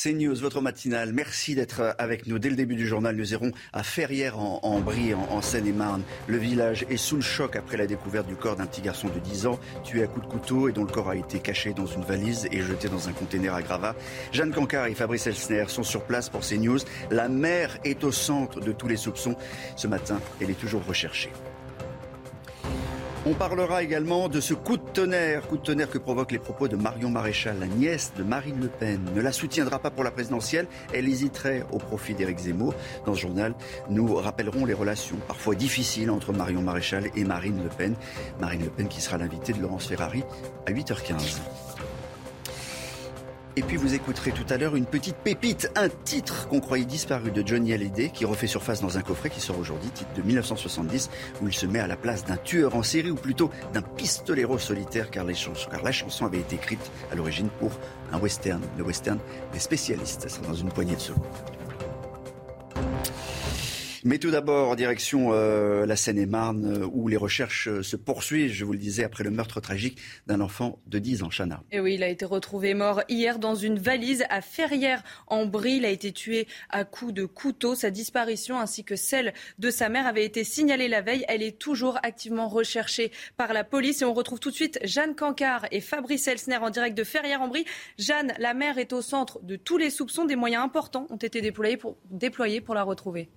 C'est News, votre matinale. Merci d'être avec nous. Dès le début du journal, nous irons à Ferrières en, Brie, en, Seine-et-Marne. Le village est sous le choc après la découverte du corps d'un petit garçon de 10 ans, tué à coups de couteau et dont le corps a été caché dans une valise et jeté dans un conteneur à gravats. Jeanne Cancard et Fabrice Elsner sont sur place pour ces news. La mère est au centre de tous les soupçons. Ce matin, elle est toujours recherchée. On parlera également de ce coup de tonnerre, coup de tonnerre que provoquent les propos de Marion Maréchal, la nièce de Marine Le Pen. Ne la soutiendra pas pour la présidentielle, elle hésiterait au profit d'Éric Zemmour. Dans ce journal, nous rappellerons les relations parfois difficiles entre Marion Maréchal et Marine Le Pen. Marine Le Pen qui sera l'invitée de Laurence Ferrari à 8h15. Et puis vous écouterez tout à l'heure une petite pépite, un titre qu'on croyait disparu de Johnny Hallyday qui refait surface dans un coffret qui sort aujourd'hui, titre de 1970, où il se met à la place d'un tueur en série ou plutôt d'un pistolero solitaire car, car la chanson avait été écrite à l'origine pour un western, le western des spécialistes. Ça sera dans une poignée de secondes. Mais tout d'abord, direction euh, la Seine-et-Marne, euh, où les recherches euh, se poursuivent, je vous le disais, après le meurtre tragique d'un enfant de 10 ans, Chana. Et oui, il a été retrouvé mort hier dans une valise à Ferrières, en Brie. Il a été tué à coups de couteau. Sa disparition, ainsi que celle de sa mère, avait été signalée la veille. Elle est toujours activement recherchée par la police. Et on retrouve tout de suite Jeanne Cancard et Fabrice Elsner en direct de Ferrières, en Brie. Jeanne, la mère est au centre de tous les soupçons. Des moyens importants ont été déployés pour la retrouver.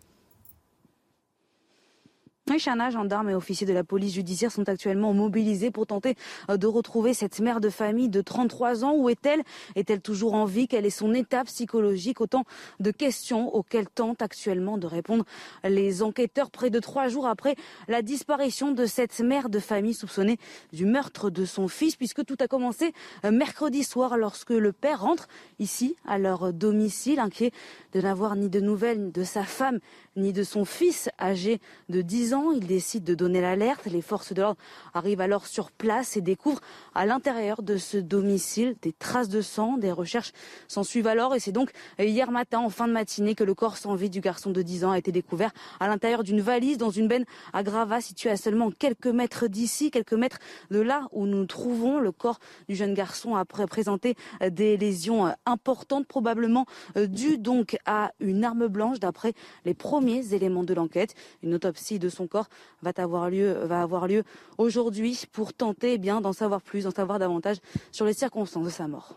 Oui, Chana, gendarmes et officiers de la police judiciaire sont actuellement mobilisés pour tenter euh, de retrouver cette mère de famille de 33 ans. Où est-elle? Est-elle toujours en vie? Quelle est son état psychologique? Autant de questions auxquelles tentent actuellement de répondre les enquêteurs près de trois jours après la disparition de cette mère de famille soupçonnée du meurtre de son fils, puisque tout a commencé euh, mercredi soir lorsque le père rentre ici à leur domicile, inquiet de n'avoir ni de nouvelles de sa femme ni de son fils âgé de 10 ans. Il décide de donner l'alerte. Les forces de l'ordre arrivent alors sur place et découvrent à l'intérieur de ce domicile des traces de sang. Des recherches s'en suivent alors et c'est donc hier matin, en fin de matinée, que le corps sans vie du garçon de 10 ans a été découvert à l'intérieur d'une valise dans une benne à Gravats située à seulement quelques mètres d'ici, quelques mètres de là où nous trouvons. Le corps du jeune garçon a présenté des lésions importantes, probablement dues donc à une arme blanche d'après les premiers éléments de l'enquête. Une autopsie de son corps va avoir lieu, aujourd'hui pour tenter eh bien d'en savoir plus, d'en savoir davantage sur les circonstances de sa mort.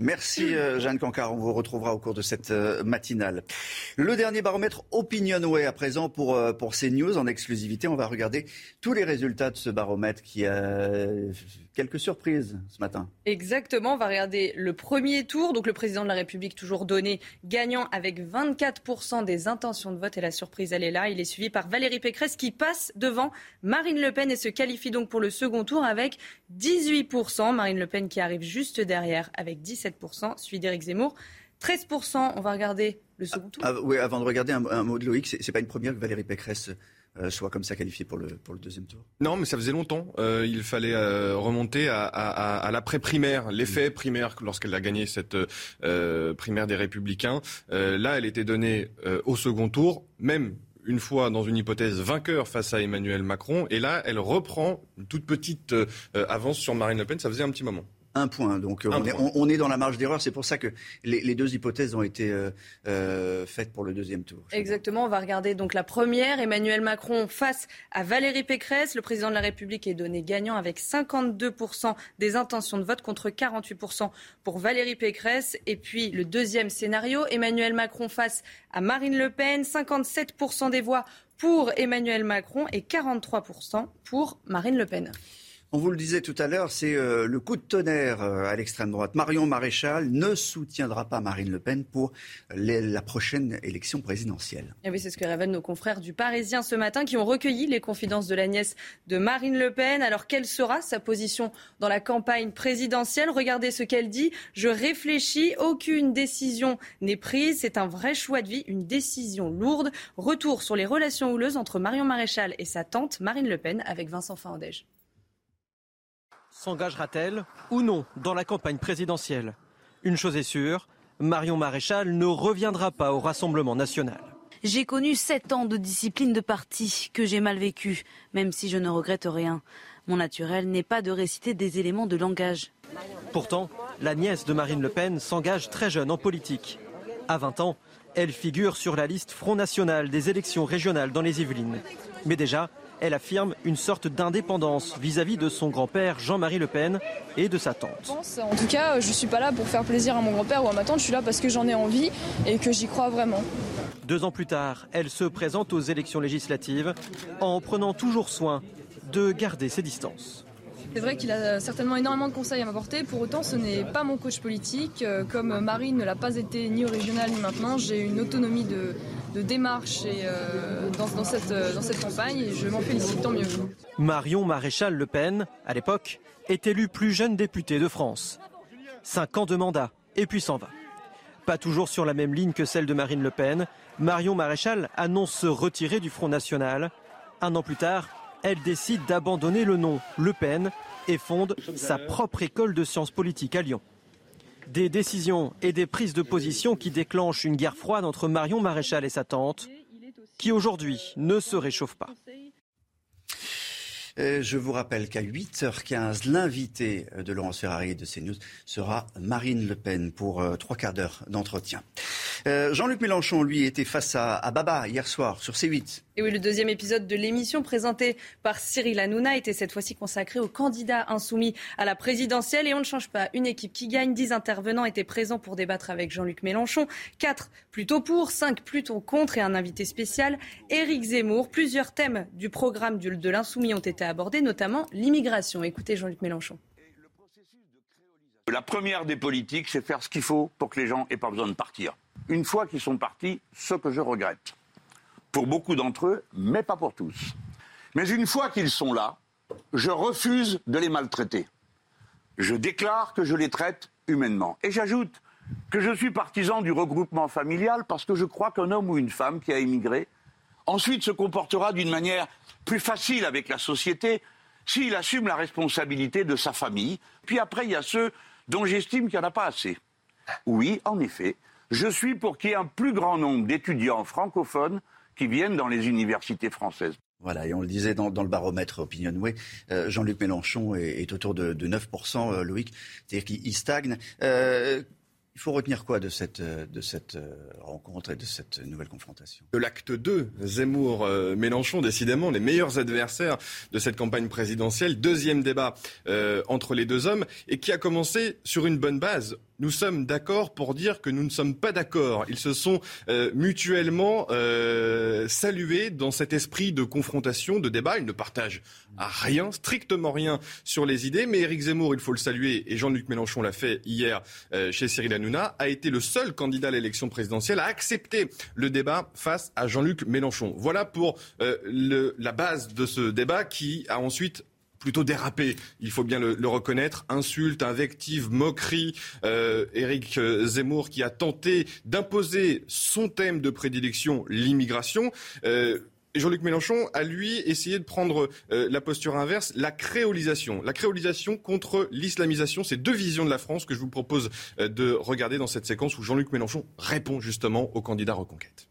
Merci euh, Jeanne Cancard, on vous retrouvera au cours de cette euh, matinale. Le dernier baromètre Opinionway à présent pour, euh, pour CNews en exclusivité. On va regarder tous les résultats de ce baromètre qui a quelques surprises ce matin. Exactement, on va regarder le premier tour. Donc le président de la République toujours donné gagnant avec 24% des intentions de vote et la surprise elle est là. Il est suivi par Valérie Pécresse qui passe devant Marine Le Pen et se qualifie donc pour le second tour avec 18%. Marine Le Pen qui arrive juste derrière avec 17%, suivi d'Éric Zemmour. 13%, on va regarder le second tour. Ah, oui, avant de regarder un, un mot de Loïc, c'est pas une première que Valérie Pécresse soit comme ça qualifié pour le, pour le deuxième tour Non, mais ça faisait longtemps. Euh, il fallait euh, remonter à, à, à l'après-primaire, l'effet primaire lorsqu'elle a gagné cette euh, primaire des Républicains. Euh, là, elle était donnée euh, au second tour, même une fois dans une hypothèse vainqueur face à Emmanuel Macron. Et là, elle reprend une toute petite avance sur Marine Le Pen. Ça faisait un petit moment. Un point. Donc Un on, point. Est, on, on, est, dans la marge d'erreur. C'est pour ça que les, les, deux hypothèses ont été euh, euh, faites pour le deuxième tour. Exactement. On va regarder donc la première. Emmanuel Macron face à Valérie Pécresse. Le président de la République est donné gagnant avec 52% des intentions de vote contre 48% pour Valérie Pécresse. Et puis le deuxième scénario, Emmanuel Macron face à Marine Le Pen. 57% des voix pour Emmanuel Macron et 43% pour Marine Le Pen. On vous le disait tout à l'heure, c'est euh, le coup de tonnerre euh, à l'extrême droite. Marion Maréchal ne soutiendra pas Marine Le Pen pour la prochaine élection présidentielle. Et oui, c'est ce que révèlent nos confrères du Parisien ce matin qui ont recueilli les confidences de la nièce de Marine Le Pen. Alors, quelle sera sa position dans la campagne présidentielle? Regardez ce qu'elle dit. Je réfléchis, aucune décision n'est prise. C'est un vrai choix de vie, une décision lourde. Retour sur les relations houleuses entre Marion Maréchal et sa tante Marine Le Pen avec Vincent Fahandège. S'engagera-t-elle ou non dans la campagne présidentielle? Une chose est sûre, Marion Maréchal ne reviendra pas au Rassemblement national. J'ai connu sept ans de discipline de parti que j'ai mal vécu, même si je ne regrette rien. Mon naturel n'est pas de réciter des éléments de langage. Pourtant, la nièce de Marine Le Pen s'engage très jeune en politique. À 20 ans, elle figure sur la liste Front National des élections régionales dans les Yvelines. Mais déjà, elle affirme une sorte d'indépendance vis-à-vis de son grand-père Jean-Marie Le Pen et de sa tante. En tout cas, je ne suis pas là pour faire plaisir à mon grand-père ou à ma tante, je suis là parce que j'en ai envie et que j'y crois vraiment. Deux ans plus tard, elle se présente aux élections législatives en prenant toujours soin de garder ses distances. C'est vrai qu'il a certainement énormément de conseils à m'apporter. Pour autant, ce n'est pas mon coach politique. Euh, comme Marine ne l'a pas été ni au régional ni maintenant, j'ai une autonomie de, démarche euh, dans, cette, euh, dans cette campagne et je m'en félicite, tant mieux. Marion Maréchal Le Pen, à l'époque, est élue plus jeune députée de France. Cinq ans de mandat et puis s'en va. Pas toujours sur la même ligne que celle de Marine Le Pen, Marion Maréchal annonce se retirer du Front National. Un an plus tard, elle décide d'abandonner le nom Le Pen et fonde sa propre école de sciences politiques à Lyon. Des décisions et des prises de position qui déclenchent une guerre froide entre Marion Maréchal et sa tante, qui aujourd'hui ne se réchauffe pas. Euh, je vous rappelle qu'à 8h15, l'invité de Laurence Ferrari et de CNews sera Marine Le Pen pour euh, trois quarts d'heure d'entretien. Euh, Jean-Luc Mélenchon, lui, était face à, Baba hier soir sur C8. Et oui, le deuxième épisode de l'émission présenté par Cyril Hanouna était cette fois-ci consacré aux candidats insoumis à la présidentielle. Et on ne change pas. Une équipe qui gagne. Dix intervenants étaient présents pour débattre avec Jean-Luc Mélenchon. Quatre plutôt pour, cinq plutôt contre et un invité spécial, Éric Zemmour. Plusieurs thèmes du programme de l'insoumis ont été abordés, notamment l'immigration. Écoutez Jean-Luc Mélenchon. La première des politiques, c'est faire ce qu'il faut pour que les gens aient pas besoin de partir une fois qu'ils sont partis, ce que je regrette. Pour beaucoup d'entre eux, mais pas pour tous. Mais une fois qu'ils sont là, je refuse de les maltraiter. Je déclare que je les traite humainement. Et j'ajoute que je suis partisan du regroupement familial parce que je crois qu'un homme ou une femme qui a émigré ensuite se comportera d'une manière plus facile avec la société s'il assume la responsabilité de sa famille. Puis après, il y a ceux dont j'estime qu'il n'y en a pas assez. Oui, en effet, je suis pour qu'il y ait un plus grand nombre d'étudiants francophones qui viennent dans les universités françaises. Voilà, et on le disait dans, le baromètre Opinionway, euh, Jean-Luc Mélenchon est, autour de, 9%, euh, Loïc, c'est-à-dire qu'il stagne. Euh, il faut retenir quoi de cette, de cette rencontre et de cette nouvelle confrontation? De l'acte 2, Zemmour-Mélenchon, décidément les meilleurs adversaires de cette campagne présidentielle. Deuxième débat entre les deux hommes et qui a commencé sur une bonne base nous sommes d'accord pour dire que nous ne sommes pas d'accord. Ils se sont euh, mutuellement euh, salués dans cet esprit de confrontation, de débat. Ils ne partagent rien, strictement rien sur les idées. Mais Éric Zemmour, il faut le saluer, et Jean-Luc Mélenchon l'a fait hier euh, chez Cyril Hanouna, a été le seul candidat à l'élection présidentielle à accepter le débat face à Jean-Luc Mélenchon. Voilà pour le, la base de ce débat qui a ensuite plutôt dérapé, il faut bien le, reconnaître. Insultes, invectives, moqueries. Euh, Éric Zemmour qui a tenté d'imposer son thème de prédilection, l'immigration. Euh, Jean-Luc Mélenchon a, lui, essayé de prendre euh, la posture inverse, la créolisation. La créolisation contre l'islamisation, c'est deux visions de la France que je vous propose euh, de regarder dans cette séquence où Jean-Luc Mélenchon répond justement au candidat Reconquête.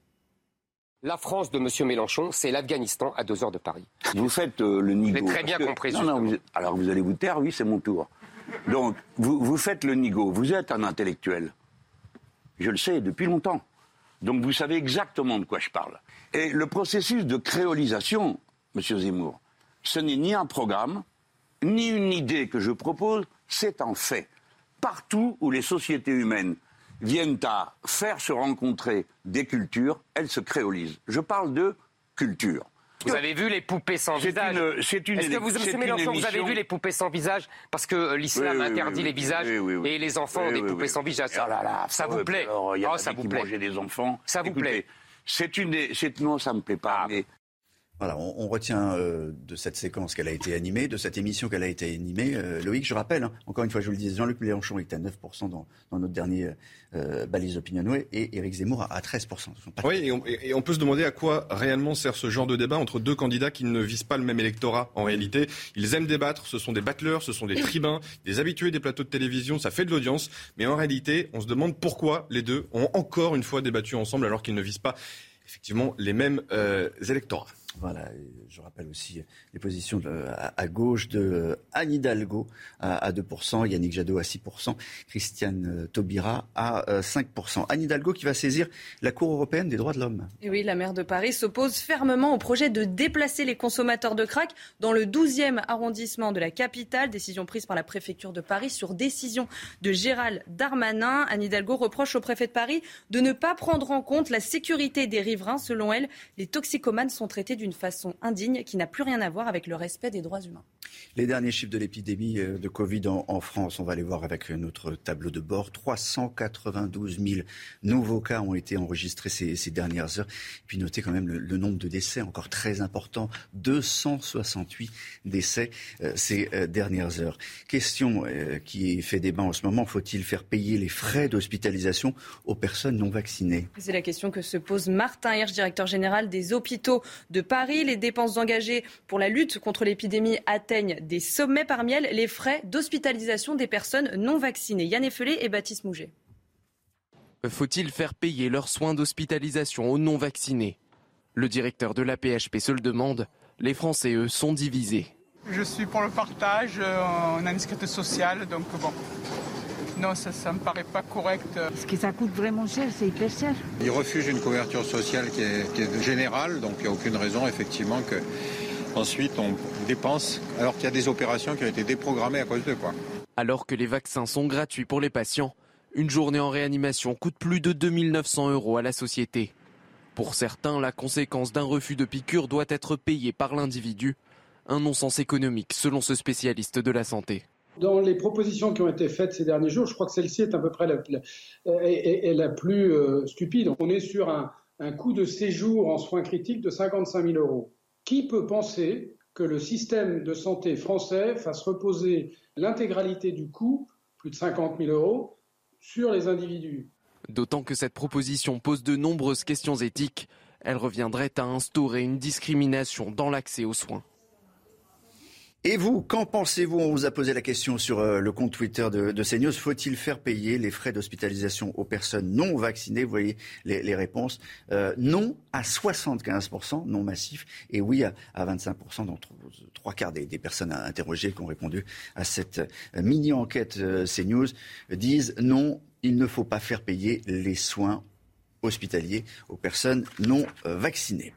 La France de M. Mélenchon, c'est l'Afghanistan à deux heures de Paris. Vous faites euh, le nigo. J'ai très bien compris. Non, non, alors vous allez vous taire, oui, c'est mon tour. Donc, vous, vous faites le nigo. Vous êtes un intellectuel. Je le sais depuis longtemps. Donc, vous savez exactement de quoi je parle. Et le processus de créolisation, M. Zemmour, ce n'est ni un programme, ni une idée que je propose, c'est un fait. Partout où les sociétés humaines viennent à faire se rencontrer des cultures, elles se créolisent. Je parle de culture. Vous avez vu les poupées sans visage C'est une, Est-ce que vous, M. Mélenchon, vous avez vu les poupées sans visage Parce que l'islam interdit les visages et les enfants ont des poupées sans visage? Oh là là, ça vous plaît? alors, y a oh, ça vous plaît des enfants. Ça vous plaît C'est une, non, ça me plaît pas. Mais voilà, on, retient euh, de cette séquence qu'elle a été animée, de cette émission qu'elle a été animée. Euh, Loïc, je rappelle, hein, encore une fois, je vous le disais, Jean-Luc Mélenchon était à 9% dans, dans, notre dernier euh, balise Opinionway et Éric Zemmour à, 13%. Oui, et on, et on, peut se demander à quoi réellement sert ce genre de débat entre deux candidats qui ne visent pas le même électorat en réalité. Ils aiment débattre, ce sont des battleurs, ce sont des tribuns, des habitués des plateaux de télévision, ça fait de l'audience, mais en réalité, on se demande pourquoi les deux ont encore une fois débattu ensemble alors qu'ils ne visent pas effectivement les mêmes électorats. Voilà, je rappelle aussi les positions à, gauche de Anne Hidalgo à, 2%, Yannick Jadot à 6%, Christiane euh, Taubira à 5%. Euh, Anne Hidalgo qui va saisir la Cour européenne des droits de l'homme. Et oui, la maire de Paris s'oppose fermement au projet de déplacer les consommateurs de crack dans le 12e arrondissement de la capitale, décision prise par la préfecture de Paris sur décision de Gérald Darmanin. Anne Hidalgo reproche au préfet de Paris de ne pas prendre en compte la sécurité des riverains. Selon elle, les toxicomanes sont traités d'une façon indigne qui n'a plus rien à voir avec le respect des droits humains. Les derniers chiffres de l'épidémie euh, de Covid en, France, on va les voir avec notre tableau de bord. 392 000 nouveaux cas ont été enregistrés ces, dernières heures. Puis notez quand même le, nombre de décès encore très important. 268 décès euh, ces euh, dernières heures. Question qui fait débat en ce moment. Faut-il faire payer les frais d'hospitalisation aux personnes non vaccinées? C'est la question que se pose Martin Hirsch, directeur général des hôpitaux de Paris. Les dépenses engagées pour la lutte contre l'épidémie atteignent des sommets parmi elles les frais d'hospitalisation des personnes non vaccinées. Yann Effelé et Baptiste Mouget. Faut-il faire payer leurs soins d'hospitalisation aux non vaccinés Le directeur de la PHP se le demande. Les Français, eux, sont divisés. Je suis pour le partage, on a une sécurité sociale, donc bon, non, ça ne me paraît pas correct. Ce que ça coûte vraiment cher, c'est hyper cher. Ils refusent une couverture sociale qui est, générale, donc il n'y a aucune raison effectivement que ensuite on dépense alors qu'il y a des opérations qui ont été déprogrammées à cause de quoi. Alors que les vaccins sont gratuits pour les patients, une journée en réanimation coûte plus de 2900 euros à la société. Pour certains, la conséquence d'un refus de piqûre doit être payée par l'individu. Un non-sens économique selon ce spécialiste de la santé. Dans les propositions qui ont été faites ces derniers jours, je crois que celle-ci est à peu près la, plus euh, stupide. On est sur un, coût de séjour en soins critiques de 55 000 euros. Qui peut penser que le système de santé français fasse reposer l'intégralité du coût, plus de 50 000 euros, sur les individus? D'autant que cette proposition pose de nombreuses questions éthiques. Elle reviendrait à instaurer une discrimination dans l'accès aux soins. Et vous, qu'en pensez-vous On vous a posé la question sur euh, le compte Twitter de, CNews. Faut-il faire payer les frais d'hospitalisation aux personnes non vaccinées? Vous voyez les, réponses. Euh, non à 75%, non massif, et oui à, 25% dans trois quarts des, personnes interrogées qui ont répondu à cette euh, mini-enquête CNews disent non, il ne faut pas faire payer les soins hospitaliers aux personnes non vaccinées.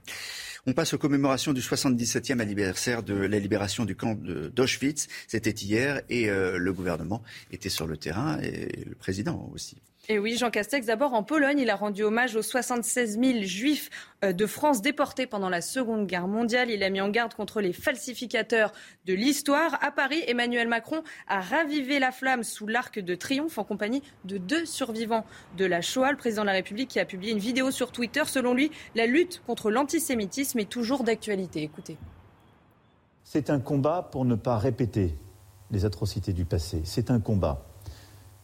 On passe aux commémorations du 77e anniversaire de la libération du camp d'Auschwitz. C'était hier et euh, le gouvernement était sur le terrain et le président aussi. Et oui, Jean Castex, d'abord en Pologne, il a rendu hommage aux 76 000 juifs euh, de France déportés pendant la Seconde Guerre mondiale. Il a mis en garde contre les falsificateurs de l'histoire. À Paris, Emmanuel Macron a ravivé la flamme sous l'arc de triomphe en compagnie de deux survivants de la Shoah. Le président de la République qui a publié une vidéo sur Twitter. Selon lui, la lutte contre l'antisémitisme est toujours d'actualité. Écoutez. C'est un combat pour ne pas répéter les atrocités du passé. C'est un combat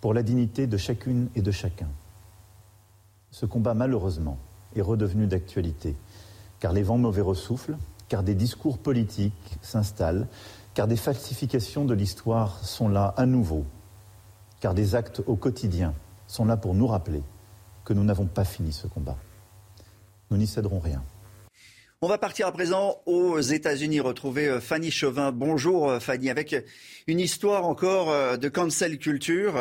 pour la dignité de chacune et de chacun. Ce combat, malheureusement, est redevenu d'actualité, car les vents mauvais ressoufflent, car des discours politiques s'installent, car des falsifications de l'histoire sont là à nouveau, car des actes au quotidien sont là pour nous rappeler que nous n'avons pas fini ce combat. Nous n'y céderons rien. On va partir à présent aux États-Unis retrouver euh, Fanny Chauvin. Bonjour euh, Fanny, avec une histoire encore euh, de cancel culture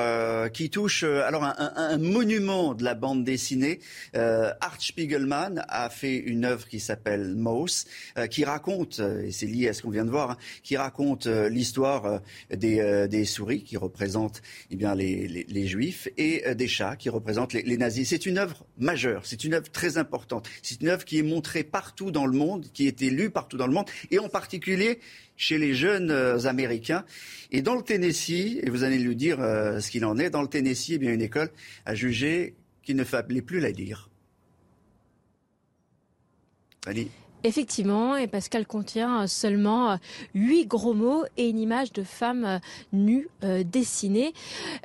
qui touche alors un, monument de la bande dessinée. Art Spiegelman a fait une œuvre qui s'appelle Mouse, qui raconte, et c'est lié à ce qu'on vient de voir, hein, qui raconte l'histoire des, souris qui représentent eh bien, les, juifs et des chats qui représentent les, les nazis. C'est une œuvre majeure, c'est une œuvre très importante, c'est une œuvre qui est montrée partout dans le monde, qui était lu partout dans le monde, et en particulier chez les jeunes euh, Américains. Et dans le Tennessee, et vous allez lui dire euh, ce qu'il en est, dans le Tennessee, eh bien, une école a jugé qu'il ne fallait plus la lire. Allez. Effectivement, et parce qu'elle contient euh, seulement euh, huit gros mots et une image de femme euh, nue dessinée.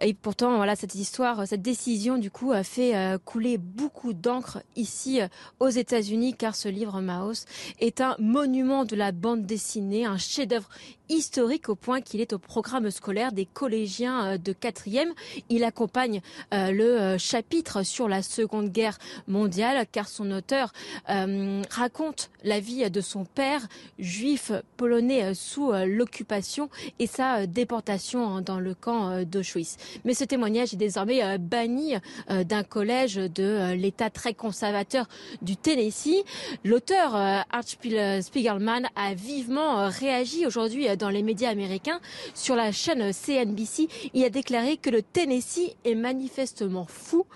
Et pourtant, voilà, cette histoire, cette décision, du coup, a fait couler beaucoup d'encre ici aux États-Unis, car ce livre Maos est un monument de la bande dessinée, un chef-d'œuvre historique au point qu'il est au programme scolaire des collégiens de quatrième. Il accompagne le chapitre sur la Seconde Guerre mondiale, car son auteur raconte la vie de son père, juif polonais sous euh, l'occupation et sa euh, déportation hein, dans le camp euh, d'Auschwitz. Mais ce témoignage est désormais banni d'un collège de l'État très conservateur du Tennessee. L'auteur Art Spiegelman a vivement réagi aujourd'hui dans les médias américains. Sur la chaîne CNBC, il a déclaré que le Tennessee est manifestement fou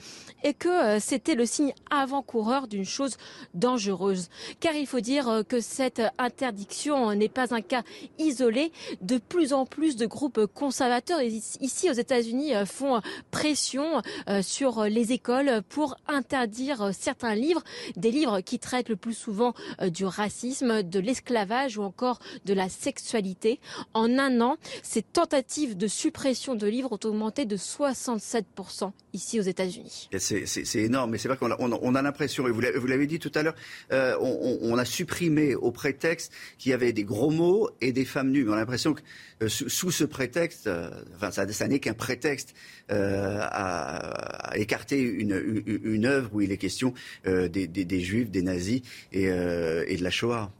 et que euh, c'était le signe avant-coureur d'une chose dangereuse. Car il faut dire euh, que cette interdiction n'est pas un cas isolé. De plus en plus de groupes conservateurs ici aux États-Unis euh, font pression sur les écoles pour interdire certains livres, des livres qui traitent le plus souvent du racisme, de l'esclavage ou encore de la sexualité. En un an, ces tentatives de suppression de livres ont augmenté de 67% ici aux États-Unis c'est énorme. Mais c'est vrai qu'on a, on, a l'impression, et vous l'avez dit tout à l'heure, euh, on, a supprimé au prétexte qu'il y avait des gros mots et des femmes nues. Mais on a l'impression que euh, sous, ce prétexte, euh, enfin ça, n'est qu'un prétexte à, écarter une, œuvre où il est question des, juifs, des nazis et de la Shoah.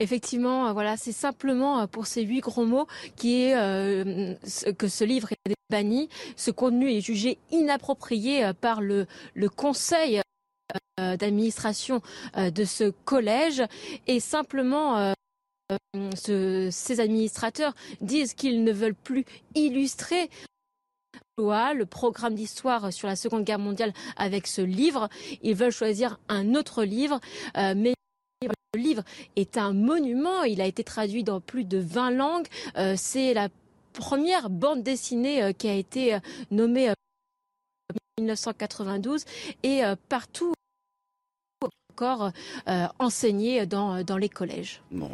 Effectivement, voilà, c'est simplement pour ces huit gros mots qui est que ce livre est banni. Ce contenu est jugé inapproprié euh, par le, conseil euh, d'administration euh, de ce collège et simplement ces administrateurs disent qu'ils ne veulent plus illustrer le programme d'histoire sur la Seconde Guerre mondiale avec ce livre. Ils veulent choisir un autre livre, mais le livre est un monument. Il a été traduit dans plus de 20 langues. C'est la première bande dessinée euh, qui a été euh, nommée en euh, 1992 et partout encore euh, enseigné dans, dans, les collèges. Bon,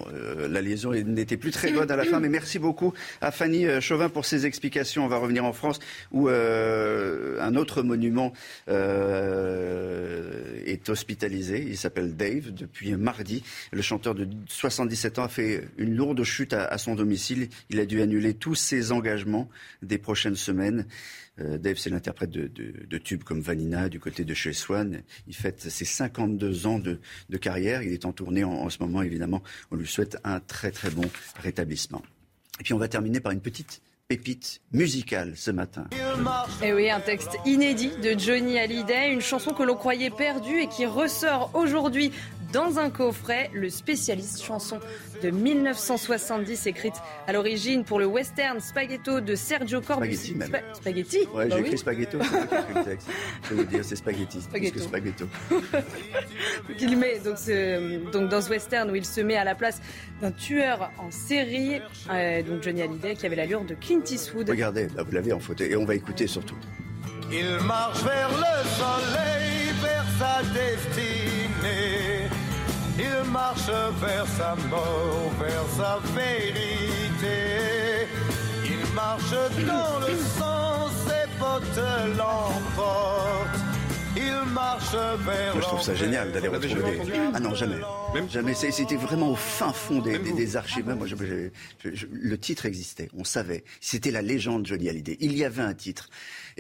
la liaison n'était plus très bonne à la fin, mais merci beaucoup à Fanny Chauvin pour ses explications. On va revenir en France où un autre monument est hospitalisé. Il s'appelle Dave depuis mardi. Le chanteur de 77 ans a fait une lourde chute à, son domicile. Il a dû annuler tous ses engagements des prochaines semaines. Euh, Dave, c'est l'interprète de, tubes comme Vanina du côté de chez Swan. Il fête ses 52 ans de, carrière. Il est en tournée en, en ce moment, évidemment. On lui souhaite un très très bon rétablissement. Et puis on va terminer par une petite pépite musicale ce matin. Et eh oui, un texte inédit de Johnny Hallyday, une chanson que l'on croyait perdue et qui ressort aujourd'hui dans un coffret, le spécialiste chanson de 1970, écrite à l'origine pour le western Spaghetto de Sergio Corbucci. Spaghetti même. spaghetti? Ouais, j'ai bah écrit Spaghetto, le texte. Je veux dire, c'est Spaghetti, plus que Spaghetto. il met donc, donc, dans ce western où il se met à la place d'un tueur en série, euh, donc Johnny Hallyday, qui avait l'allure de Clint Eastwood. Regardez, bah, vous l'avez en photo, et on va écouter surtout. Il marche vers le soleil, vers sa destinée. Il marche vers sa mort, vers sa vérité. Il marche dans le sang, ses potes l'emportent. Il marche vers Moi, je trouve ça génial d'aller retrouver des... Ah non, jamais. Même jamais. C'était vraiment au fin fond des, des, archives. Moi, le titre existait. On savait. C'était la légende Johnny Hallyday. Il y avait un titre.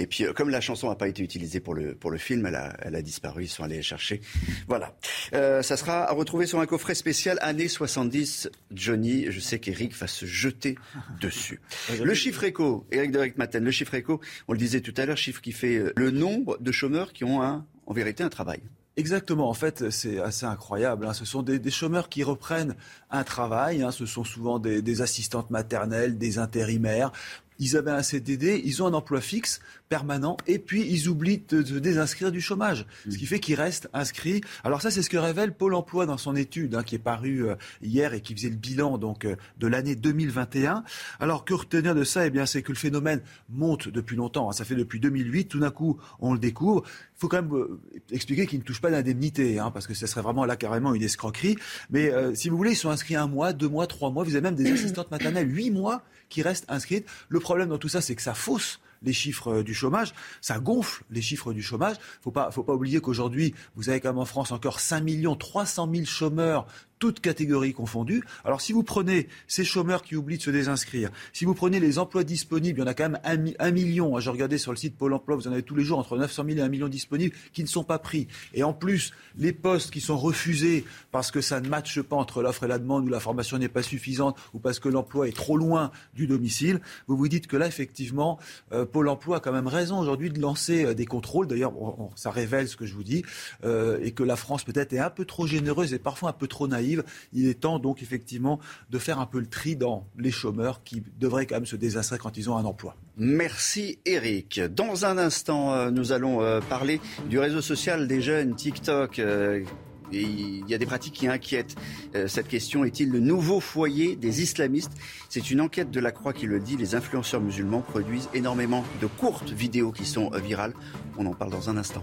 Et puis, euh, comme la chanson n'a pas été utilisée pour le, pour le film, elle a, elle a disparu. Ils sont allés chercher. Voilà. Euh, ça sera à retrouver sur un coffret spécial années 70. Johnny, je sais qu'Eric va se jeter dessus. Le chiffre éco, Eric de Maten, le chiffre éco, on le disait tout à l'heure, chiffre qui fait euh, le nombre de chômeurs qui ont un, en vérité un travail. Exactement. En fait, c'est assez incroyable. Hein. Ce sont des, chômeurs qui reprennent un travail. Hein. Ce sont souvent des, assistantes maternelles, des intérimaires ils avaient un CDD, ils ont un emploi fixe permanent, et puis ils oublient de se désinscrire du chômage, ce qui fait qu'ils restent inscrits. Alors ça, c'est ce que révèle Pôle Emploi dans son étude hein, qui est parue euh, hier et qui faisait le bilan donc euh, de l'année 2021. Alors que retenir de ça Eh bien, c'est que le phénomène monte depuis longtemps. Hein. ça fait depuis 2008. Tout d'un coup, on le découvre. Il faut quand même euh, expliquer qu'il ne touche pas d'indemnité, hein, parce que ce serait vraiment là carrément une escroquerie. Mais si vous voulez, ils sont inscrits un mois, deux mois, trois mois. Vous avez même des assistantes maternelles, huit mois qui restent inscrites. Le problème dans tout ça, c'est que ça fausse les chiffres euh, du chômage, ça gonfle les chiffres du chômage. Faut pas, faut pas oublier qu'aujourd'hui, vous avez quand même en France encore 5 millions 300 000 chômeurs toutes catégories confondues. Alors si vous prenez ces chômeurs qui oublient de se désinscrire, si vous prenez les emplois disponibles, il y en a quand même un, million. J'ai regardé sur le site Pôle Emploi, vous en avez tous les jours entre 900 000 et 1 million disponibles qui ne sont pas pris. Et en plus, les postes qui sont refusés parce que ça ne matche pas entre l'offre et la demande, ou la formation n'est pas suffisante, ou parce que l'emploi est trop loin du domicile, vous vous dites que là, effectivement, euh, Pôle Emploi a quand même raison aujourd'hui de lancer euh, des contrôles. D'ailleurs, ça révèle ce que je vous dis, euh, et que la France peut-être est un peu trop généreuse et parfois un peu trop naïve il est temps donc effectivement de faire un peu le tri dans les chômeurs qui devraient quand même se désinscrire quand ils ont un emploi. Merci Eric. Dans un instant, euh, nous allons euh, parler du réseau social des jeunes TikTok. Euh, il y a des pratiques qui inquiètent. Cette question est-il le nouveau foyer des islamistes? C'est une enquête de la Croix qui le dit. Les influenceurs musulmans produisent énormément de courtes vidéos qui sont virales. On en parle dans un instant.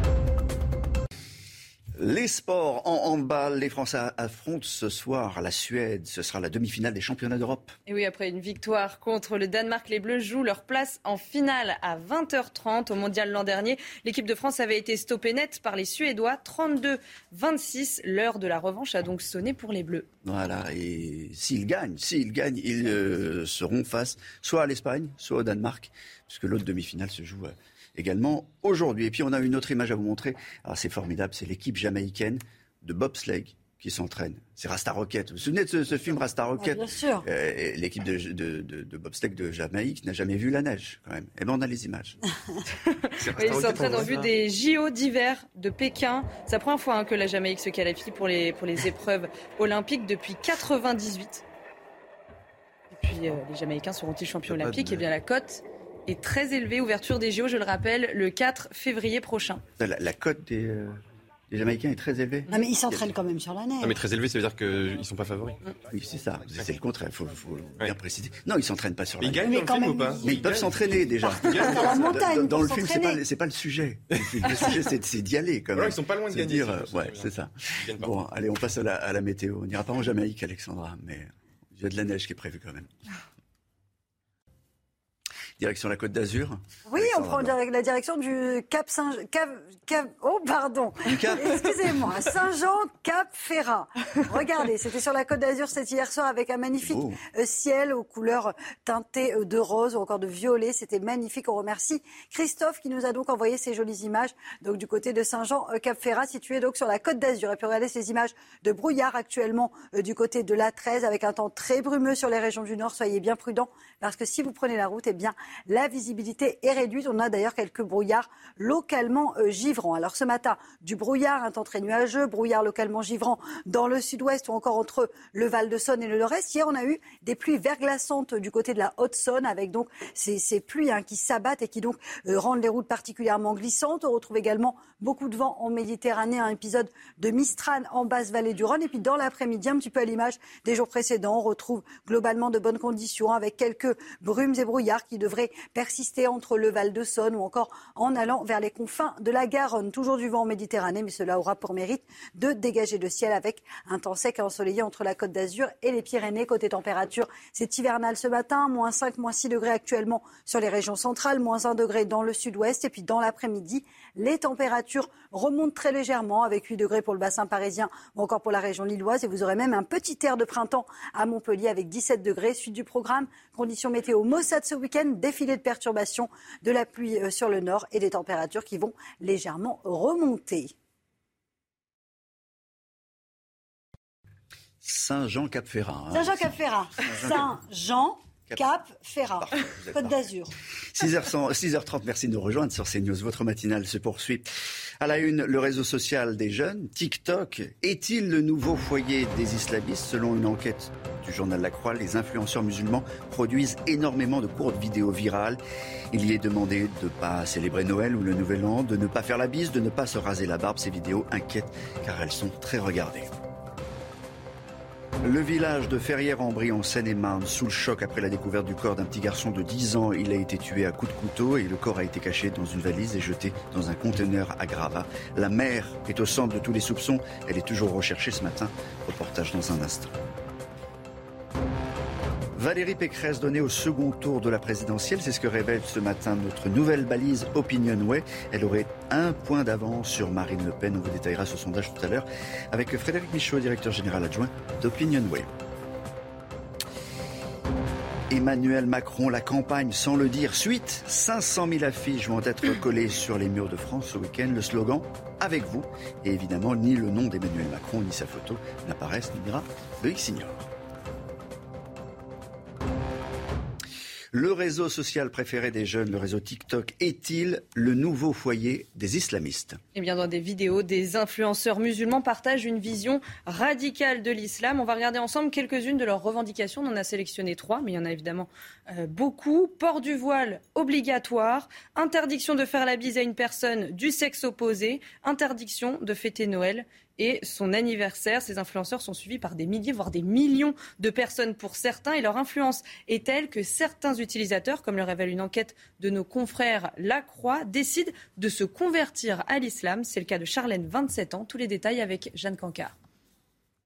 Les sports en handball, les Français affrontent ce soir la Suède. Ce sera la demi-finale des championnats d'Europe. Et oui, après une victoire contre le Danemark, les Bleus jouent leur place en finale à 20h30 au Mondial l'an dernier. L'équipe de France avait été stoppée net par les Suédois 32-26. L'heure de la revanche a donc sonné pour les Bleus. Voilà, et s'ils gagnent, s'ils gagnent, ils euh, seront face soit à l'Espagne, soit au Danemark, puisque l'autre demi-finale se joue. Euh, également aujourd'hui. Et puis on a une autre image à vous montrer. Alors c'est formidable, c'est l'équipe jamaïcaine de bobsleigh qui s'entraîne. C'est Rasta Rocket. Vous vous souvenez de ce, film Rasta Rocket Bien sûr. Euh, l'équipe de, de, de, bobsleigh de Jamaïque n'a jamais vu la neige, quand même. Eh bien, on a les images. Ils s'entraînent en vue des JO d'hiver de Pékin. C'est la première fois hein, que la Jamaïque se qualifie pour les, pour les épreuves olympiques depuis 98. Et puis, euh, les Jamaïcains seront-ils champions olympiques? Eh bien, la cote est très élevé. Ouverture des JO, je le rappelle, le 4 février prochain. La, cote des, euh, des, Jamaïcains est très élevée. Non, mais ils s'entraînent quand même sur la neige. Non, mais très élevé, ça veut dire qu'ils ne sont pas favoris. Oui, c'est ça. C'est le contraire. Il faut, bien préciser. Non, ils ne s'entraînent pas sur la neige. Ils gagnent dans le film ou pas Mais ils peuvent s'entraîner déjà. Dans la montagne. Dans, le film, c'est pas, pas le sujet. Le sujet, c'est d'y aller quand même. ils sont pas loin de gagner. Dire, ouais, c'est ça. Bon, allez, on passe à la, à la météo. On n'ira pas en Jamaïque, Alexandra, mais il y a de la neige qui est prévue quand même. Direction la Côte d'Azur. Oui, on prend la direction du Cap Saint... Cap... Cap... Oh, pardon. Excusez-moi. Saint-Jean, Cap Ferrat. Regardez, c'était sur la Côte d'Azur, c'était hier soir avec un magnifique oh. euh, ciel aux couleurs teintées euh, de rose ou encore de violet. C'était magnifique. On remercie Christophe qui nous a donc envoyé ces jolies images. Donc du côté de Saint-Jean, euh, Cap Ferrat, situé donc sur la Côte d'Azur. Et puis regardez ces images de brouillard actuellement du côté de la 13 avec un temps très brumeux sur les régions du Nord. Soyez bien prudents parce que si vous prenez la route, eh bien, la visibilité est réduite. On a d'ailleurs quelques brouillards localement euh, givrants. Alors ce matin, du brouillard, un temps très nuageux, brouillard localement givrant dans le sud-ouest ou encore entre le Val-de-Saône et le Nord-Est. Hier, on a eu des pluies verglaçantes du côté de la Haute-Saône avec donc ces, pluies hein, qui s'abattent et qui donc euh, rendent les routes particulièrement glissantes. On retrouve également beaucoup de vent en Méditerranée, un épisode de Mistral en basse vallée du Rhône. Et puis dans l'après-midi, un petit peu à l'image des jours précédents, on retrouve globalement de bonnes conditions avec quelques brumes et brouillards qui devraient persister entre le Val de Saône ou encore en allant vers les confins de la Garonne. Toujours du vent en Méditerranée, mais cela aura pour mérite de dégager le ciel avec un temps sec et ensoleillé entre la Côte d'Azur et les Pyrénées. Côté température, c'est hivernal ce matin, moins 5, moins 6 degrés actuellement sur les régions centrales, moins 1 degré dans le sud-ouest. Et puis dans l'après-midi, les températures remontent très légèrement avec 8 degrés pour le bassin parisien ou encore pour la région lilloise. Et vous aurez même un petit air de printemps à Montpellier avec 17 degrés. Suite du programme, conditions météo Mossad ce week-end, défilé de perturbations, de la pluie euh, sur le nord et des températures qui vont légèrement remonter. Saint-Jean-Cap-Ferrat. Saint-Jean-Cap-Ferrat. Saint-Jean Cap, Ferrat, Côte d'Azur. 6h30, merci de nous rejoindre sur CNews. Votre matinale se poursuit. À la une, le réseau social des jeunes, TikTok, est-il le nouveau foyer des islamistes? Selon une enquête du journal La Croix, les influenceurs musulmans produisent énormément de courtes vidéos virales. Il y est demandé de ne pas célébrer Noël ou le Nouvel An, de ne pas faire la bise, de ne pas se raser la barbe. Ces vidéos inquiètent car elles sont très regardées. Le village de Ferrières-en-Brie en Seine-et-Marne sous le choc après la découverte du corps d'un petit garçon de 10 ans. Il a été tué à coups de couteau et le corps a été caché dans une valise et jeté dans un conteneur à Grava. La mère est au centre de tous les soupçons. Elle est toujours recherchée ce matin. Reportage dans un instant. Valérie Pécresse donnée au second tour de la présidentielle, c'est ce que révèle ce matin notre nouvelle balise Opinionway. Elle aurait un point d'avance sur Marine Le Pen. On vous détaillera ce sondage tout à l'heure avec Frédéric Michaud, directeur général adjoint d'Opinionway. Emmanuel Macron, la campagne sans le dire. Suite, 500 000 affiches vont être collées sur les murs de France ce week-end. Le slogan Avec vous. Et évidemment, ni le nom d'Emmanuel Macron ni sa photo n'apparaissent, ni dira le X-Ignore. Le réseau social préféré des jeunes, le réseau TikTok, est-il le nouveau foyer des islamistes? Eh bien, dans des vidéos, des influenceurs musulmans partagent une vision radicale de l'islam. On va regarder ensemble quelques-unes de leurs revendications. On en a sélectionné trois, mais il y en a évidemment euh, beaucoup. Port du voile obligatoire, interdiction de faire la bise à une personne du sexe opposé, interdiction de fêter Noël et son anniversaire. Ces influenceurs sont suivis par des milliers, voire des millions de personnes pour certains. Et leur influence est telle que certains utilisateurs, comme le révèle une enquête de nos confrères La Croix, décident de se convertir à l'islam. C'est le cas de Charlène, 27 ans. Tous les détails avec Jeanne Cancard.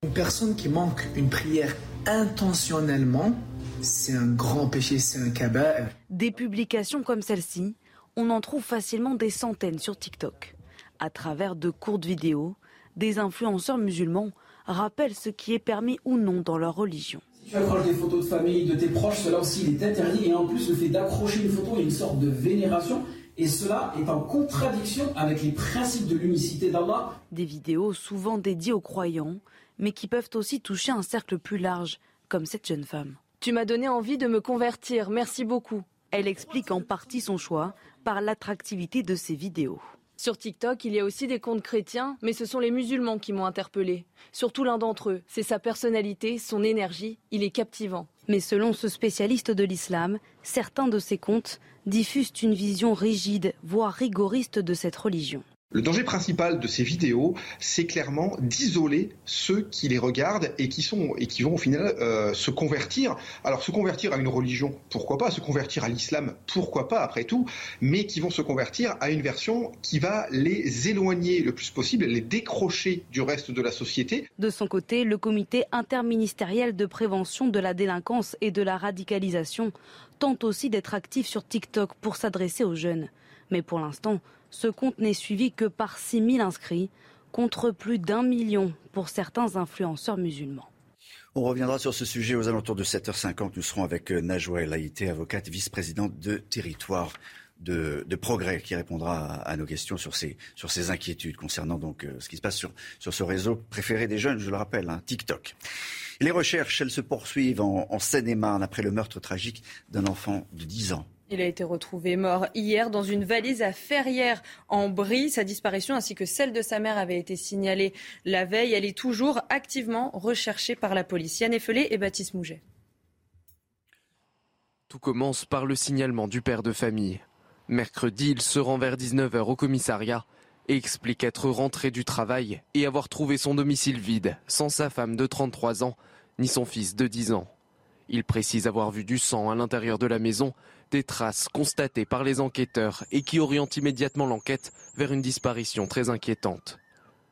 Une personne qui manque une prière intentionnellement, c'est un grand péché, c'est un cabas. Des publications comme celle-ci, on en trouve facilement des centaines sur TikTok. À travers de courtes vidéos, des influenceurs musulmans rappellent ce qui est permis ou non dans leur religion. Si tu accroches des photos de famille, de tes proches, cela aussi il est interdit. Et en plus, le fait d'accrocher une photo, a une sorte de vénération. Et cela est en contradiction avec les principes de l'unicité d'Allah. Des vidéos souvent dédiées aux croyants, mais qui peuvent aussi toucher un cercle plus large, comme cette jeune femme. Tu m'as donné envie de me convertir, merci beaucoup. Elle explique en partie son choix par l'attractivité de ses vidéos. Sur TikTok, il y a aussi des comptes chrétiens, mais ce sont les musulmans qui m'ont interpellé. Surtout l'un d'entre eux. C'est sa personnalité, son énergie, il est captivant. Mais selon ce spécialiste de l'islam, certains de ces comptes diffusent une vision rigide, voire rigoriste de cette religion. Le danger principal de ces vidéos, c'est clairement d'isoler ceux qui les regardent et qui sont et qui vont au final euh, se convertir. Alors se convertir à une religion, pourquoi pas Se convertir à l'islam, pourquoi pas après tout Mais qui vont se convertir à une version qui va les éloigner le plus possible, les décrocher du reste de la société. De son côté, le comité interministériel de prévention de la délinquance et de la radicalisation tente aussi d'être actif sur TikTok pour s'adresser aux jeunes. Mais pour l'instant, ce compte n'est suivi que par 6 000 inscrits, contre plus d'un million pour certains influenceurs musulmans. On reviendra sur ce sujet aux alentours de 7h50. Nous serons avec euh, Najwa El Haïté, avocate vice-présidente de Territoire de, Progrès, qui répondra à, nos questions sur ces, inquiétudes concernant donc euh, ce qui se passe sur, sur ce réseau préféré des jeunes, je le rappelle, hein, TikTok. Les recherches, elles se poursuivent en, en Seine-et-Marne après le meurtre tragique d'un enfant de 10 ans. Il a été retrouvé mort hier dans une valise à Ferrières en Brie. Sa disparition ainsi que celle de sa mère avait été signalée la veille. Elle est toujours activement recherchée par la police. Yann Effelé et Baptiste Mouget. Tout commence par le signalement du père de famille. Mercredi, il se rend vers 19h au commissariat et explique être rentré du travail et avoir trouvé son domicile vide, sans sa femme de 33 ans, ni son fils de 10 ans. Il précise avoir vu du sang à l'intérieur de la maison des traces constatées par les enquêteurs et qui orientent immédiatement l'enquête vers une disparition très inquiétante.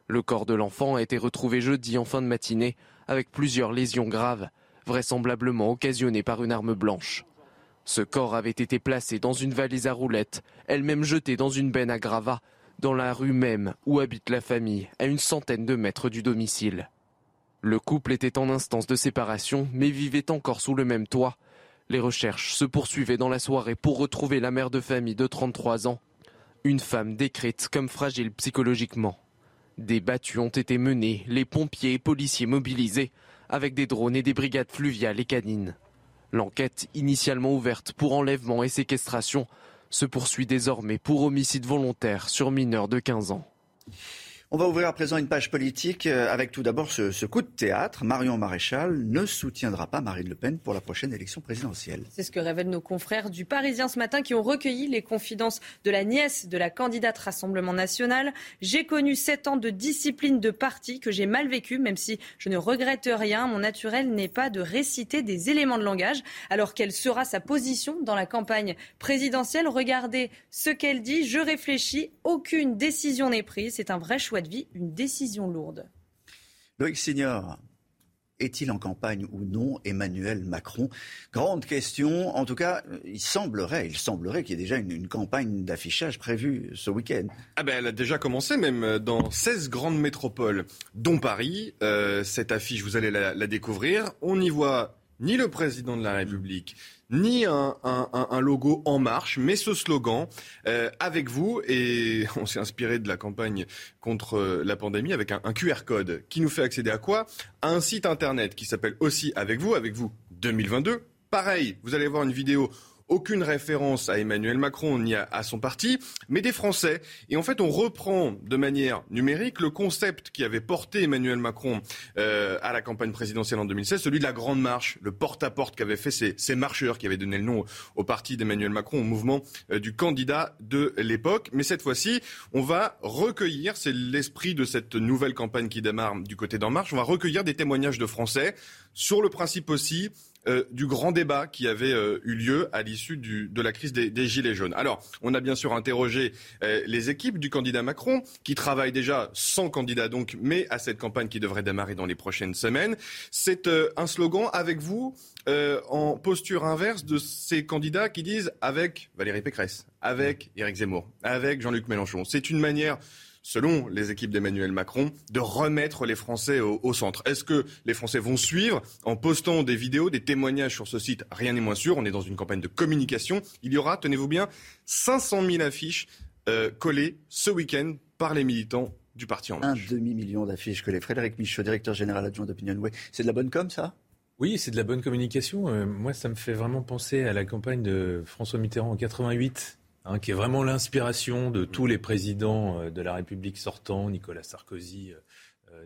Le corps de l'enfant a été retrouvé jeudi en fin de matinée avec plusieurs lésions graves, vraisemblablement occasionnées par une arme blanche. Ce corps avait été placé dans une valise à roulettes, elle-même jetée dans une benne à gravats, dans la rue même où habite la famille, à une centaine de mètres du domicile. Le couple était en instance de séparation, mais vivait encore sous le même toit, les recherches se poursuivaient dans la soirée pour retrouver la mère de famille de 33 ans, une femme décrite comme fragile psychologiquement. Des battues ont été menées, les pompiers et policiers mobilisés, avec des drones et des brigades fluviales et canines. L'enquête, initialement ouverte pour enlèvement et séquestration, se poursuit désormais pour homicide volontaire sur mineur de 15 ans. On va ouvrir à présent une page politique euh, avec tout d'abord ce, coup de théâtre. Marion Maréchal ne soutiendra pas Marine Le Pen pour la prochaine élection présidentielle. C'est ce que révèlent nos confrères du Parisien ce matin qui ont recueilli les confidences de la nièce de la candidate Rassemblement national. J'ai connu sept ans de discipline de parti que j'ai mal vécu, même si je ne regrette rien. Mon naturel n'est pas de réciter des éléments de langage. Alors quelle sera sa position dans la campagne présidentielle? Regardez ce qu'elle dit. Je réfléchis. Aucune décision n'est prise. C'est un vrai choix vie une décision lourde. Loïc Signor, est-il en campagne ou non Emmanuel Macron? Grande question. En tout cas, il semblerait, il semblerait qu'il y ait déjà une, campagne d'affichage prévue ce week-end. Ah ben, elle a déjà commencé, même dans 16 grandes métropoles, dont Paris. Euh, cette affiche, vous allez la, la découvrir. On y voit ni le président de la République, ni un, logo en marche, mais ce slogan euh, avec vous. Et on s'est inspiré de la campagne contre euh, la pandémie avec un, un, QR code qui nous fait accéder à quoi? À un site internet qui s'appelle aussi avec vous, avec vous 2022. Pareil, vous allez voir une vidéo aucune référence à Emmanuel Macron ni à, son parti, mais des Français. Et en fait, on reprend de manière numérique le concept qui avait porté Emmanuel Macron euh, à la campagne présidentielle en 2016, celui de la grande marche, le porte-à-porte qu'avaient fait ces, marcheurs qui avaient donné le nom au, parti d'Emmanuel Macron, au mouvement euh, du candidat de l'époque. Mais cette fois-ci, on va recueillir, c'est l'esprit de cette nouvelle campagne qui démarre du côté d'En Marche, on va recueillir des témoignages de Français sur le principe aussi euh, du grand débat qui avait euh, eu lieu à l'issue de la crise des, Gilets jaunes. Alors, on a bien sûr interrogé euh, les équipes du candidat Macron, qui travaillent déjà sans candidat donc, mais à cette campagne qui devrait démarrer dans les prochaines semaines. C'est un slogan avec vous en posture inverse de ces candidats qui disent avec Valérie Pécresse, avec Éric Zemmour, avec Jean-Luc Mélenchon. C'est une manière selon les équipes d'Emmanuel Macron, de remettre les Français au, centre. Est-ce que les Français vont suivre en postant des vidéos, des témoignages sur ce site Rien n'est moins sûr. On est dans une campagne de communication. Il y aura, tenez-vous bien, 500 000 affiches euh, collées ce week-end par les militants du parti En Marche. Un demi-million d'affiches collées. Frédéric Michaud, directeur général adjoint d'Opinion Way. C'est de la bonne com, ça? Oui, c'est de la bonne communication. Euh, moi, ça me fait vraiment penser à la campagne de François Mitterrand en 88 Hein, qui est vraiment l'inspiration de tous les présidents euh, de la République sortant, Nicolas Sarkozy, euh,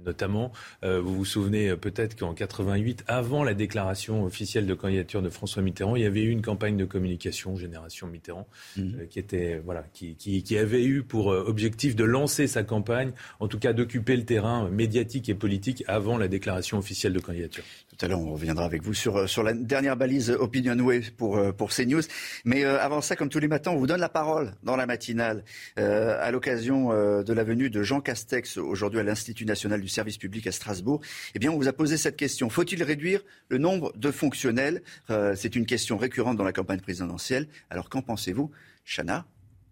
notamment. Euh, vous vous souvenez euh, peut-être qu'en 88, avant la déclaration officielle de candidature de François Mitterrand, il y avait eu une campagne de communication Génération Mitterrand mhm. qui était voilà qui, qui, qui, avait eu pour objectif de lancer sa campagne, en tout cas d'occuper le terrain médiatique et politique avant la déclaration officielle de candidature. Tout à l'heure, on reviendra avec vous sur sur la dernière balise Opinionway pour pour CNews. Mais avant ça, comme tous les matins, on vous donne la parole dans la matinale à l'occasion de la venue de Jean Castex aujourd'hui à l'Institut national du service public à Strasbourg, eh bien, on vous a posé cette question. Faut-il réduire le nombre de fonctionnels euh, C'est une question récurrente dans la campagne présidentielle. Alors, qu'en pensez-vous, Chana?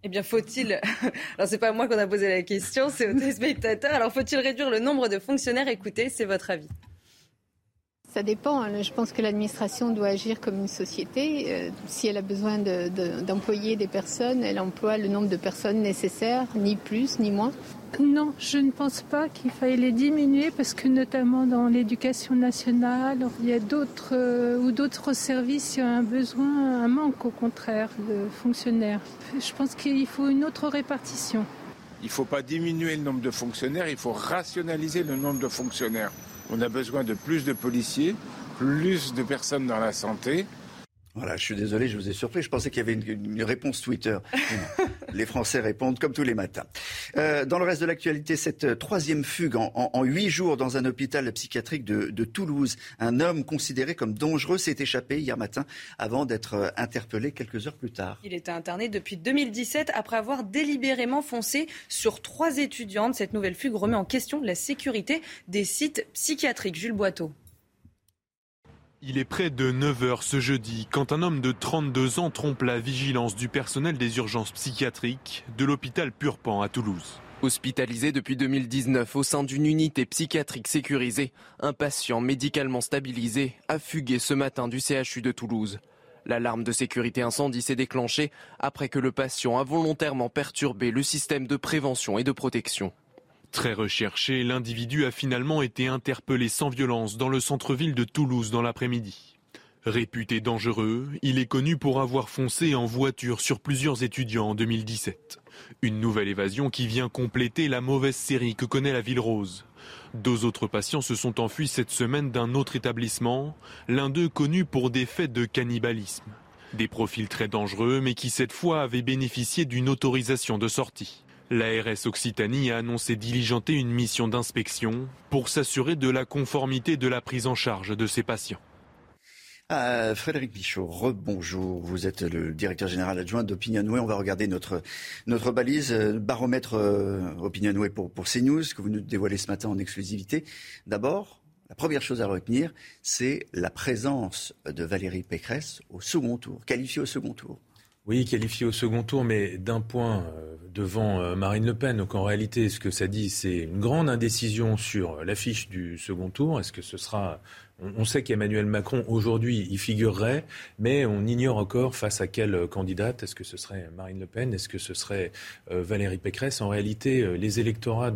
Eh bien, faut-il. Alors, c'est pas moi qu'on a posé la question, c'est aux téléspectateurs. Alors, faut-il réduire le nombre de fonctionnaires? Écoutez, c'est votre avis. Ça dépend. Hein. Je pense que l'administration doit agir comme une société. Euh, si elle a besoin d'employer des personnes, elle emploie le nombre de personnes nécessaires, ni plus, ni moins. Non, je ne pense pas qu'il faille les diminuer parce que notamment dans l'éducation nationale, il y a d'autres euh, ou d'autres services, il y a un besoin, un manque au contraire de fonctionnaires. Je pense qu'il faut une autre répartition. Il ne faut pas diminuer le nombre de fonctionnaires, il faut rationaliser le nombre de fonctionnaires. On a besoin de plus de policiers, plus de personnes dans la santé. Voilà, je suis désolé, je vous ai surpris. Je pensais qu'il y avait une, réponse Twitter. les Français répondent comme tous les matins. Euh, dans le reste de l'actualité, cette euh, troisième fugue en huit jours dans un hôpital psychiatrique de, de, Toulouse. Un homme considéré comme dangereux s'est échappé hier matin avant d'être euh, interpellé quelques heures plus tard. Il était interné depuis 2017 après avoir délibérément foncé sur trois étudiantes. Cette nouvelle fugue remet en question la sécurité des sites psychiatriques. Jules Boiteau. Il est près de 9h ce jeudi quand un homme de 32 ans trompe la vigilance du personnel des urgences psychiatriques de l'hôpital Purpan à Toulouse. Hospitalisé depuis 2019 au sein d'une unité psychiatrique sécurisée, un patient médicalement stabilisé a fugué ce matin du CHU de Toulouse. L'alarme de sécurité incendie s'est déclenchée après que le patient a volontairement perturbé le système de prévention et de protection. Très recherché, l'individu a finalement été interpellé sans violence dans le centre-ville de Toulouse dans l'après-midi. Réputé dangereux, il est connu pour avoir foncé en voiture sur plusieurs étudiants en 2017. Une nouvelle évasion qui vient compléter la mauvaise série que connaît la ville rose. Deux autres patients se sont enfuis cette semaine d'un autre établissement, l'un d'eux connu pour des faits de cannibalisme. Des profils très dangereux, mais qui cette fois avaient bénéficié d'une autorisation de sortie. L'ARS Occitanie a annoncé diligenter une mission d'inspection pour s'assurer de la conformité de la prise en charge de ces patients. Ah, Frédéric Bichot, rebonjour. Vous êtes le directeur général adjoint d'Opinionway. On va regarder notre, balise, euh, baromètre euh, Opinionway pour, pour CNews, que vous nous dévoilez ce matin en exclusivité. D'abord, la première chose à retenir, c'est la présence de Valérie Pécresse au second tour, qualifiée au second tour. Oui, qualifiée au second tour, mais d'un point euh, devant Marine Le Pen. Donc en réalité, ce que ça dit, c'est une grande indécision sur l'affiche du second tour. Est-ce que ce sera on sait qu'Emmanuel Macron, aujourd'hui, y figurerait, mais on ignore encore face à quelle candidate. Est-ce que ce serait Marine Le Pen? Est-ce que ce serait euh, Valérie Pécresse? En réalité, euh, les électorats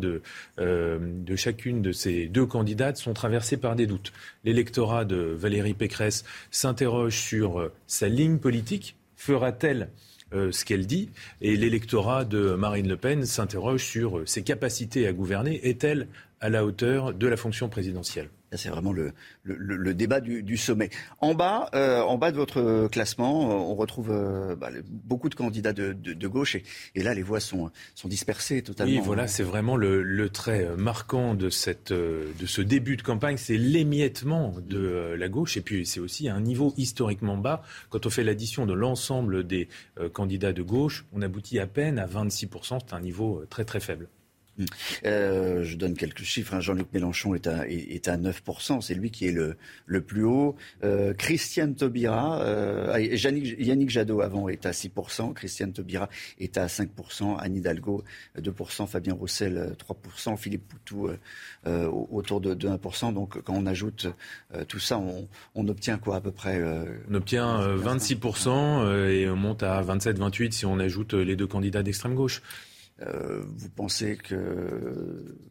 euh, de chacune de ces deux candidates sont traversés par des doutes. L'électorat de Valérie Pécresse s'interroge sur sa ligne politique. Fera-t-elle ce qu'elle dit? Et l'électorat de Marine Le Pen s'interroge sur ses capacités à gouverner. Est-elle à la hauteur de la fonction présidentielle? C'est vraiment le, le, débat du, sommet. En bas, euh, en bas de votre classement, on retrouve euh, bah, beaucoup de candidats de, gauche et, là, les voix sont, sont dispersées totalement. Oui, voilà, c'est vraiment le, trait marquant de, cette, de ce début de campagne, c'est l'émiettement de la gauche et puis c'est aussi un niveau historiquement bas. Quand on fait l'addition de l'ensemble des euh, candidats de gauche, on aboutit à peine à 26%, c'est un niveau très très faible. Euh, je donne quelques chiffres. Hein. Jean-Luc Mélenchon est à, est, à 9%. C'est lui qui est le, le plus haut. Euh, Christiane Taubira, euh, Yannick, Jadot avant est à 6%. Christiane Taubira est à 5%. Anne Hidalgo 2%. Fabien Roussel 3%. Philippe Poutou autour de, 1%. Donc quand on ajoute tout ça, on, on, obtient quoi à peu près On obtient 26% et on monte à 27-28 si on ajoute les deux candidats d'extrême gauche. Euh, vous pensez que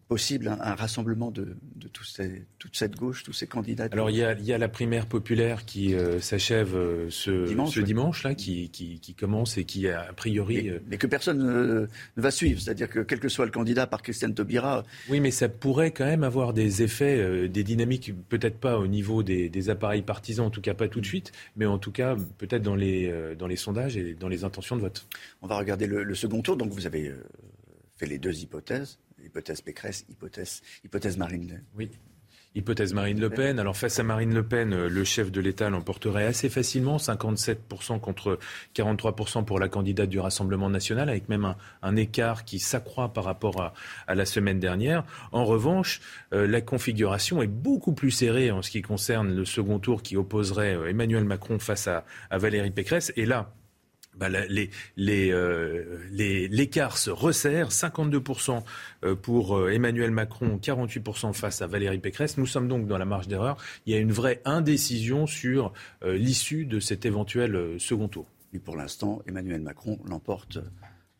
possible un, rassemblement de, toute cette gauche, tous ces candidats Alors il y, a, la primaire populaire qui euh, s'achève euh, ce dimanche, là, qui, commence et qui a priori. Mais, que personne ne, va suivre, c'est-à-dire que quel que soit le candidat par Christiane Taubira. Oui, mais ça pourrait quand même avoir des effets, des dynamiques, peut-être pas au niveau des, appareils partisans, en tout cas pas tout de suite, mais en tout cas peut-être dans les, dans les sondages et dans les intentions de vote. On va regarder le second tour, donc vous avez fait les deux hypothèses, hypothèse Pécresse, hypothèse, hypothèse Marine Le Pen. Oui. Hypothèse Marine Le Pen. Alors face à Marine Le Pen, euh, le chef de l'État l'emporterait assez facilement, 57% contre 43% pour la candidate du Rassemblement national, avec même un, écart qui s'accroît par rapport à, la semaine dernière. En revanche, euh, la configuration est beaucoup plus serrée en ce qui concerne le second tour qui opposerait euh, Emmanuel Macron face à, à Valérie Pécresse. Et là, bah, les, euh, les, l'écart se resserre, 52% euh, pour euh, Emmanuel Macron, 48% face à Valérie Pécresse. Nous sommes donc dans la marge d'erreur. Il y a une vraie indécision sur l'issue de cet éventuel second tour. Et pour l'instant, Emmanuel Macron l'emporte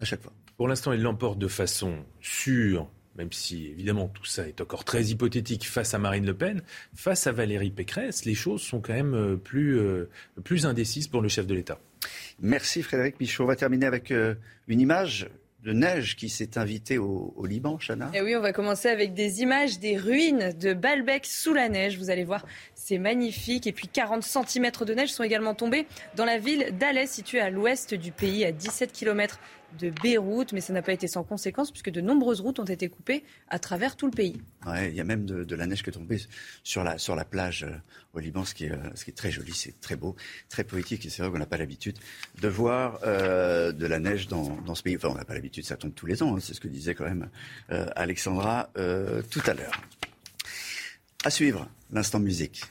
à chaque fois. Pour l'instant, il l'emporte de façon sûre, même si évidemment tout ça est encore très hypothétique face à Marine Le Pen, face à Valérie Pécresse, les choses sont quand même plus, plus indécises pour le chef de l'État. Merci Frédéric Michaud. On va terminer avec euh, une image de neige qui s'est invitée au, Liban, Chana. Et eh oui, on va commencer avec des images des ruines de Baalbek sous la neige. Vous allez voir, c'est magnifique. Et puis 40 cm de neige sont également tombés dans la ville d'Alès, située à l'ouest du pays, à 17 km de Beyrouth, mais ça n'a pas été sans conséquence puisque de nombreuses routes ont été coupées à travers tout le pays. Il y a même de, la neige qui est tombée sur la, sur la plage euh, au Liban, ce qui est, euh, ce qui est très joli, c'est très beau, très poétique, et c'est vrai qu'on n'a pas l'habitude de voir euh, de la neige dans, dans, ce pays. Enfin, on n'a pas l'habitude, ça tombe tous les ans, hein, c'est ce que disait quand même Alexandra tout à l'heure. À suivre, l'instant musique.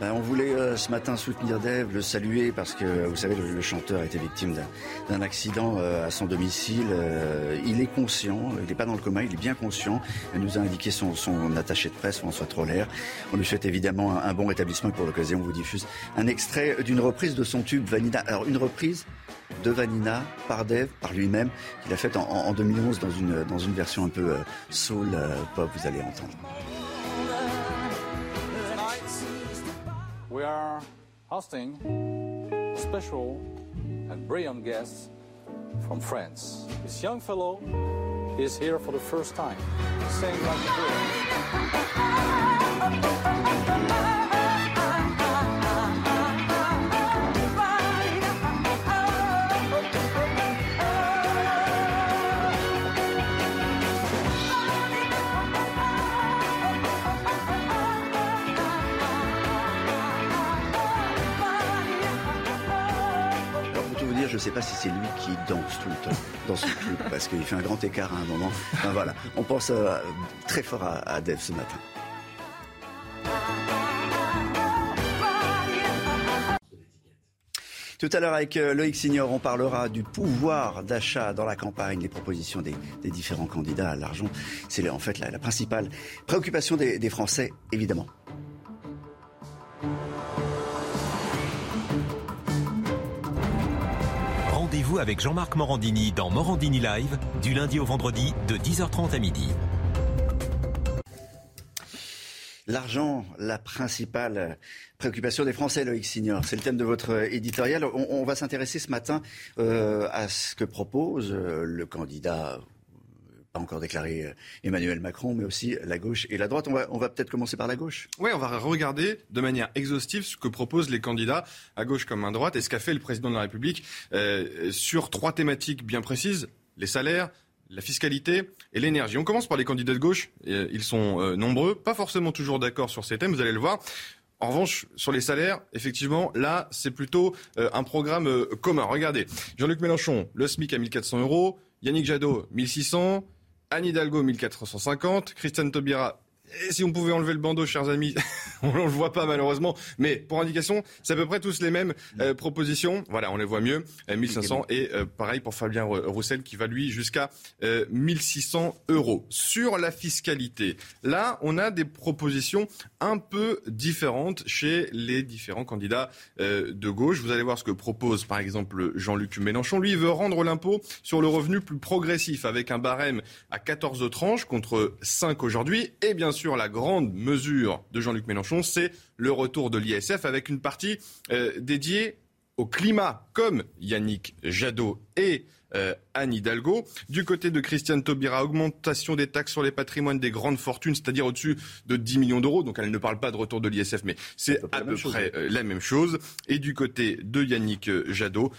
Ben, on voulait euh, ce matin soutenir Dave, le saluer parce que vous savez le, chanteur a été victime d'un accident euh, à son domicile. Euh, il est conscient, il n'est pas dans le coma, il est bien conscient. Il nous a indiqué son, attaché de presse François Troller. On lui souhaite évidemment un, bon rétablissement pour l'occasion. On vous diffuse un extrait d'une reprise de son tube Vanina. Alors une reprise de Vanina par Dave, par lui-même, qu'il a faite en, 2011 dans une, dans une version un peu soul pop. Vous allez entendre. We are hosting special and brilliant guests from France. This young fellow is here for the first time, singing like a je ne sais pas si c'est lui qui danse tout le temps dans ce club, parce qu'il fait un grand écart à un moment. voilà, on pense euh, très fort à, à Dev ce matin. Tout à l'heure avec euh, Loïc Signor, on parlera du pouvoir d'achat dans la campagne, les propositions des, différents candidats à l'argent. C'est en fait la, principale préoccupation des Français, évidemment. Avec Jean-Marc Morandini dans Morandini Live du lundi au vendredi de 10h30 à midi. L'argent, la principale préoccupation des Français, Loïc Signor. C'est le thème de votre éditorial. On, va s'intéresser ce matin euh, à ce que propose euh, le candidat pas encore déclaré euh, Emmanuel Macron, mais aussi la gauche et la droite. On va, peut-être commencer par la gauche. Oui, on va regarder de manière exhaustive ce que proposent les candidats à gauche comme à droite et ce qu'a fait le président de la République euh, sur trois thématiques bien précises les salaires, la fiscalité et l'énergie. On commence par les candidats de gauche. Euh, ils sont nombreux, pas forcément toujours d'accord sur ces thèmes, vous allez le voir. En revanche, sur les salaires, effectivement, là, c'est plutôt un programme commun. Regardez, Jean-Luc Mélenchon, le SMIC à 1400 euros, Yannick Jadot, 1600, Anne Hidalgo 1450, Christiane Taubira et si on pouvait enlever le bandeau, chers amis, on ne le voit pas malheureusement, mais pour indication, c'est à peu près tous les mêmes euh, propositions. Voilà, on les voit mieux, 1500 euh, et euh, pareil pour Fabien Roussel qui va lui jusqu'à 1600 euros. Sur la fiscalité, là, on a des propositions un peu différentes chez les différents candidats de gauche. Vous allez voir ce que propose par exemple Jean-Luc Mélenchon. Lui, il veut rendre l'impôt sur le revenu plus progressif avec un barème à 14 tranches contre 5 aujourd'hui et bien sûr sur la grande mesure de Jean-Luc Mélenchon, c'est le retour de l'ISF avec une partie euh, dédiée au climat, comme Yannick Jadot et euh, Anne Hidalgo. Du côté de Christiane Taubira, augmentation des taxes sur les patrimoines des grandes fortunes, c'est-à-dire au-dessus de 10 millions d'euros. Donc elle ne parle pas de retour de l'ISF, mais c'est à peu près euh, la même chose. Et du côté de Yannick Jadot,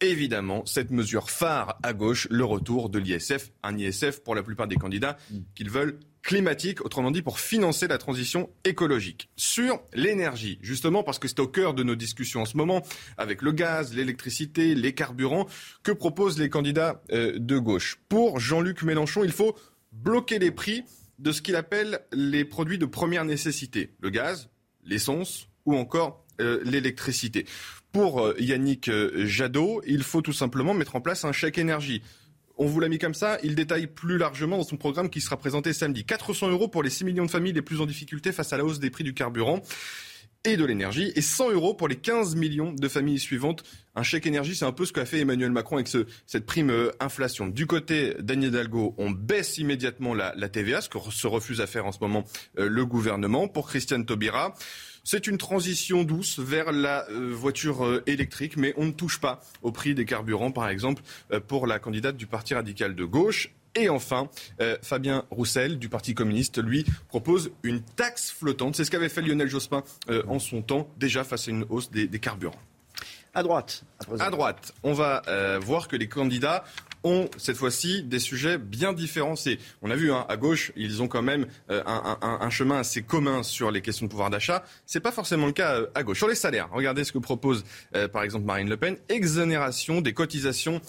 évidemment cette mesure phare à gauche, le retour de l'ISF, un ISF pour la plupart des candidats qu'ils veulent climatique, autrement dit pour financer la transition écologique. Sur l'énergie, justement parce que c'est au cœur de nos discussions en ce moment, avec le gaz, l'électricité, les carburants, que proposent les candidats euh, de gauche? Pour Jean-Luc Mélenchon, il faut bloquer les prix de ce qu'il appelle les produits de première nécessité, le gaz, l'essence ou encore euh, l'électricité. Pour euh, Yannick Jadot, il faut tout simplement mettre en place un chèque énergie. On vous l'a mis comme ça. Il détaille plus largement dans son programme qui sera présenté samedi. 400 euros pour les 6 millions de familles les plus en difficulté face à la hausse des prix du carburant et de l'énergie, et 100 euros pour les 15 millions de familles suivantes. Un chèque énergie, c'est un peu ce qu'a fait Emmanuel Macron avec cette prime euh, inflation. Du côté d'Agnès Hidalgo, on baisse immédiatement la, TVA, ce que se refuse à faire en ce moment euh, le gouvernement. Pour Christiane Taubira, c'est une transition douce vers la euh, voiture euh, électrique, mais on ne touche pas au prix des carburants, par exemple, euh, pour la candidate du Parti radical de gauche. Et enfin, Fabien Roussel du Parti communiste, lui, propose une taxe flottante. C'est ce qu'avait fait Lionel Jospin en son temps, déjà face à une hausse des, carburants. À droite. À, droite, on va voir que les candidats ont cette fois-ci des sujets bien différenciés. On a vu hein, à gauche, ils ont quand même euh, un, chemin assez commun sur les questions de pouvoir d'achat. C'est pas forcément le cas euh, à gauche. Sur les salaires, regardez ce que propose euh, par exemple Marine Le Pen exonération des cotisations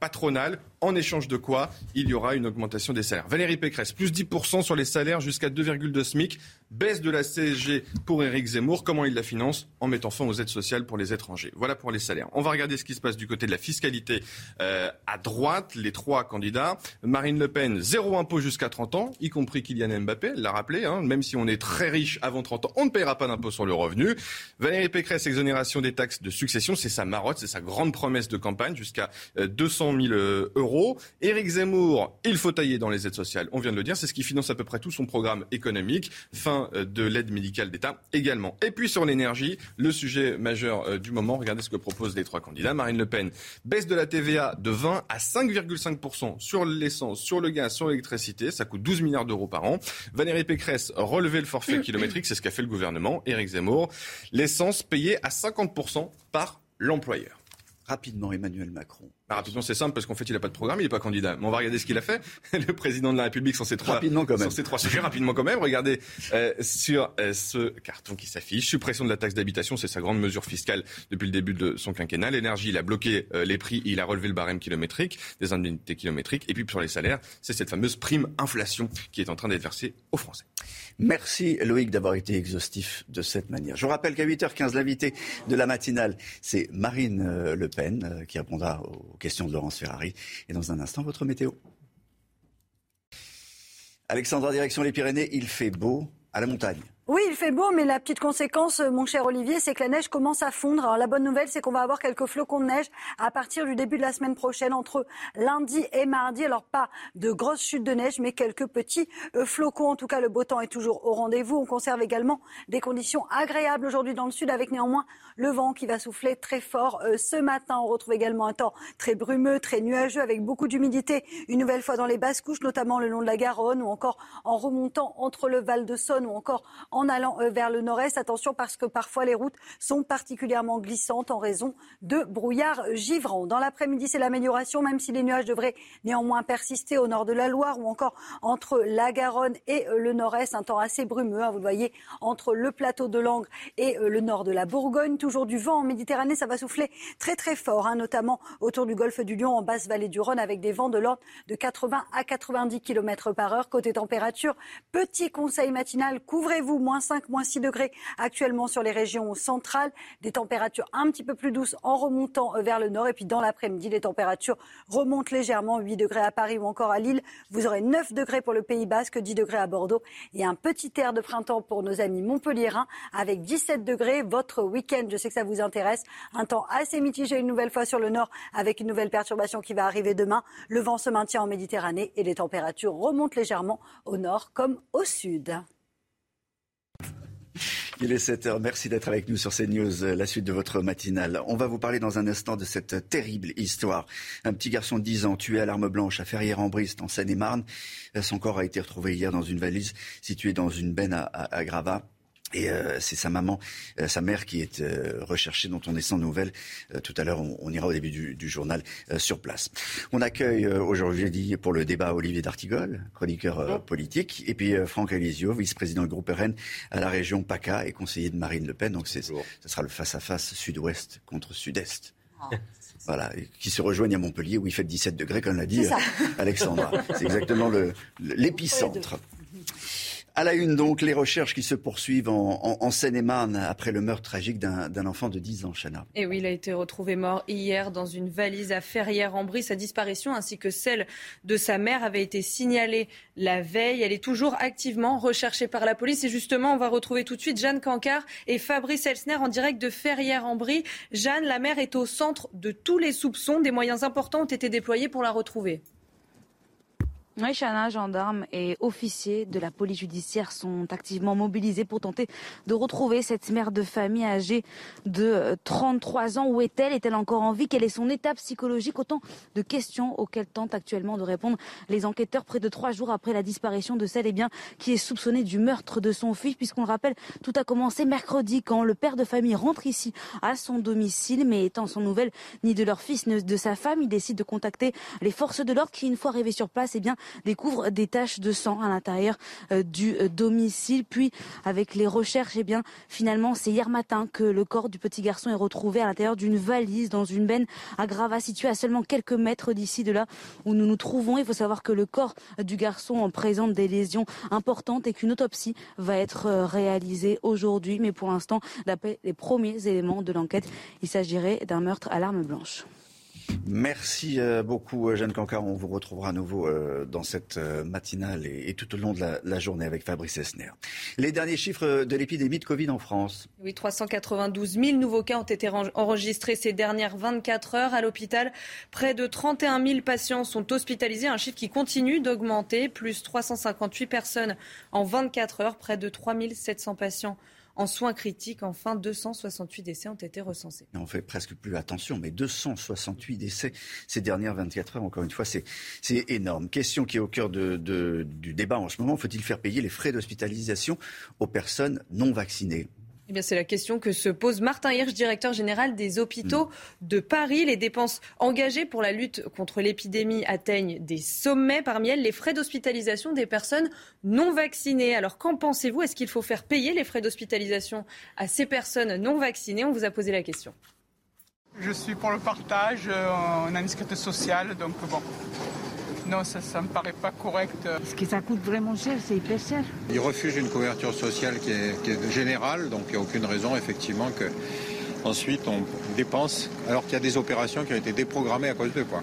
patronales en échange de quoi il y aura une augmentation des salaires. Valérie Pécresse, plus 10% sur les salaires jusqu'à 2,2 SMIC. Baisse de la CSG pour Éric Zemmour. Comment il la finance En mettant fin aux aides sociales pour les étrangers. Voilà pour les salaires. On va regarder ce qui se passe du côté de la fiscalité euh, à droite. Les trois candidats. Marine Le Pen, zéro impôt jusqu'à 30 ans, y compris Kylian Mbappé. Elle l'a rappelé. Hein, même si on est très riche avant 30 ans, on ne paiera pas d'impôt sur le revenu. Valérie Pécresse, exonération des taxes de succession. C'est sa marotte, c'est sa grande promesse de campagne jusqu'à 200 euh, 000 euros euros. Éric Zemmour, il faut tailler dans les aides sociales. On vient de le dire, c'est ce qui finance à peu près tout son programme économique. Fin euh, de l'aide médicale d'État également. Et puis sur l'énergie, le sujet majeur euh, du moment, regardez ce que proposent les trois candidats. Marine Le Pen, baisse de la TVA de 20 à 5,5% sur l'essence, sur le gaz, sur l'électricité. Ça coûte 12 milliards d'euros par an. Valérie Pécresse, relever le forfait kilométrique, c'est ce qu'a fait le gouvernement. Éric Zemmour, l'essence payée à 50% par l'employeur. Rapidement, Emmanuel Macron. Bah, rapidement, c'est simple parce qu'en fait, il n'a pas de programme, il n'est pas candidat. Mais on va regarder ce qu'il a fait. Le président de la République, sur ces trois, rapidement quand même. Sur ces trois sujets, rapidement quand même. Regardez euh, sur euh, ce carton qui s'affiche. Suppression de la taxe d'habitation, c'est sa grande mesure fiscale depuis le début de son quinquennat. L'énergie, il a bloqué euh, les prix, il a relevé le barème kilométrique, des indemnités kilométriques. Et puis sur les salaires, c'est cette fameuse prime inflation qui est en train d'être versée aux Français. Merci Loïc d'avoir été exhaustif de cette manière. Je vous rappelle qu'à 8h15, l'invité de la matinale, c'est Marine euh, Le Pen euh, qui répondra aux questions de Laurence Ferrari. Et dans un instant, votre météo. Alexandra, direction les Pyrénées, il fait beau à la montagne. Oui, il fait beau, mais la petite conséquence, euh, mon cher Olivier, c'est que la neige commence à fondre. Alors la bonne nouvelle, c'est qu'on va avoir quelques flocons de neige à partir du début de la semaine prochaine, entre lundi et mardi. Alors pas de grosses chutes de neige, mais quelques petits euh, flocons. En tout cas, le beau temps est toujours au rendez-vous. On conserve également des conditions agréables aujourd'hui dans le sud, avec néanmoins le vent qui va souffler très fort euh, ce matin. On retrouve également un temps très brumeux, très nuageux, avec beaucoup d'humidité. Une nouvelle fois dans les basses couches, notamment le long de la Garonne, ou encore en remontant entre le Val de Saône, ou encore en allant euh, vers le nord-est. Attention parce que parfois les routes sont particulièrement glissantes en raison de brouillard givrant. Dans l'après-midi, c'est l'amélioration, même si les nuages devraient néanmoins persister au nord de la Loire ou encore entre la Garonne et euh, le nord-est. Un temps assez brumeux, hein, vous le voyez, entre le plateau de Langres et euh, le nord de la Bourgogne. Toujours du vent en Méditerranée, ça va souffler très très fort, hein, notamment autour du golfe du Lion, en basse vallée du Rhône, avec des vents de l'ordre de 80 à 90 km par heure. Côté température, petit conseil matinal, couvrez-vous, moins 5, moins 6 degrés actuellement sur les régions centrales. Des températures un petit peu plus douces en remontant vers le nord. Et puis dans l'après-midi, les températures remontent légèrement. 8 degrés à Paris ou encore à Lille. Vous aurez 9 degrés pour le Pays Basque, 10 degrés à Bordeaux. Et un petit air de printemps pour nos amis montpelliérains avec 17 degrés. Votre week-end, je sais que ça vous intéresse. Un temps assez mitigé une nouvelle fois sur le nord avec une nouvelle perturbation qui va arriver demain. Le vent se maintient en Méditerranée et les températures remontent légèrement au nord comme au sud. Il est 7 heures. Merci d'être avec nous sur CNews, euh, la suite de votre matinale. On va vous parler dans un instant de cette terrible histoire. Un petit garçon de 10 ans tué à l'arme blanche à Ferrières-en-Briste, en Seine-et-Marne. Euh, son corps a été retrouvé hier dans une valise située dans une benne à, à, à. Et euh, c'est sa maman, euh, sa mère qui est euh, recherchée, dont on est sans nouvelles. Euh, tout à l'heure, on, on, ira au début du, du journal euh, sur place. On accueille aujourd'hui jeudi pour le débat Olivier d'Artigol, chroniqueur politique, et puis Franck Elisio, vice-président du groupe RN à la région PACA et conseiller de Marine Le Pen. Donc ce sera le face-à-face sud-ouest contre sud-est. Oh. Voilà, qui se rejoignent à Montpellier où il fait 17 degrés, comme l'a dit Alexandra. C'est exactement le, l'épicentre. À la une, donc, les recherches qui se poursuivent en, Seine-et-Marne après le meurtre tragique d'un enfant de 10 ans, Chana. Et oui, il a été retrouvé mort hier dans une valise à Ferrières-en-Brie. Sa disparition ainsi que celle de sa mère avait été signalée la veille. Elle est toujours activement recherchée par la police. Et justement, on va retrouver tout de suite Jeanne Cancard et Fabrice Elsner en direct de Ferrières-en-Brie. Jeanne, la mère est au centre de tous les soupçons. Des moyens importants ont été déployés pour la retrouver. Oui, Chana, gendarmes et officiers de la police judiciaire sont activement mobilisés pour tenter de retrouver cette mère de famille âgée de 33 ans. Où est-elle? Est-elle encore en vie? Quelle est son état psychologique? Autant de questions auxquelles tentent actuellement de répondre les enquêteurs près de trois jours après la disparition de celle eh bien, qui est soupçonnée du meurtre de son fils. Puisqu'on le rappelle, tout a commencé mercredi quand le père de famille rentre ici à son domicile. Mais étant sans nouvelles ni de leur fils ni de sa femme, il décide de contacter les forces de l'ordre qui, une fois arrivés sur place, eh bien, découvre des taches de sang à l'intérieur euh, du euh, domicile. Puis, avec les recherches, eh finalement, c'est hier matin que le corps du petit garçon est retrouvé à l'intérieur d'une valise dans une benne à Gravat, située à seulement quelques mètres d'ici, de là où nous nous trouvons. Il faut savoir que le corps du garçon présente des lésions importantes et qu'une autopsie va être euh, réalisée aujourd'hui. Mais pour l'instant, d'après les premiers éléments de l'enquête, il s'agirait d'un meurtre à l'arme blanche. Merci euh, beaucoup, euh, Jeanne Cancard. On vous retrouvera à nouveau euh, dans cette matinale et, tout au long de la, journée avec Fabrice Esner. Les derniers chiffres de l'épidémie de Covid en France. Oui, 392 000 nouveaux cas ont été enregistrés ces dernières 24 heures à l'hôpital. Près de 31 000 patients sont hospitalisés, un chiffre qui continue d'augmenter. Plus 358 personnes en 24 heures, près de 3 700 patients en soins critiques. Enfin, 268 décès ont été recensés. On fait presque plus attention, mais 268 décès ces dernières 24 heures, encore une fois, c'est énorme. Question qui est au cœur de, du débat en ce moment. Faut-il faire payer les frais d'hospitalisation aux personnes non vaccinées? Eh c'est la question que se pose Martin Hirsch, directeur général des hôpitaux mm. de Paris. Les dépenses engagées pour la lutte contre l'épidémie atteignent des sommets. Parmi elles, les frais d'hospitalisation des personnes non vaccinées. Alors, qu'en pensez-vous? Est-ce qu'il faut faire payer les frais d'hospitalisation à ces personnes non vaccinées? On vous a posé la question. Je suis pour le partage. Euh, on a une sécurité sociale, donc bon, non, ça ne me paraît pas correct. Ce que ça coûte vraiment cher, c'est hyper cher. Ils refusent une couverture sociale qui est, générale, donc il n'y a aucune raison effectivement que ensuite on dépense alors qu'il y a des opérations qui ont été déprogrammées à cause de quoi.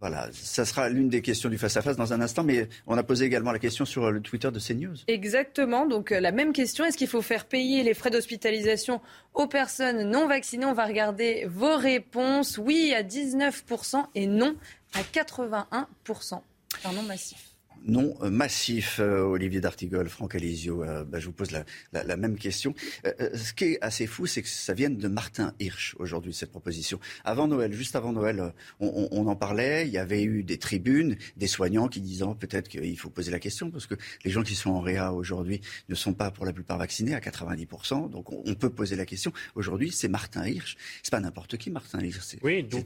Voilà, ça sera l'une des questions du face-à-face dans un instant, mais on a posé également la question sur le Twitter de CNews. Exactement, donc euh, la même question, est-ce qu'il faut faire payer les frais d'hospitalisation aux personnes non vaccinées? On va regarder vos réponses. Oui à 19% et non à 81%. Un nom massif non euh, massif, euh, Olivier D'Artigol, Franck Alizio. Euh, bah, je vous pose la, même question. ce qui est assez fou, c'est que ça vienne de Martin Hirsch aujourd'hui, cette proposition. Avant Noël, juste avant Noël, on, en parlait. Il y avait eu des tribunes, des soignants qui disant peut-être qu'il faut poser la question parce que les gens qui sont en réa aujourd'hui ne sont pas pour la plupart vaccinés à 90%. Donc on, peut poser la question. Aujourd'hui, c'est Martin Hirsch. C'est pas n'importe qui, Martin Hirsch. Oui, d'où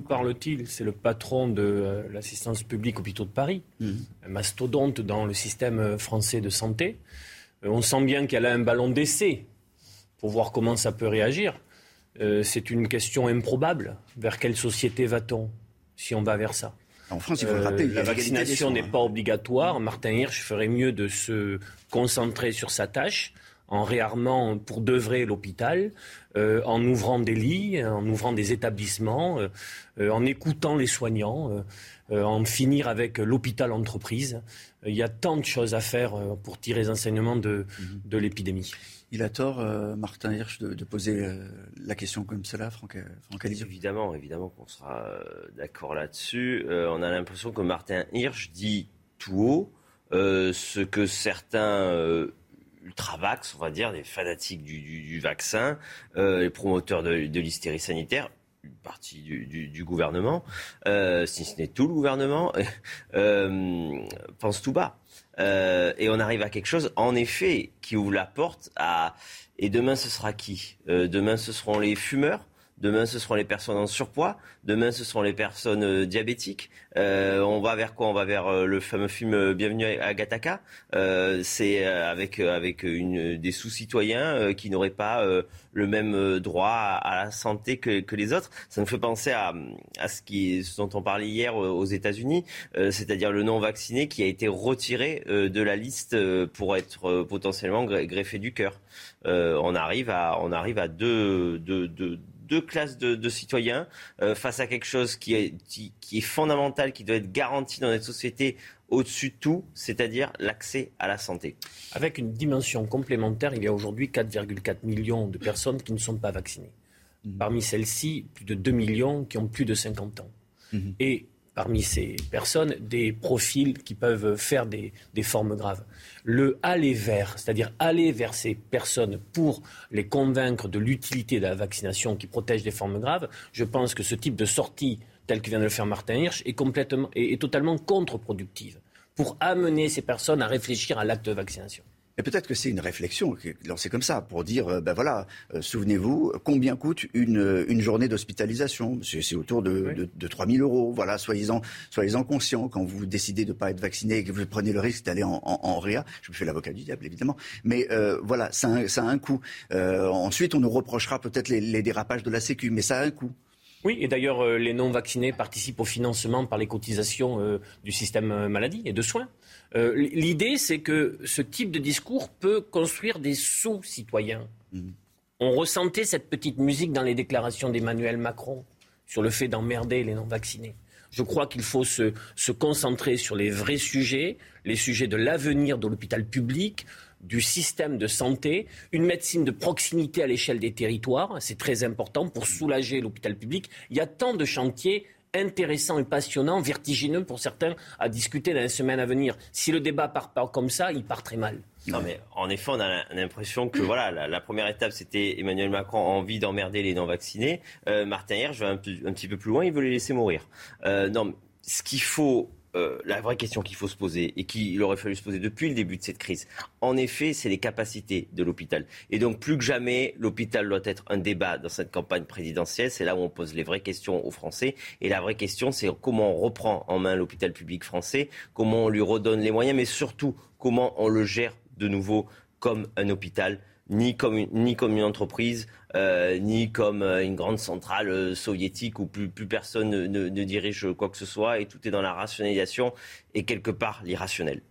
parle-t-il C'est le patron de l'assistance publique hôpitaux de Paris. Mmh mastodonte dans le système français de santé. Euh, on sent bien qu'elle a un ballon d'essai pour voir comment ça peut réagir. Euh, c'est une question improbable. Vers quelle société va-t-on si on va vers ça en France, il faut le rappeler, la vaccination n'est pas obligatoire. Martin Hirsch ferait mieux de se concentrer sur sa tâche en réarmant pour de vrai l'hôpital, euh, en ouvrant des lits, en ouvrant des établissements, en écoutant les soignants. Euh, en finir avec l'hôpital entreprise. Euh, il y a tant de choses à faire euh, pour tirer les enseignements de, mhm. l'épidémie. Il a tort, Martin Hirsch, de, poser la question comme cela, Franck, Franck Évidemment, évidemment qu'on sera d'accord là-dessus. on a l'impression que Martin Hirsch dit tout haut ce que certains ultravax, on va dire, des fanatiques du, vaccin, les promoteurs de l'hystérie sanitaire, une partie du, gouvernement, euh, si ce n'est tout le gouvernement, euh, pense tout bas. Euh, et on arrive à quelque chose, en effet, qui ouvre la porte à... Et demain, ce sera qui? Demain, ce seront les fumeurs? Demain, ce seront les personnes en surpoids. Demain, ce seront les personnes euh, diabétiques. Euh, on va vers quoi? On va vers euh, le fameux film Bienvenue à Gataka. c'est avec avec une, des sous-citoyens qui n'auraient pas le même droit à, la santé que, que, les autres. Ça nous fait penser à, à ce, qui, ce dont on parlait hier aux États-Unis, c'est-à-dire le non vacciné qui a été retiré de la liste pour être potentiellement greffé du cœur. on arrive à on arrive à deux, deux, deux deux classes de, citoyens euh, face à quelque chose qui est, qui, est fondamental, qui doit être garanti dans notre société au-dessus de tout, c'est-à-dire l'accès à la santé. Avec une dimension complémentaire, il y a aujourd'hui 4,4 millions de personnes qui ne sont pas vaccinées. Mmh. Parmi celles-ci, plus de 2 millions qui ont plus de 50 ans. Mmh. Et parmi ces personnes des profils qui peuvent faire des, formes graves. Le aller vers, c'est-à-dire aller vers ces personnes pour les convaincre de l'utilité de la vaccination qui protège des formes graves, je pense que ce type de sortie, tel que vient de le faire Martin Hirsch, est, complètement, est totalement contre-productive pour amener ces personnes à réfléchir à l'acte de vaccination. Et peut-être que c'est une réflexion lancée comme ça pour dire, euh, ben voilà, euh, souvenez-vous, combien coûte une, une journée d'hospitalisation? C'est autour de, de, 3 000 euros. Voilà, soyez-en soyez conscients quand vous décidez de ne pas être vacciné et que vous prenez le risque d'aller en, en, réa. Je me fais l'avocat du diable, évidemment. Mais euh, voilà, ça a, ça a, un coût. ensuite, on nous reprochera peut-être les, les dérapages de la Sécu, mais ça a un coût. Oui, et d'ailleurs, les non-vaccinés participent au financement par les cotisations du système maladie et de soins. Euh, l'idée, c'est que ce type de discours peut construire des sous-citoyens. Mm. On ressentait cette petite musique dans les déclarations d'Emmanuel Macron. sur le fait d'emmerder les non-vaccinés. Je crois qu'il faut se, se, concentrer sur les vrais sujets, les sujets de l'avenir de l'hôpital public, du système de santé, une médecine de proximité à l'échelle des territoires, c'est très important pour soulager l'hôpital public. Il y a tant de chantiers intéressants et passionnants, vertigineux pour certains, à discuter dans les semaines à venir. Si le débat part pas comme ça, il part très mal. Non, mais en effet, on a l'impression que voilà, la, première étape, c'était Emmanuel Macron envie d'emmerder les non-vaccinés. Euh, Martin je vais un, petit peu plus loin, il veut les laisser mourir. Euh, non, ce qu'il faut euh, la vraie question qu'il faut se poser et qu'il aurait fallu se poser depuis le début de cette crise, en effet, c'est les capacités de l'hôpital. Et donc, plus que jamais, l'hôpital doit être un débat dans cette campagne présidentielle. C'est là où on pose les vraies questions aux Français. Et la vraie question, c'est comment on reprend en main l'hôpital public français, comment on lui redonne les moyens, mais surtout, comment on le gère de nouveau comme un hôpital ni comme une, ni comme une entreprise, euh, ni comme euh, une grande centrale euh, soviétique où plus, plus personne ne, ne, dirige quoi que ce soit et tout est dans la rationalisation et quelque part l'irrationnel.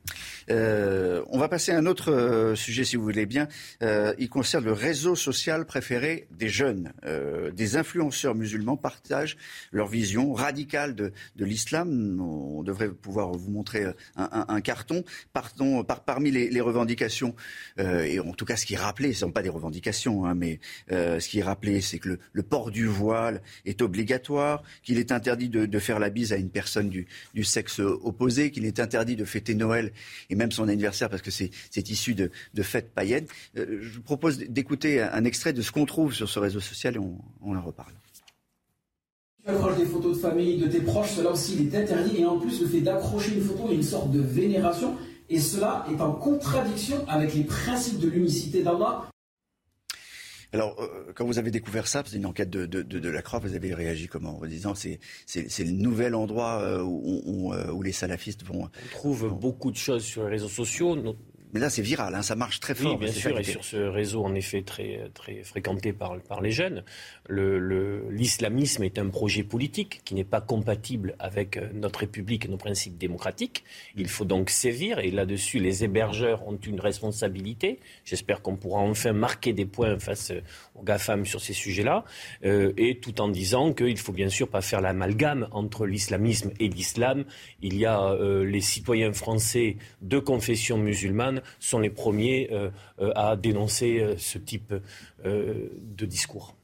On va passer à un autre sujet si vous voulez bien. il concerne le réseau social préféré des jeunes. des influenceurs musulmans partagent leur vision radicale de, l'islam. On devrait pouvoir vous montrer un, carton. Parmi les, revendications, et en tout cas ce qui est rappelé, ce ne sont pas des revendications, hein, mais euh, ce qui est rappelé, c'est que le, port du voile est obligatoire, qu'il est interdit de, faire la bise à une personne du, sexe opposé, qu'il est interdit de fêter Noël même son anniversaire parce que c'est issu de, fêtes païennes. Euh, je vous propose d'écouter un, extrait de ce qu'on trouve sur ce réseau social et on, en reparle. Tu accroches des photos de famille, de tes proches, cela aussi est interdit. Et en plus, le fait d'accrocher une photo, a une sorte de vénération. Et cela est en contradiction avec les principes de l'unicité d'Allah alors, euh, quand vous avez découvert ça, c'est une enquête de, de, de, la Croix, vous avez réagi comment En disant c'est c'est le nouvel endroit euh, où, euh, où, les salafistes vont. On trouve beaucoup de choses sur les réseaux sociaux, mais là, c'est viral, hein, ça marche très fort. Oui, bien sûr, et sur ce réseau, en effet, très, très fréquenté par, par les jeunes, l'islamisme le, est un projet politique qui n'est pas compatible avec euh, notre République et nos principes démocratiques. Il faut donc sévir, et là-dessus, les hébergeurs ont une responsabilité. J'espère qu'on pourra enfin marquer des points face euh, aux GAFAM sur ces sujets-là, euh, et tout en disant qu'il ne faut bien sûr pas faire l'amalgame entre l'islamisme et l'islam. Il y a euh, les citoyens français de confession musulmane sont les premiers euh, euh, à dénoncer euh, ce type de discours.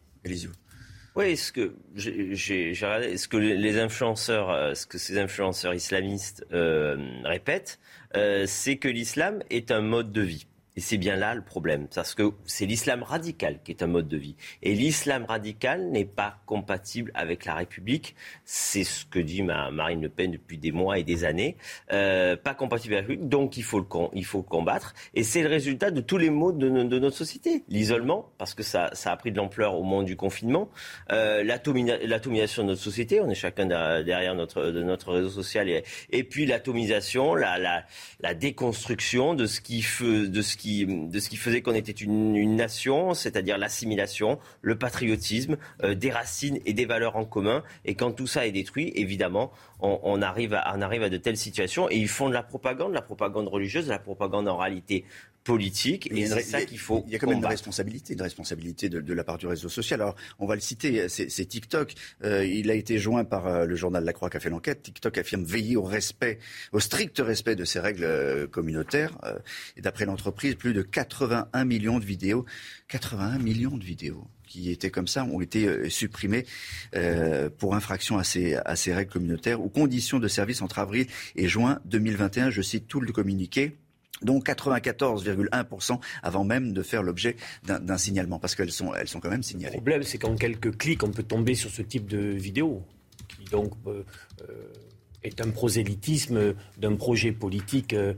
Oui, ce que j'ai ce que les influenceurs, ce que ces influenceurs islamistes répètent, c'est que l'islam est un mode de vie? Et c'est bien là le problème, parce que c'est l'islam radical qui est un mode de vie. Et l'islam radical n'est pas compatible avec la République. C'est ce que dit Marine Le Pen depuis des mois et des années. Euh, pas compatible avec la République, donc il faut le, il faut combattre. Et c'est le résultat de tous les maux de, notre société. L'isolement, parce que ça, ça, a pris de l'ampleur au moment du confinement. Euh, L'atomisation de notre société, on est chacun derrière notre, notre réseau social. Et, et puis l'atomisation, la, la, la, déconstruction de ce qui, fait, de ce qui de ce qui faisait qu'on était une, nation, c'est-à-dire l'assimilation, le patriotisme, euh, des racines et des valeurs en commun. Et quand tout ça est détruit, évidemment, on, arrive à, de telles situations. Et ils font de la propagande, la propagande religieuse, de la propagande en réalité politique. Et c'est ça qu'il faut. Il y a quand même une responsabilité, une responsabilité de, la part du réseau social. Alors, on va le citer, c'est TikTok. Euh, il a été joint par euh, le journal La Croix qui a fait l'enquête. TikTok affirme veiller au respect, au strict respect de ses règles euh, communautaires. et d'après l'entreprise, plus de 81 millions de vidéos, 81 millions de vidéos qui étaient comme ça ont été supprimées pour infraction à ces, à ces règles communautaires ou conditions de service entre avril et juin 2021. Je cite tout le communiqué donc 94,1% avant même de faire l'objet d'un signalement, parce qu'elles sont, elles sont quand même signalées. Le problème, c'est qu'en quelques clics, on peut tomber sur ce type de vidéo, qui donc euh, euh, est un prosélytisme d'un projet politique euh,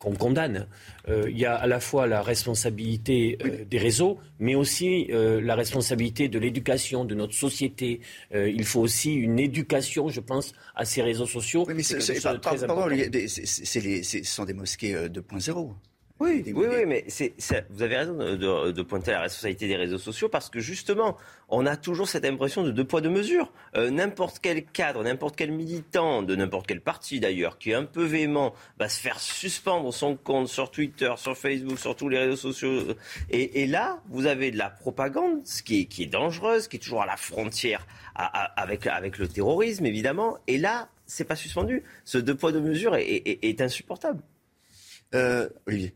qu'on condamne. Euh, il y a à la fois la responsabilité euh, des réseaux, mais aussi euh, la responsabilité de l'éducation, de notre société. il faut aussi une éducation, je pense, à ces réseaux sociaux. Oui, mais c'est, pardon, ce sont des mosquées 2.0. Oui, oui, oui, mais c'est, vous avez raison de, de, pointer la responsabilité des réseaux sociaux parce que justement, on a toujours cette impression de deux poids deux mesures. Euh, n'importe quel cadre, n'importe quel militant de n'importe quel parti d'ailleurs, qui est un peu véhément, va se faire suspendre son compte sur Twitter, sur Facebook, sur tous les réseaux sociaux. Et, et là, vous avez de la propagande, ce qui est, qui est dangereuse, qui est toujours à la frontière avec, avec le terrorisme évidemment. Et là, c'est pas suspendu. Ce deux poids deux mesures est, est, est insupportable. Euh, Olivier.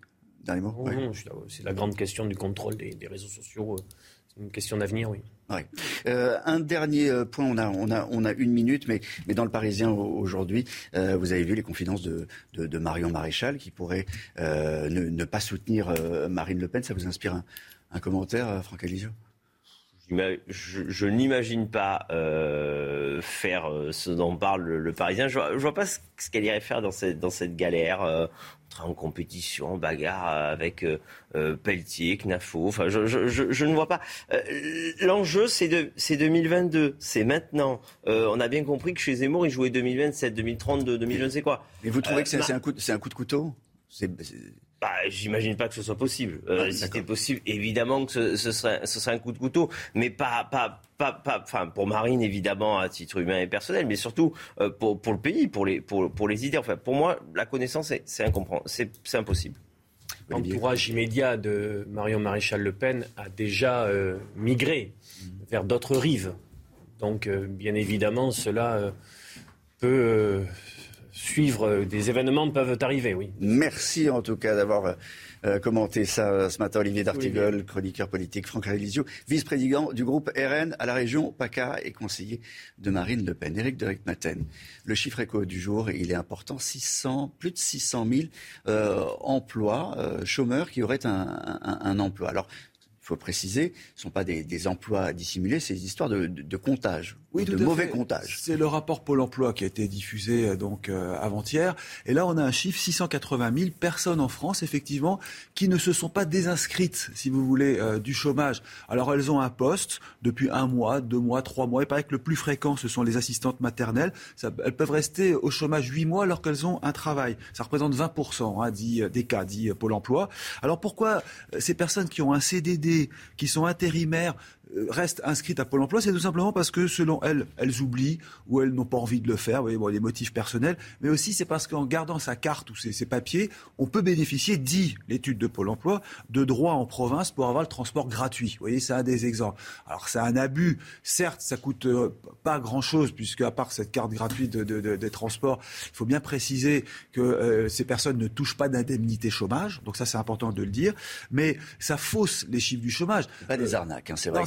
C'est la grande question du contrôle des, réseaux sociaux. Euh, c'est une question d'avenir, oui. Euh, un dernier euh, point, on a, on, a, on a une minute, mais, mais dans le Parisien aujourd'hui, vous avez vu les confidences de, de, Marion Maréchal qui pourrait ne, pas soutenir Marine Le Pen. Ça vous inspire un, commentaire, Franck Alizio je, n'imagine pas faire ce dont parle le, Parisien. Je ne vois, pas ce, qu'elle irait faire dans cette, dans cette galère en compétition, bagarre avec euh, euh, Pelletier, Knafo. Enfin, je, ne vois pas. Euh, l'enjeu, c'est de, 2022, c'est maintenant. on a bien compris que chez Zemmour, il jouait 2027, 2032, 2020, c'est quoi? Mais vous trouvez que c'est un, coup, un coup de couteau? Bah, j'imagine pas que ce soit possible. Euh, si c'était possible, évidemment que ce, serait, un coup de couteau, mais pas, pas, pas, enfin, pour Marine évidemment à titre humain et personnel, mais surtout euh, pour, le pays, pour les, pour, pour les idées. Enfin, pour moi, la connaissance, c'est, c'est, impossible. L'entourage immédiat de Marion Maréchal Le Pen a déjà euh, migré vers d'autres rives. Donc, bien évidemment, cela peut suivre euh, des événements peuvent arriver, oui. Merci en tout cas d'avoir euh, euh, commenté ça ce matin. Olivier D'Artigol, chroniqueur politique, Franck Rélisio, vice-président du groupe RN à la région PACA et conseiller de Marine Le Pen. Éric de Maten, le chiffre éco du jour, il est important, 600, plus de 600 000 emplois, chômeurs qui auraient un, un emploi. Alors, il faut préciser, ce ne sont pas des, emplois dissimulés, c'est des histoires de, comptage, oui, de mauvais comptage. C'est le rapport Pôle emploi qui a été diffusé euh, donc euh, avant-hier. Et là, on a un chiffre 680 000 personnes en France, effectivement, qui ne se sont pas désinscrites, si vous voulez, euh, du chômage. Alors, elles ont un poste depuis un mois, deux mois, trois mois. Il paraît que le plus fréquent, ce sont les assistantes maternelles. elles peuvent rester au chômage huit mois alors qu'elles ont un travail. Ça représente 20 hein, dit, des cas, dit Pôle emploi. Alors, pourquoi ces personnes qui ont un CDD qui sont intérimaires euh, restent inscrites à Pôle emploi, c'est tout simplement parce que, selon elles, elles oublient ou elles n'ont pas envie de le faire, vous voyez, bon, des motifs personnels, mais aussi c'est parce qu'en gardant sa carte ou ses, papiers, on peut bénéficier, dit l'étude de Pôle emploi, de droits en province pour avoir le transport gratuit. Vous voyez, c'est un des exemples. Alors c'est un abus, certes, ça coûte euh, pas grand-chose, puisque à part cette carte gratuite de, des transports, il faut bien préciser que euh, ces personnes ne touchent pas d'indemnité chômage, donc ça c'est important de le dire, mais ça fausse les chiffres du chômage. Pas des arnaques, hein, c'est vrai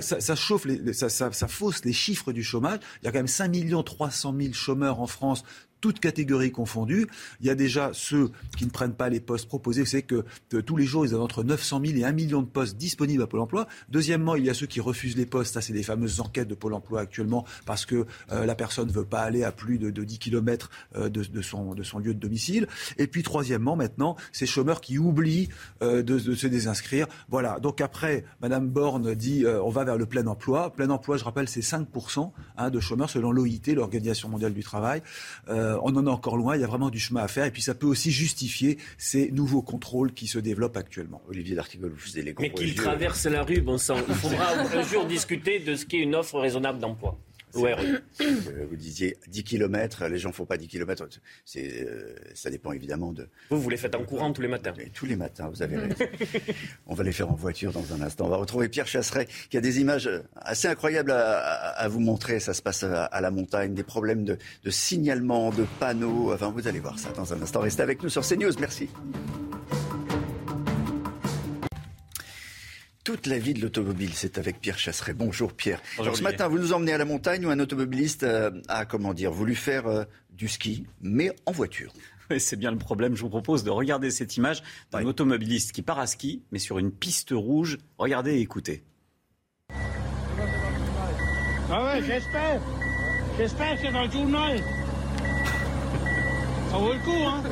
ça, chauffe, les, ça, ça, fausse les chiffres du chômage. Il y a quand même 5 300 000 chômeurs en France toutes catégories confondues. Il y a déjà ceux qui ne prennent pas les postes proposés. C'est que tous les jours, ils ont entre 900 000 et 1 million de postes disponibles à Pôle emploi. Deuxièmement, il y a ceux qui refusent les postes. Ça, c'est des fameuses enquêtes de Pôle emploi actuellement parce que euh, la personne ne veut pas aller à plus de, 10 km euh, de, son, lieu de domicile. Et puis, troisièmement, maintenant, ces chômeurs qui oublient euh, de, se désinscrire. Voilà. Donc après, Madame Borne dit on va vers le plein emploi. Plein emploi, je rappelle, c'est 5% hein, de chômeurs selon l'OIT, l'Organisation mondiale du travail. Euh, on en est encore loin, il y a vraiment du chemin à faire. Et puis ça peut aussi justifier ces nouveaux contrôles qui se développent actuellement. Olivier D'Artigol, vous faisiez les Mais qu'il traverse la rue, bon sang. Il faudra un jour discuter de ce qu'est une offre raisonnable d'emploi. Euh, vous disiez 10 km, les gens ne font pas 10 km. Euh, ça dépend évidemment de. Vous, vous les faites en courant tous les matins Tous les matins, vous avez raison. On va les faire en voiture dans un instant. On va retrouver Pierre Chasseret qui a des images assez incroyables à, vous montrer. Ça se passe à, la montagne, des problèmes de, de signalement, de panneaux. Enfin, vous allez voir ça dans un instant. Restez avec nous sur CNews. Merci. Toute la vie de l'automobile, c'est avec Pierre Chasseret. Bonjour Pierre. ce matin, vous nous emmenez à la montagne où un automobiliste euh, a, comment dire, voulu faire euh, du ski, mais en voiture. Oui, c'est bien le problème. Je vous propose de regarder cette image d'un automobiliste qui part à ski, mais sur une piste rouge. Regardez et écoutez. Ah ouais, j'espère. J'espère que c'est dans le journal. Ça vaut le coup, hein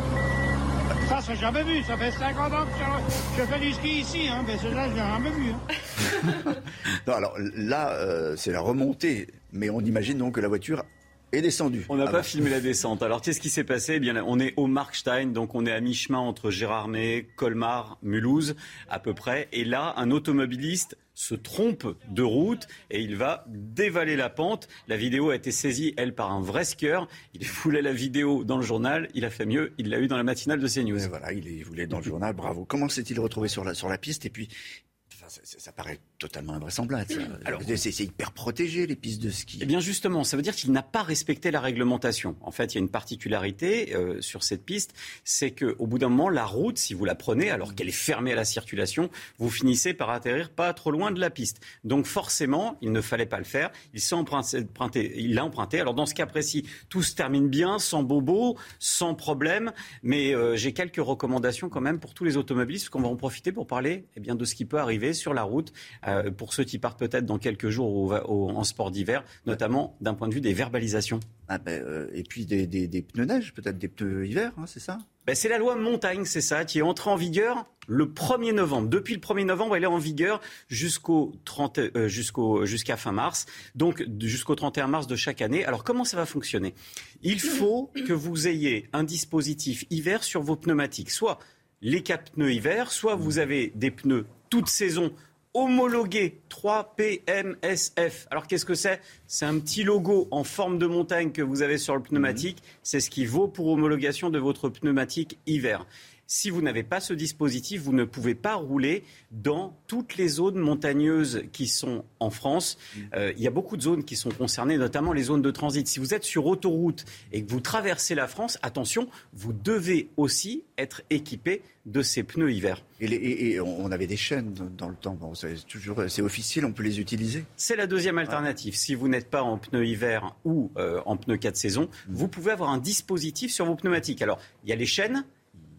ça, c'est jamais vu. Ça fait 50 ans que je fais du ski ici. Hein. Mais là, je jamais vu. Hein. alors là, euh, c'est la remontée. Mais on imagine donc que la voiture Descendu. On n'a Ah pas bon. filmé la descente. Alors qu'est-ce qui s'est passé? Eh bien, on est au Markstein, donc on est à mi-chemin entre Gérardmer, Colmar, Mulhouse, à peu près. Et là, un automobiliste se trompe de route et il va dévaler la pente. La vidéo a été saisie, elle, par un vrai skieur. Il voulait la vidéo dans le journal. Il a fait mieux. Il l'a eu dans la matinale de CNews. Et voilà, il, voulait dans le journal, bravo. Comment s'est-il retrouvé sur la, sur la piste? Et puis, enfin, ça, ça- ça paraît totalement invraisemblable. ça. Alors- c'est hyper protégé, les pistes de ski. Eh bien justement, ça veut dire qu'il n'a pas respecté la réglementation. En fait, il y a une particularité euh, sur cette piste, c'est que au bout d'un moment, la route, si vous la prenez alors qu'elle est fermée à la circulation, vous finissez par atterrir pas trop loin de la piste. Donc forcément, il ne fallait pas le faire. Il s'est emprunté, il l'a emprunté. Alors dans ce cas précis, tout se termine bien, sans bobo, sans problème. Mais euh, j'ai quelques recommandations quand même pour tous les automobilistes, qu'on va en profiter pour parler eh bien, de ce qui peut arriver sur la route euh, pour ceux qui partent peut-être dans quelques jours au- au- en sport d'hiver, notamment d'un point de vue des verbalisations. Ah ben, euh, et puis des, des- des pneus neige, peut-être des pneus hiver, hein, c'est ça? Ben, c'est la loi montagne, c'est ça, qui est entrée en vigueur le 1er novembre. Depuis le 1er novembre, elle est en vigueur jusqu'au 30, euh, jusqu'au, jusqu'à fin mars, donc jusqu'au 31 mars de chaque année. Alors comment ça va fonctionner? Il faut que vous ayez un dispositif hiver sur vos pneumatiques, soit les quatre pneus hiver, soit vous avez des pneus toute saison homologués 3PMSF. Alors qu'est-ce que c'est? C'est un petit logo en forme de montagne que vous avez sur le pneumatique. C'est ce qui vaut pour homologation de votre pneumatique hiver. Si vous n'avez pas ce dispositif, vous ne pouvez pas rouler dans toutes les zones montagneuses qui sont en France. Euh, il y a beaucoup de zones qui sont concernées, notamment les zones de transit. Si vous êtes sur autoroute et que vous traversez la France, attention, vous devez aussi être équipé de ces pneus hiver. et, les- et- et on avait des chaînes dans le temps. Bon, c'est toujours, c'est officiel, on peut les utiliser. C'est la deuxième alternative. Si vous n'êtes pas en pneu hiver ou euh, en pneu 4 saisons, vous pouvez avoir un dispositif sur vos pneumatiques. Alors, il y a les chaînes.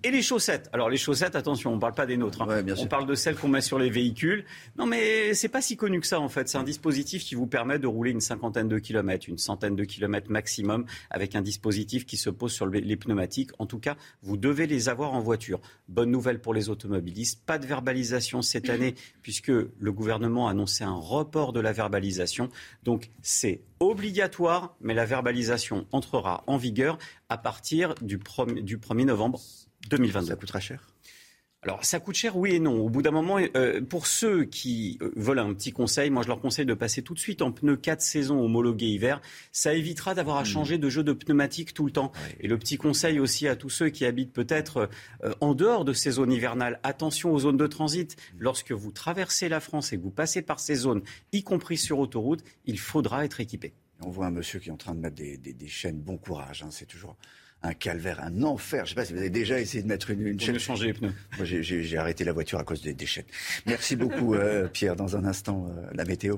Et les chaussettes. Alors les chaussettes, attention, on ne parle pas des nôtres. hein. on parle de celles qu'on met sur les véhicules. Non, mais c'est pas si connu que ça en fait. C'est un dispositif qui vous permet de rouler une cinquantaine de kilomètres, une centaine de kilomètres maximum, avec un dispositif qui se pose sur le- les pneumatiques. En tout cas, vous devez les avoir en voiture. Bonne nouvelle pour les automobilistes. Pas de verbalisation cette année, puisque le gouvernement a annoncé un report de la verbalisation. Donc c'est obligatoire, mais la verbalisation entrera en vigueur à partir du 1er, du 1er novembre 2022. Ça coûtera cher alors, ça coûte cher, oui et non. Au bout d'un moment, euh, pour ceux qui euh, veulent un petit conseil, moi je leur conseille de passer tout de suite en pneus 4 saisons homologués hiver. Ça évitera d'avoir à changer de jeu de pneumatique tout le temps. Et le petit conseil aussi à tous ceux qui habitent peut-être euh, en dehors de ces zones hivernales, attention aux zones de transit. Lorsque vous traversez la France et que vous passez par ces zones, y compris sur autoroute, il faudra être équipé. On voit un monsieur qui est en train de mettre des, des- des chaînes. Bon courage, hein, c'est toujours un calvaire, un enfer. Je ne sais pas si vous avez déjà essayé de mettre une, une chaîne. changer les pneus. Moi, j'ai- arrêté la voiture à cause des, chaînes. Merci beaucoup, euh, Pierre. Dans un instant, euh, la météo.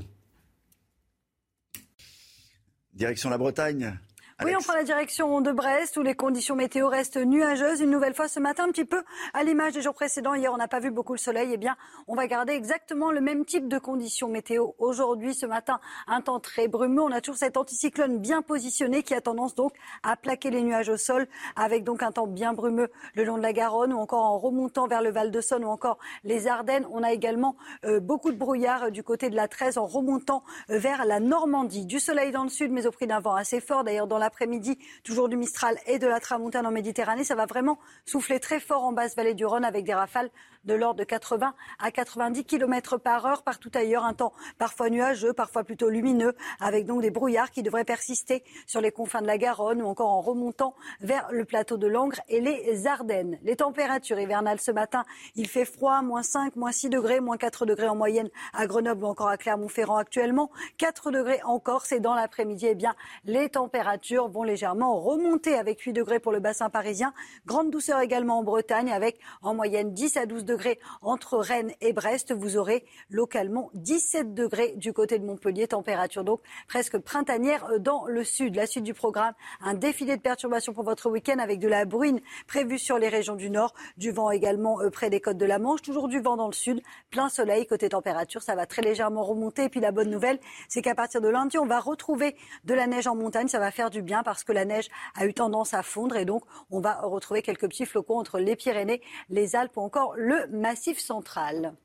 Direction la Bretagne. Oui, on prend la direction de Brest où les conditions météo restent nuageuses. Une nouvelle fois ce matin, un petit peu à l'image des jours précédents. Hier, on n'a pas vu beaucoup le soleil. Eh bien, on va garder exactement le même type de conditions météo aujourd'hui. Ce matin, un temps très brumeux. On a toujours cet anticyclone bien positionné qui a tendance donc à plaquer les nuages au sol avec donc un temps bien brumeux le long de la Garonne ou encore en remontant vers le Val de Saône ou encore les Ardennes. On a également euh, beaucoup de brouillard euh, du côté de la 13 en remontant euh, vers la Normandie. Du soleil dans le sud, mais au prix d'un vent assez fort. D'ailleurs, dans l'après-midi, toujours du Mistral et de la Tramontane en Méditerranée. Ça va vraiment souffler très fort en basse vallée du Rhône avec des rafales de l'ordre de 80 à 90 km par heure. Partout ailleurs, un temps parfois nuageux, parfois plutôt lumineux, avec donc des brouillards qui devraient persister sur les confins de la Garonne ou encore en remontant vers le plateau de Langres et les Ardennes. Les températures hivernales ce matin, il fait froid, moins 5, moins 6 degrés, moins 4 degrés en moyenne à Grenoble ou encore à Clermont-Ferrand actuellement, 4 degrés en Corse et dans l'après-midi, eh bien, les températures vont légèrement remonter avec 8 degrés pour le bassin parisien. Grande douceur également en Bretagne avec en moyenne 10 à 12 degrés entre Rennes et Brest. Vous aurez localement 17 degrés du côté de Montpellier. Température donc presque printanière dans le sud. La suite du programme, un défilé de perturbations pour votre week-end avec de la bruine prévue sur les régions du nord. Du vent également euh, près des côtes de la Manche. Toujours du vent dans le sud. Plein soleil. Côté température, ça va très légèrement remonter. Et puis la bonne nouvelle, c'est qu'à partir de lundi, on va retrouver de la neige en montagne. Ça va faire du parce que la neige a eu tendance à fondre et donc on va retrouver quelques petits flocons entre les Pyrénées, les Alpes ou encore le Massif central.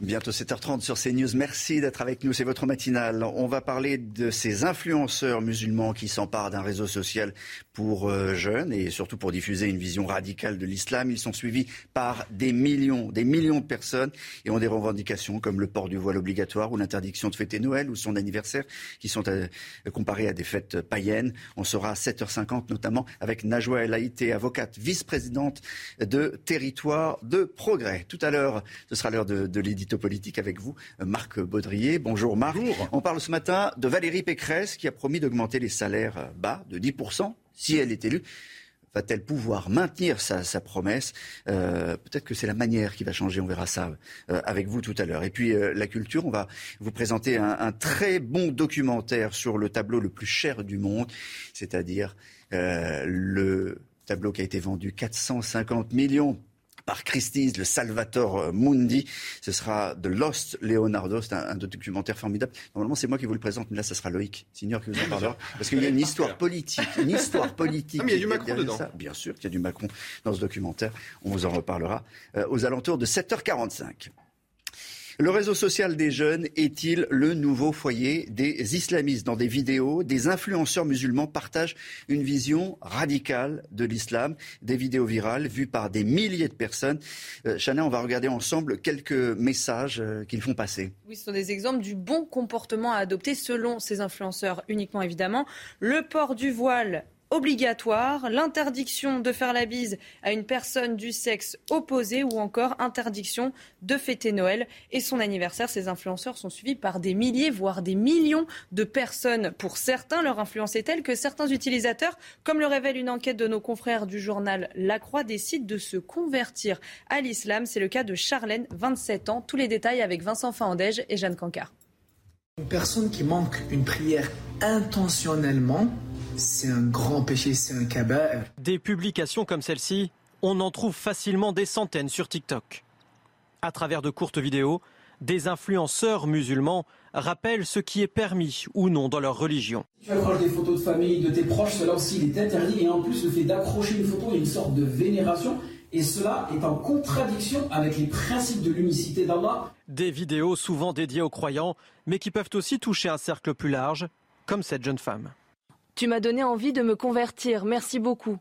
Bientôt 7h30 sur CNews. Merci d'être avec nous. C'est votre matinale. On va parler de ces influenceurs musulmans qui s'emparent d'un réseau social pour euh, jeunes et surtout pour diffuser une vision radicale de l'islam. Ils sont suivis par des millions, des millions de personnes et ont des revendications comme le port du voile obligatoire ou l'interdiction de fêter Noël ou son anniversaire qui sont euh, comparés à des fêtes païennes. On sera à 7h50 notamment avec Najwa El Haïté, avocate, vice-présidente de Territoire de Progrès. Tout à l'heure, ce sera l'heure de, de politique avec vous, Marc Baudrier. Bonjour Marc. On parle ce matin de Valérie Pécresse qui a promis d'augmenter les salaires bas de 10% si elle est élue. Va-t-elle pouvoir maintenir sa, promesse? Euh, Peut-être que c'est la manière qui va changer, on verra ça euh, avec vous tout à l'heure. Et puis euh, la culture, on va vous présenter un, un, très bon documentaire sur le tableau le plus cher du monde, c'est-à-dire le tableau qui a été vendu 450 millions par Christie's, le Salvatore Mundi. Ce sera The Lost Leonardo. C'est un, documentaire formidable. Normalement, c'est moi qui vous le présente, mais là, ce sera Loïc Signor qui vous en parlera. Parce qu'il y a une histoire politique. Une histoire politique. Ah, mais il y a du Macron dedans. Bien sûr qu'il y a du Macron dans ce documentaire. On vous en reparlera euh, aux alentours de 7h45. Le réseau social des jeunes est-il le nouveau foyer des islamistes Dans des vidéos, des influenceurs musulmans partagent une vision radicale de l'islam, des vidéos virales vues par des milliers de personnes. Euh, Chana, on va regarder ensemble quelques messages euh, qu'ils font passer. Oui, ce sont des exemples du bon comportement à adopter selon ces influenceurs uniquement évidemment. Le port du voile obligatoire, l'interdiction de faire la bise à une personne du sexe opposé ou encore interdiction de fêter Noël et son anniversaire. Ces influenceurs sont suivis par des milliers, voire des millions de personnes. Pour certains, leur influence est telle que certains utilisateurs, comme le révèle une enquête de nos confrères du journal La Croix, décident de se convertir à l'islam. C'est le cas de Charlène, 27 ans. Tous les détails avec Vincent Faandège et Jeanne Cancard. Une personne qui manque une prière intentionnellement c'est un grand péché, c'est un cabas. Des publications comme celle-ci, on en trouve facilement des centaines sur TikTok. À travers de courtes vidéos, des influenceurs musulmans rappellent ce qui est permis ou non dans leur religion. Tu accroches des photos de famille, de tes proches, cela aussi il est interdit. Et en plus, le fait d'accrocher une photo, a une sorte de vénération. Et cela est en contradiction avec les principes de l'unicité d'Allah. Des vidéos souvent dédiées aux croyants, mais qui peuvent aussi toucher un cercle plus large, comme cette jeune femme. Tu m'as donné envie de me convertir, merci beaucoup.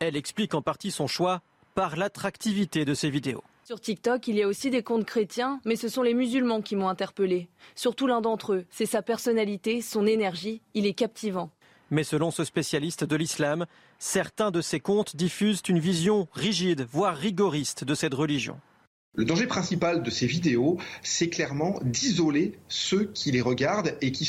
Elle explique en partie son choix par l'attractivité de ses vidéos. Sur TikTok, il y a aussi des comptes chrétiens, mais ce sont les musulmans qui m'ont interpellé. Surtout l'un d'entre eux, c'est sa personnalité, son énergie, il est captivant. Mais selon ce spécialiste de l'islam, certains de ces comptes diffusent une vision rigide, voire rigoriste de cette religion. Le danger principal de ces vidéos, c'est clairement d'isoler ceux qui les regardent et qui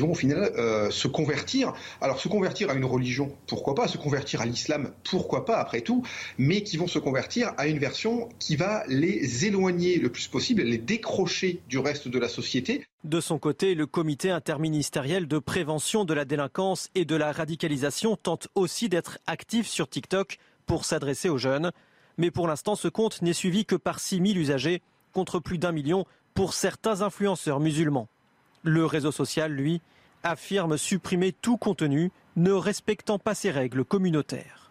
vont au final euh, se convertir. Alors se convertir à une religion, pourquoi pas Se convertir à l'islam, pourquoi pas après tout Mais qui vont se convertir à une version qui va les éloigner le plus possible, les décrocher du reste de la société. De son côté, le comité interministériel de prévention de la délinquance et de la radicalisation tente aussi d'être actif sur TikTok pour s'adresser aux jeunes. Mais pour l'instant, ce compte n'est suivi que par 6 000 usagers, contre plus d'un million pour certains influenceurs musulmans. Le réseau social, lui, affirme supprimer tout contenu ne respectant pas ses règles communautaires.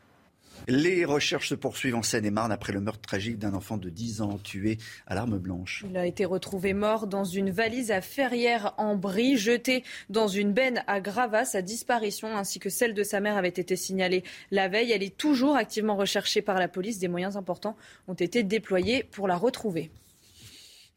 Les recherches se poursuivent en Seine-et-Marne après le meurtre tragique d'un enfant de 10 ans tué à l'arme blanche. Il a été retrouvé mort dans une valise à Ferrières-en-Brie, jeté dans une benne à Gravas. Sa disparition ainsi que celle de sa mère avait été signalée la veille. Elle est toujours activement recherchée par la police. Des moyens importants ont été déployés pour la retrouver.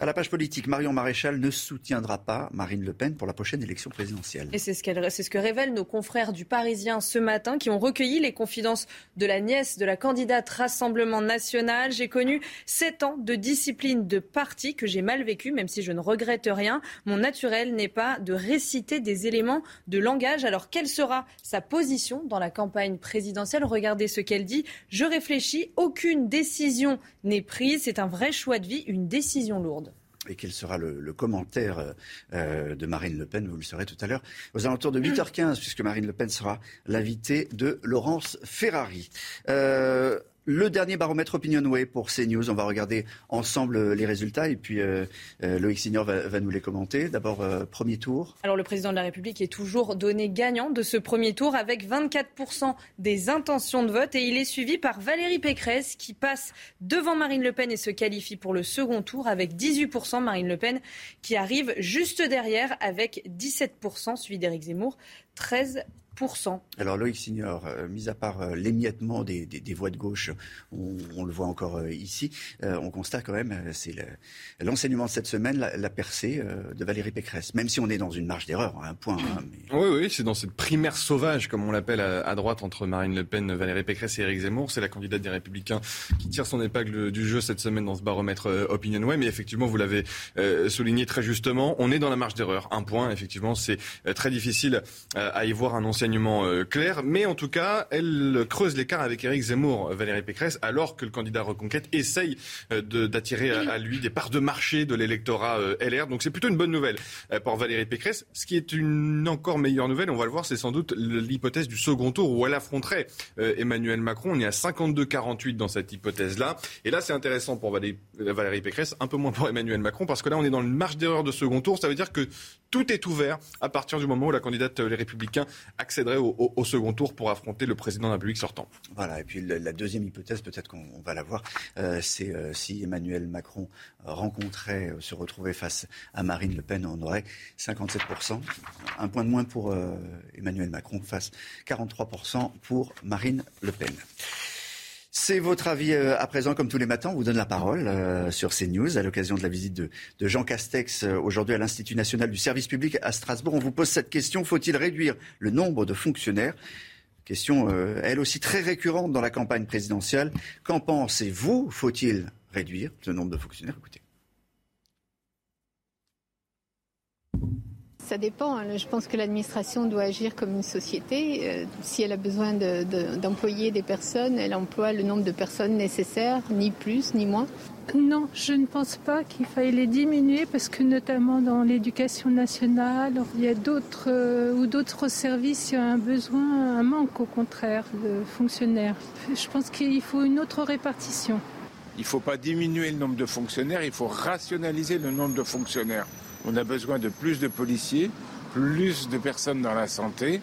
À la page politique, Marion Maréchal ne soutiendra pas Marine Le Pen pour la prochaine élection présidentielle. Et c'est ce, que révèlent nos confrères du Parisien ce matin qui ont recueilli les confidences de la nièce de la candidate Rassemblement national. J'ai connu sept ans de discipline de parti que j'ai mal vécu, même si je ne regrette rien. Mon naturel n'est pas de réciter des éléments de langage. Alors quelle sera sa position dans la campagne présidentielle? Regardez ce qu'elle dit. Je réfléchis, aucune décision n'est prise. C'est un vrai choix de vie, une décision lourde et quel sera le, commentaire euh, euh, de Marine Le Pen, vous le saurez tout à l'heure, aux alentours de 8h15, puisque Marine Le Pen sera l'invitée de Laurence Ferrari. Euh, Le dernier baromètre Opinionway pour CNews. On va regarder ensemble les résultats et puis euh, euh, Loïc Signor va, nous les commenter. D'abord, euh, premier tour. Alors, le président de la République est toujours donné gagnant de ce premier tour avec 24% des intentions de vote et il est suivi par Valérie Pécresse qui passe devant Marine Le Pen et se qualifie pour le second tour avec 18%. Marine Le Pen qui arrive juste derrière avec 17%, suivi d'Éric Zemmour, 13%. Alors Loïc Signor, euh, mis à part euh, l'émiettement des, voix de gauche, on, le voit encore euh, ici, on constate quand même, c'est l'enseignement de cette semaine, la, percée de Valérie Pécresse, même si on est dans une marge d'erreur, un point. Hein, oui, oui, c'est dans cette primaire sauvage, comme on l'appelle à, droite, entre Marine Le Pen, Valérie Pécresse et Éric Zemmour. C'est la candidate des Républicains qui tire son épingle du jeu cette semaine dans ce baromètre Opinionway. Mais effectivement, vous l'avez souligné très justement, on est dans la marge d'erreur. Un point, effectivement, c'est très difficile à y voir un ancien euh, clair, mais en tout cas, elle creuse l'écart avec Éric Zemmour, Valérie Pécresse, alors que le candidat Reconquête essaye euh, d'attirer à, lui des parts de marché de l'électorat euh, LR. Donc c'est plutôt une bonne nouvelle pour Valérie Pécresse. Ce qui est une encore meilleure nouvelle, on va le voir, c'est sans doute l'hypothèse du second tour où elle affronterait Emmanuel Macron. On est à 52-48 dans cette hypothèse-là. Et là, c'est intéressant pour Valérie Pécresse, un peu moins pour Emmanuel Macron, parce que là, on est dans une marge d'erreur de second tour. Ça veut dire que tout est ouvert à partir du moment où la candidate Les Républicains au, second tour pour affronter le président de la République sortant. Voilà, et puis la, deuxième hypothèse, peut-être qu'on va la voir, euh, c'est euh, si Emmanuel Macron rencontrait, euh, se retrouvait face à Marine Le Pen, on aurait 57%, un point de moins pour Emmanuel Macron face 43% pour Marine Le Pen. C'est votre avis euh, à présent, comme tous les matins. On vous donne la parole euh, sur CNews à l'occasion de la visite de, Jean Castex euh, aujourd'hui à l'Institut national du service public à Strasbourg. On vous pose cette question faut-il réduire le nombre de fonctionnaires? Question, elle aussi très récurrente dans la campagne présidentielle. Qu'en pensez-vous? Faut-il réduire le nombre de fonctionnaires? Écoutez. Ça dépend. Hein. Je pense que l'administration doit agir comme une société. Euh, si elle a besoin d'employer des personnes, elle emploie le nombre de personnes nécessaires, ni plus ni moins. Non, je ne pense pas qu'il faille les diminuer parce que notamment dans l'éducation nationale, il y a d'autres euh, ou d'autres services, il y a un besoin, un manque au contraire de fonctionnaires. Je pense qu'il faut une autre répartition. Il ne faut pas diminuer le nombre de fonctionnaires, il faut rationaliser le nombre de fonctionnaires. On a besoin de plus de policiers, plus de personnes dans la santé.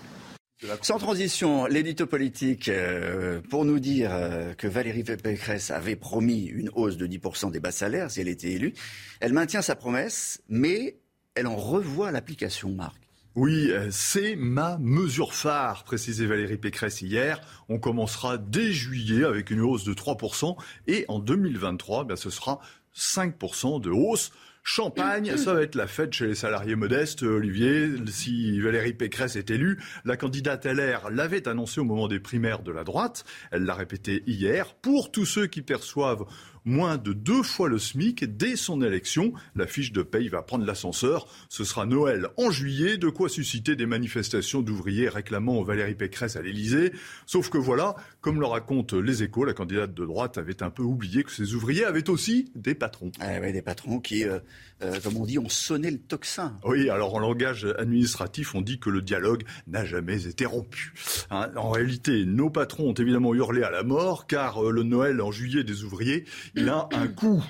Sans transition, l'édito politique, euh, pour nous dire euh, que Valérie Pécresse avait promis une hausse de 10% des bas salaires si elle était élue. Elle maintient sa promesse, mais elle en revoit l'application, Marc. Oui, euh, c'est ma mesure phare, précisait Valérie Pécresse hier. On commencera dès juillet avec une hausse de 3% et en 2023, ben, ce sera 5% de hausse. Champagne, ça va être la fête chez les salariés modestes. Olivier, si Valérie Pécresse est élue, la candidate LR l'avait annoncé au moment des primaires de la droite. Elle l'a répété hier. Pour tous ceux qui perçoivent moins de deux fois le SMIC dès son élection. La fiche de paye va prendre l'ascenseur. Ce sera Noël en juillet, de quoi susciter des manifestations d'ouvriers réclamant Valérie Pécresse à l'Elysée. Sauf que voilà, comme le racontent les échos, la candidate de droite avait un peu oublié que ces ouvriers avaient aussi des patrons. Ah oui, des patrons qui, euh, euh, comme on dit, ont sonné le tocsin. Oui, alors en langage administratif, on dit que le dialogue n'a jamais été rompu. Hein, en réalité, nos patrons ont évidemment hurlé à la mort, car euh, le Noël en juillet des ouvriers, il a un coût.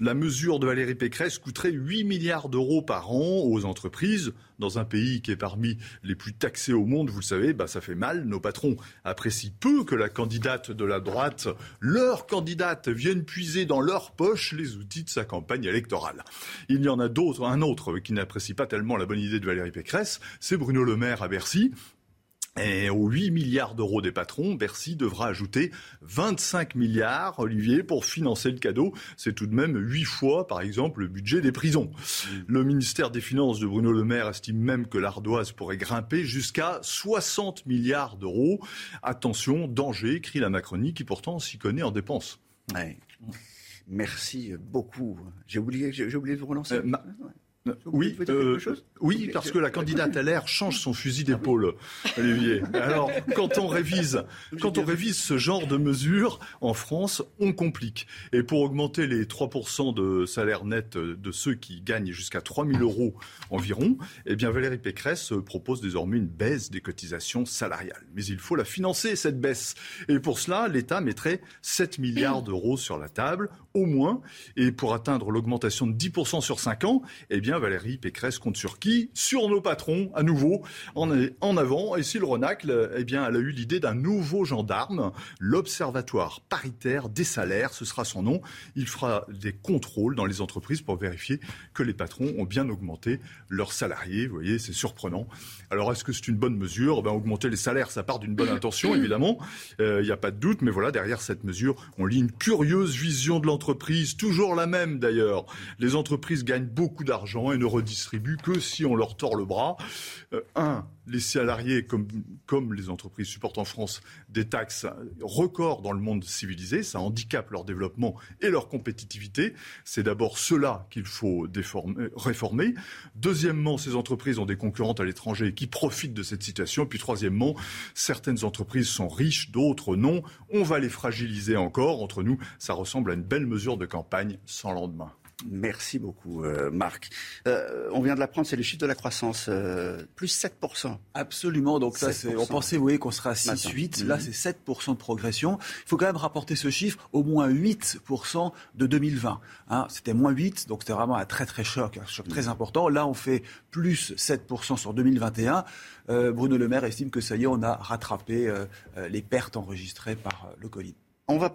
La mesure de Valérie Pécresse coûterait 8 milliards d'euros par an aux entreprises. Dans un pays qui est parmi les plus taxés au monde, vous le savez, bah, ça fait mal. Nos patrons apprécient peu que la candidate de la droite, leur candidate, vienne puiser dans leur poche les outils de sa campagne électorale. Il y en a d'autres, un autre qui n'apprécie pas tellement la bonne idée de Valérie Pécresse, c'est Bruno Le Maire à Bercy. Et aux 8 milliards d'euros des patrons, Bercy devra ajouter 25 milliards, Olivier, pour financer le cadeau. C'est tout de même 8 fois, par exemple, le budget des prisons. Le ministère des Finances de Bruno Le Maire estime même que l'ardoise pourrait grimper jusqu'à 60 milliards d'euros. Attention, danger, écrit la Macronie, qui pourtant s'y connaît en dépenses. Merci beaucoup. J'ai oublié, j'ai oublié de vous relancer. Euh, Oui, euh, oui, parce que la candidate à l'air change son fusil d'épaule, Olivier. Alors, quand on révise, quand on révise ce genre de mesures en France, on complique. Et pour augmenter les 3% de salaire net de ceux qui gagnent jusqu'à 3 000 euros environ, eh bien Valérie Pécresse propose désormais une baisse des cotisations salariales. Mais il faut la financer, cette baisse. Et pour cela, l'État mettrait 7 milliards d'euros sur la table, au moins. Et pour atteindre l'augmentation de 10% sur 5 ans, eh bien Valérie Pécresse compte sur qui Sur nos patrons, à nouveau, en, avant. Et si le Renacle, eh bien, elle a eu l'idée d'un nouveau gendarme, l'Observatoire paritaire des salaires, ce sera son nom. Il fera des contrôles dans les entreprises pour vérifier que les patrons ont bien augmenté leurs salariés. Vous voyez, c'est surprenant. Alors, est-ce que c'est une bonne mesure? Ben, Augmenter les salaires, ça part d'une bonne intention, évidemment. Il euh, n'y a pas de doute. Mais voilà, derrière cette mesure, on lit une curieuse vision de l'entreprise, toujours la même d'ailleurs. Les entreprises gagnent beaucoup d'argent et ne redistribuent que si on leur tord le bras. Euh, un, les salariés, comme, les entreprises, supportent en France des taxes records dans le monde civilisé. Ça handicape leur développement et leur compétitivité. C'est d'abord cela qu'il faut déformer, réformer. Deuxièmement, ces entreprises ont des concurrentes à l'étranger qui profitent de cette situation. Puis troisièmement, certaines entreprises sont riches, d'autres non. On va les fragiliser encore. Entre nous, ça ressemble à une belle mesure de campagne sans lendemain. Merci beaucoup, euh, Marc. Euh, on vient de l'apprendre, c'est le chiffre de la croissance, euh, plus 7%. Absolument. Donc ça, c'est, on pensait, vous voyez, qu'on serait à 6-8. Là, c'est 7% de progression. Il faut quand même rapporter ce chiffre au moins 8% de 2020. Hein. c'était moins 8, donc c'était vraiment un très très choc, un choc très important. Là, on fait plus 7% sur 2021. Bruno Le Maire estime que ça y est, on a rattrapé les pertes enregistrées par le Covid. On va,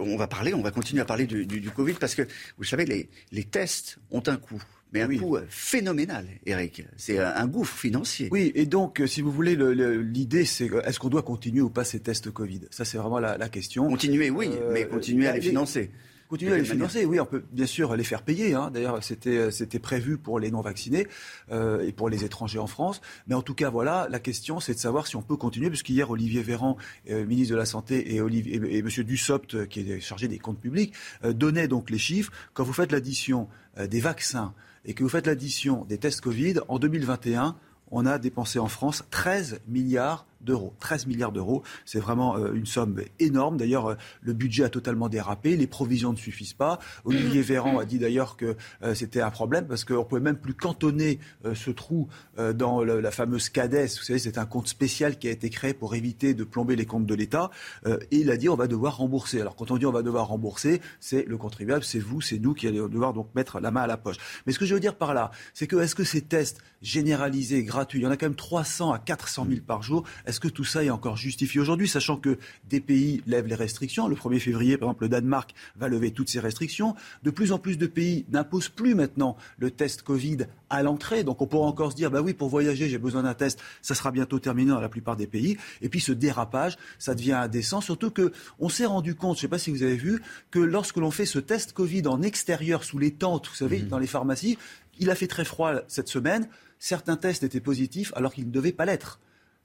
on va parler, on va continuer à parler du, Covid parce que, vous savez, les, tests ont un coût mais un coût euh, phénoménal, Eric. C'est un gouffre financier. Oui, et donc, euh, si vous voulez, l'idée, c'est est-ce qu'on doit continuer ou pas ces tests Covid? Ça, c'est vraiment la, question. Continuer, oui, euh, mais continuer à les financer. Continuer à les financer, oui, on peut bien sûr les faire payer. Hein. D'ailleurs, c'était c'était prévu pour les non vaccinés euh, et pour les étrangers en France. Mais en tout cas, voilà, la question, c'est de savoir si on peut continuer, puisqu'hier Olivier Véran, euh, ministre de la santé, et, Olivier, et, et Monsieur Dussopt, qui est chargé des comptes publics, euh, donnaient donc les chiffres. Quand vous faites l'addition euh, des vaccins et que vous faites l'addition des tests Covid en 2021, on a dépensé en France 13 milliards d'euros. 13 milliards d'euros, c'est vraiment euh, une somme énorme. D'ailleurs, euh, le budget a totalement dérapé, les provisions ne suffisent pas. Olivier Véran a dit d'ailleurs que euh, c'était un problème parce qu'on ne pouvait même plus cantonner ce trou dans la fameuse CADES. Vous savez, c'est un compte spécial qui a été créé pour éviter de plomber les comptes de l'État. et il a dit on va devoir rembourser. Alors quand on dit on va devoir rembourser, c'est le contribuable, c'est vous, c'est nous qui allons devoir donc mettre la main à la poche. Mais ce que je veux dire par là, c'est que est-ce que ces tests généralisés, gratuits, il y en a quand même 300 à 400 000 par jour, est-ce que tout ça est encore justifié aujourd'hui, sachant que des pays lèvent les restrictions? Le 1er février, par exemple, le Danemark va lever toutes ses restrictions. De plus en plus de pays n'imposent plus maintenant le test Covid à l'entrée. Donc on pourra encore se dire, bah oui, pour voyager, j'ai besoin d'un test. Ça sera bientôt terminé dans la plupart des pays. Et puis ce dérapage, ça devient indécent. Surtout que on s'est rendu compte, je ne sais pas si vous avez vu, que lorsque l'on fait ce test Covid en extérieur, sous les tentes, vous savez, mmh. dans les pharmacies, il a fait très froid cette semaine. Certains tests étaient positifs alors qu'ils ne devaient pas l'être.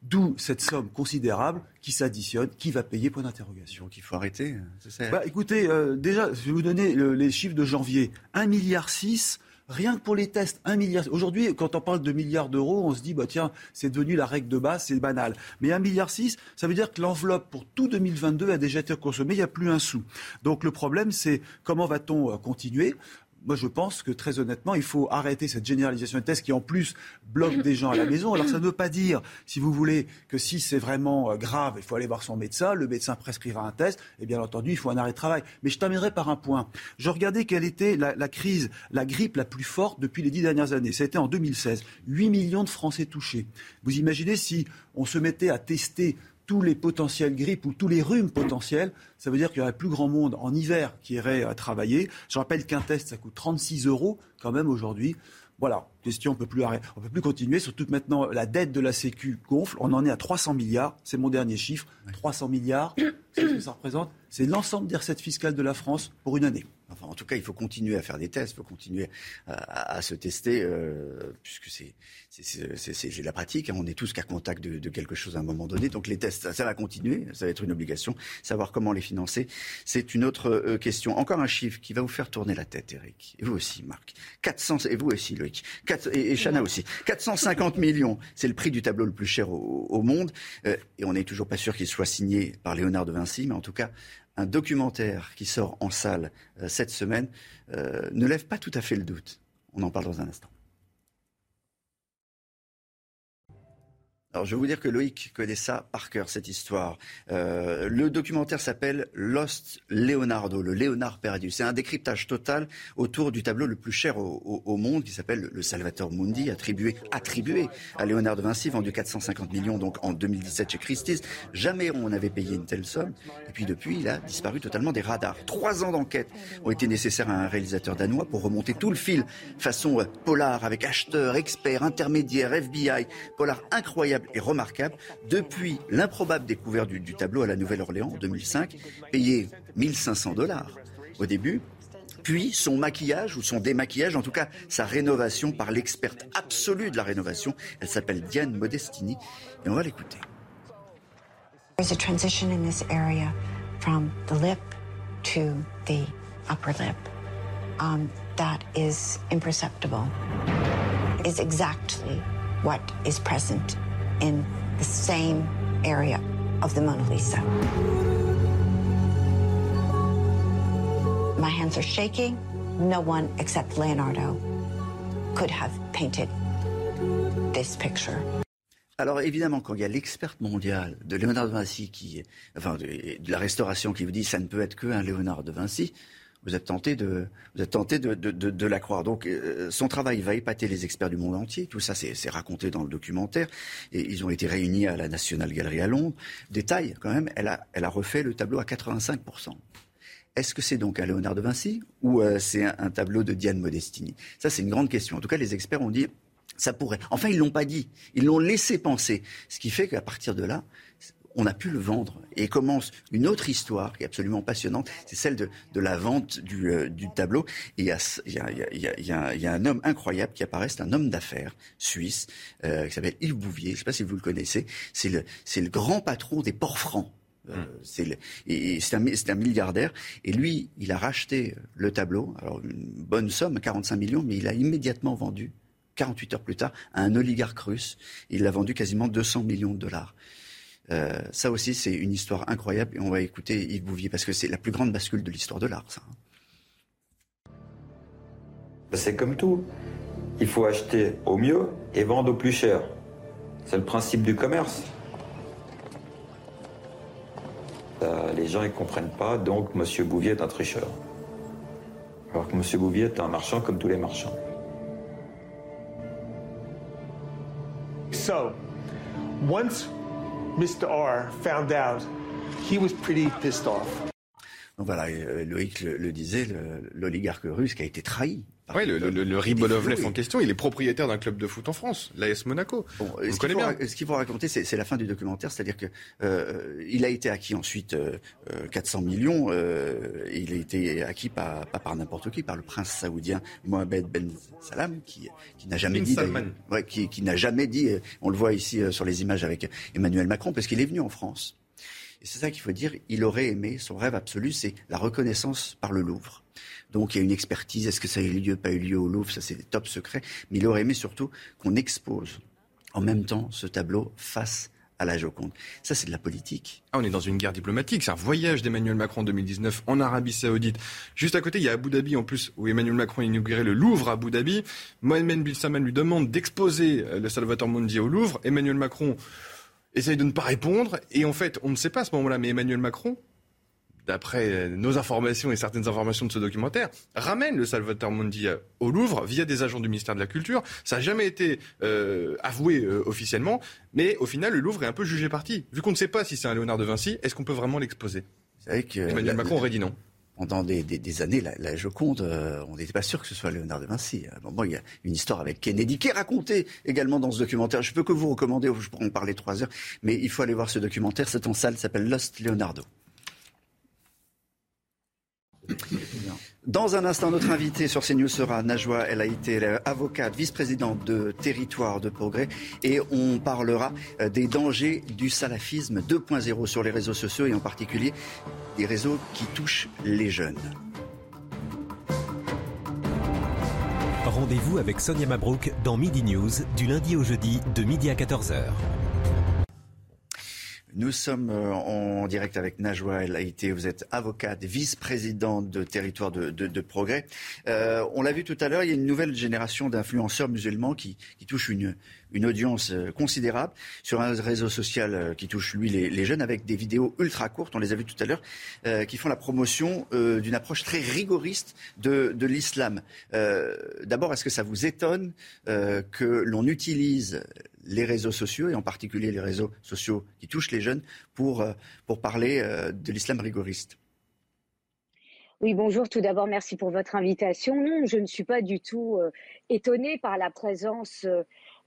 D'où cette somme considérable qui s'additionne, qui va payer point d'interrogation. Donc il faut arrêter. Bah, écoutez, euh, déjà, je vais vous donner les chiffres de janvier. 1,6 milliard rien que pour les tests, 1 milliard. Aujourd'hui, quand on parle de milliards d'euros, on se dit, bah tiens, c'est devenu la règle de base, c'est banal. Mais 1,6 milliard, ça veut dire que l'enveloppe pour tout 2022 a déjà été consommée, il n'y a plus un sou. Donc le problème, c'est comment va-t-on euh, continuer? Moi, je pense que très honnêtement, il faut arrêter cette généralisation des tests qui, en plus, bloque des gens à la maison. Alors, ça ne veut pas dire, si vous voulez, que si c'est vraiment euh, grave, il faut aller voir son médecin, le médecin prescrira un test, et bien entendu, il faut un arrêt de travail. Mais je terminerai par un point. Je regardais quelle était la, la crise, la grippe la plus forte depuis les dix dernières années. Ça a été en 2016. 8 millions de Français touchés. Vous imaginez si on se mettait à tester tous les potentiels grippes ou tous les rhumes potentiels, ça veut dire qu'il y aurait plus grand monde en hiver qui irait à travailler. Je rappelle qu'un test, ça coûte 36 euros quand même aujourd'hui. Voilà. question, on peut plus on peut plus continuer. Surtout que maintenant, la dette de la Sécu gonfle. On en est à 300 milliards. C'est mon dernier chiffre. 300 milliards. C'est ce que ça représente. C'est l'ensemble des recettes fiscales de la France pour une année. Enfin, en tout cas, il faut continuer à faire des tests, il faut continuer à, se tester, euh, puisque c'est la pratique. Hein. On est tous qu'à contact de, quelque chose à un moment donné. Donc les tests, ça, va continuer, ça va être une obligation. Savoir comment les financer, c'est une autre euh, question. Encore un chiffre qui va vous faire tourner la tête, Eric. Et vous aussi, Marc. 400, et vous aussi, Loïc. 4, et, et Chana aussi. 450 millions, c'est le prix du tableau le plus cher au, monde. Euh, et on n'est toujours pas sûr qu'il soit signé par Léonard de Vinci, mais en tout cas, un documentaire qui sort en salle euh, cette semaine euh, ne lève pas tout à fait le doute. On en parle dans un instant. Alors, je vais vous dire que Loïc connaît ça par cœur, cette histoire. Euh, le documentaire s'appelle Lost Leonardo, le Léonard perdu. C'est un décryptage total autour du tableau le plus cher au, monde, qui s'appelle le Salvator Mundi, attribué, attribué à Léonard de Vinci, vendu 450 millions donc en 2017 chez Christie's. Jamais on n'avait payé une telle somme. Et puis depuis, il a disparu totalement des radars. Trois ans d'enquête ont été nécessaires à un réalisateur danois pour remonter tout le fil, façon euh, polar, avec acheteurs, experts, intermédiaires, FBI, polar incroyable est remarquable. Depuis l'improbable découverte du, tableau à la Nouvelle-Orléans en 2005, payé 1500 dollars au début, puis son maquillage ou son démaquillage, en tout cas sa rénovation par l'experte absolue de la rénovation. Elle s'appelle Diane Modestini et on va l'écouter. There's a transition in this area from the lip to the upper lip um, that is imperceptible. Is exactly what is present in the same area of the Mona Lisa. My hands are shaking. No one except Leonardo could have painted this picture. Alors évidemment, quand il y a l'experte mondiale de Léonard de Vinci, qui, enfin de, de, la restauration, qui vous dit ça ne peut être qu'un Léonard de Vinci, vous êtes tenté de, vous êtes tenté de, de, la croire. Donc, euh, son travail va épater les experts du monde entier. Tout ça, c'est raconté dans le documentaire. Et ils ont été réunis à la National Gallery à Londres. Détail, quand même, elle a, elle a refait le tableau à 85%. Est-ce que c'est donc un Léonard de Vinci ou euh, c'est un, un, tableau de Diane Modestini? Ça, c'est une grande question. En tout cas, les experts ont dit ça pourrait. Enfin, ils l'ont pas dit. Ils l'ont laissé penser. Ce qui fait qu'à partir de là, on a pu le vendre. Et commence une autre histoire qui est absolument passionnante, c'est celle de, la vente du, euh, tableau. Et il y a, un homme incroyable qui apparaît, c'est un homme d'affaires suisse euh, qui s'appelle Yves Bouvier, je ne sais pas si vous le connaissez, c'est le, le grand patron des ports francs. Euh, c'est c'est un, un, milliardaire et lui, il a racheté le tableau, alors une bonne somme, 45 millions, mais il a immédiatement vendu 48 heures plus tard à un oligarque russe. Il l'a vendu quasiment 200 millions de dollars. Euh, ça aussi, c'est une histoire incroyable et on va écouter Yves Bouvier parce que c'est la plus grande bascule de l'histoire de l'art, ça. Ben, c'est comme tout. Il faut acheter au mieux et vendre au plus cher. C'est le principe du commerce. Euh, les gens ne comprennent pas, donc M. Bouvier est un tricheur. Alors que M. Bouvier est un marchand comme tous les marchands. So, once Mr. R found out, he was pretty pissed off. Donc voilà, euh, Loïc le, disait, l'oligarque russe qui a été trahi oui, le, le, le Ribolovlev en question, il est propriétaire d'un club de foot en France, l'AS Monaco. Bon, ce qu'il faut, raconter, c'est la fin du documentaire, c'est-à-dire que euh, il a été acquis ensuite euh, 400 euh, millions. Euh, il a été acquis pas, pas par n'importe qui, par le prince saoudien Mohamed Ben Salam, qui, qui n'a jamais dit, ouais, qui, qui n'a jamais dit. On le voit ici euh, sur les images avec Emmanuel Macron, parce qu'il est venu en France. Et c'est ça qu'il faut dire. Il aurait aimé, son rêve absolu, c'est la reconnaissance par le Louvre. Donc il y a une expertise, est-ce que ça a eu lieu, pas eu lieu au Louvre, ça c'est des top secrets. Mais il aurait aimé surtout qu'on expose en même temps ce tableau face à la Joconde. Ça, c'est de la politique. Ah, on est dans une guerre diplomatique. C'est un voyage d'Emmanuel Macron en 2019 en Arabie Saoudite. Juste à côté, il y a Abu Dhabi, en plus, où Emmanuel Macron a inauguré le Louvre à Abu Dhabi. Mohamed Bin Salman lui demande d'exposer euh, le Salvatore Mundi au Louvre. Emmanuel Macron essaye de ne pas répondre. Et en fait, on ne sait pas à ce moment-là, mais Emmanuel Macron d'après nos informations et certaines informations de ce documentaire, ramène le Salvatore Mundi au Louvre via des agents du ministère de la Culture. Ça n'a jamais été euh, avoué euh, officiellement, mais au final, le Louvre est un peu jugé parti. Vu qu'on ne sait pas si c'est un Léonard de Vinci, est-ce qu'on peut vraiment l'exposer? Emmanuel Macron aurait dit non. Pendant des, années, la, Joconde, on n'était pas sûr que ce soit Léonard de Vinci. À un moment, il y a une histoire avec Kennedy qui est racontée également dans ce documentaire. Je peux que vous recommander, je pourrais en parler trois heures, mais il faut aller voir ce documentaire. C'est en salle, s'appelle Lost Leonardo. Dans un instant, notre invité sur CNews sera Najwa El Haïté, avocate, vice-présidente de Territoire de Progrès, et on parlera euh, des dangers du salafisme 2.0 sur les réseaux sociaux et en particulier des réseaux qui touchent les jeunes. Rendez-vous avec Sonia Mabrouk dans Midi News du lundi au jeudi de midi à 14h. Nous sommes euh, en direct avec Najwa El Haïté. Vous êtes avocate, vice-présidente de Territoire de, Progrès. Euh, on l'a vu tout à l'heure, il y a une nouvelle génération d'influenceurs musulmans qui, qui touchent une, une audience euh, considérable sur un réseau social qui touche, lui, les, jeunes, avec des vidéos ultra courtes, on les a vues tout à l'heure, qui font la promotion d'une approche très rigoriste de, de l'islam. D'abord, est-ce que ça vous étonne que l'on utilise les réseaux sociaux, et en particulier les réseaux sociaux qui touchent les jeunes, pour, euh, pour parler euh, de l'islam rigoriste. Oui, bonjour. Tout d'abord, merci pour votre invitation. Non, je ne suis pas du tout euh, étonnée par la présence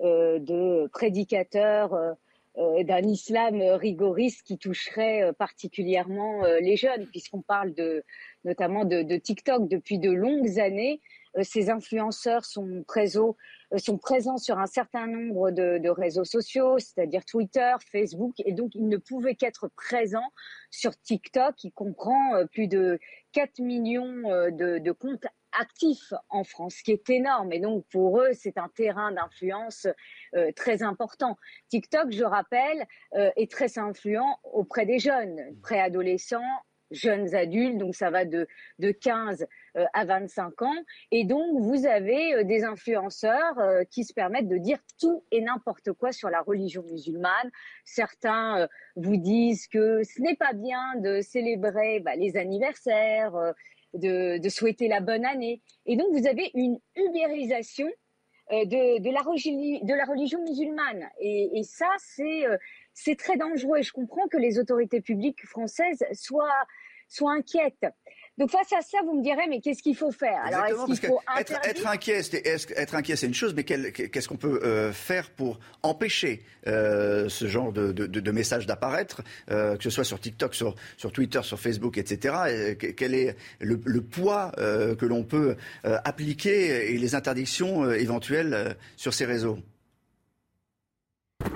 de prédicateurs d'un islam rigoriste qui toucherait particulièrement les jeunes, puisqu'on parle de, notamment de, de, TikTok depuis de longues années. ces influenceurs sont présents sont présents sur un certain nombre de, réseaux sociaux, c'est-à-dire Twitter, Facebook, et donc ils ne pouvaient qu'être présents sur TikTok, qui comprend euh, plus de 4 millions euh, de, comptes actifs en France, ce qui est énorme. Et donc, pour eux, c'est un terrain d'influence très important. TikTok, je rappelle, est très influent auprès des jeunes, préadolescents, jeunes adultes, donc ça va de, de 15 euh, à 25 ans. Et donc, vous avez euh, des influenceurs euh, qui se permettent de dire tout et n'importe quoi sur la religion musulmane. Certains vous disent que ce n'est pas bien de célébrer bah, les anniversaires, de, souhaiter la bonne année. Et donc, vous avez une ubérisation de, de, la, de la religion musulmane. Et ça, c'est c'est très dangereux. Et je comprends que les autorités publiques françaises soient, soient inquiètes. Donc face à ça, vous me direz, mais qu'est-ce qu'il faut faire? Alors est-ce qu'il faut être, être, inquiet, être inquiet, c'est une chose, mais qu'est-ce qu'on peut euh, faire pour empêcher euh, ce genre de, de, messages d'apparaître, euh, que ce soit sur TikTok, sur, sur Twitter, sur Facebook, etc. quel est le, le poids que l'on peut appliquer et les interdictions éventuelles sur ces réseaux?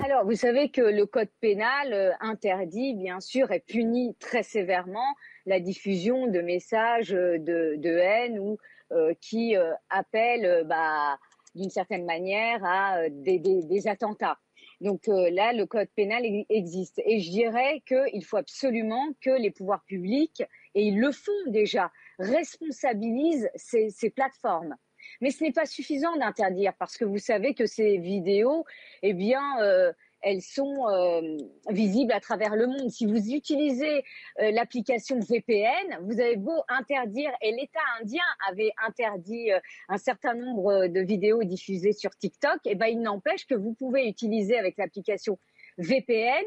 Alors, vous savez que le code pénal euh, interdit, bien sûr, et punit très sévèrement la diffusion de messages euh, de, haine ou euh, qui appellent, bah, d'une certaine manière, à des, attentats. Donc là, le code pénal existe. Et je dirais qu'il faut absolument que les pouvoirs publics, et ils le font déjà, responsabilisent ces plateformes. Mais ce n'est pas suffisant d'interdire parce que vous savez que ces vidéos, eh bien, euh, elles sont euh, visibles à travers le monde. Si vous utilisez euh, l'application VPN, vous avez beau interdire, et l'État indien avait interdit un certain nombre de vidéos diffusées sur TikTok, et eh ben il n'empêche que vous pouvez utiliser avec l'application VPN,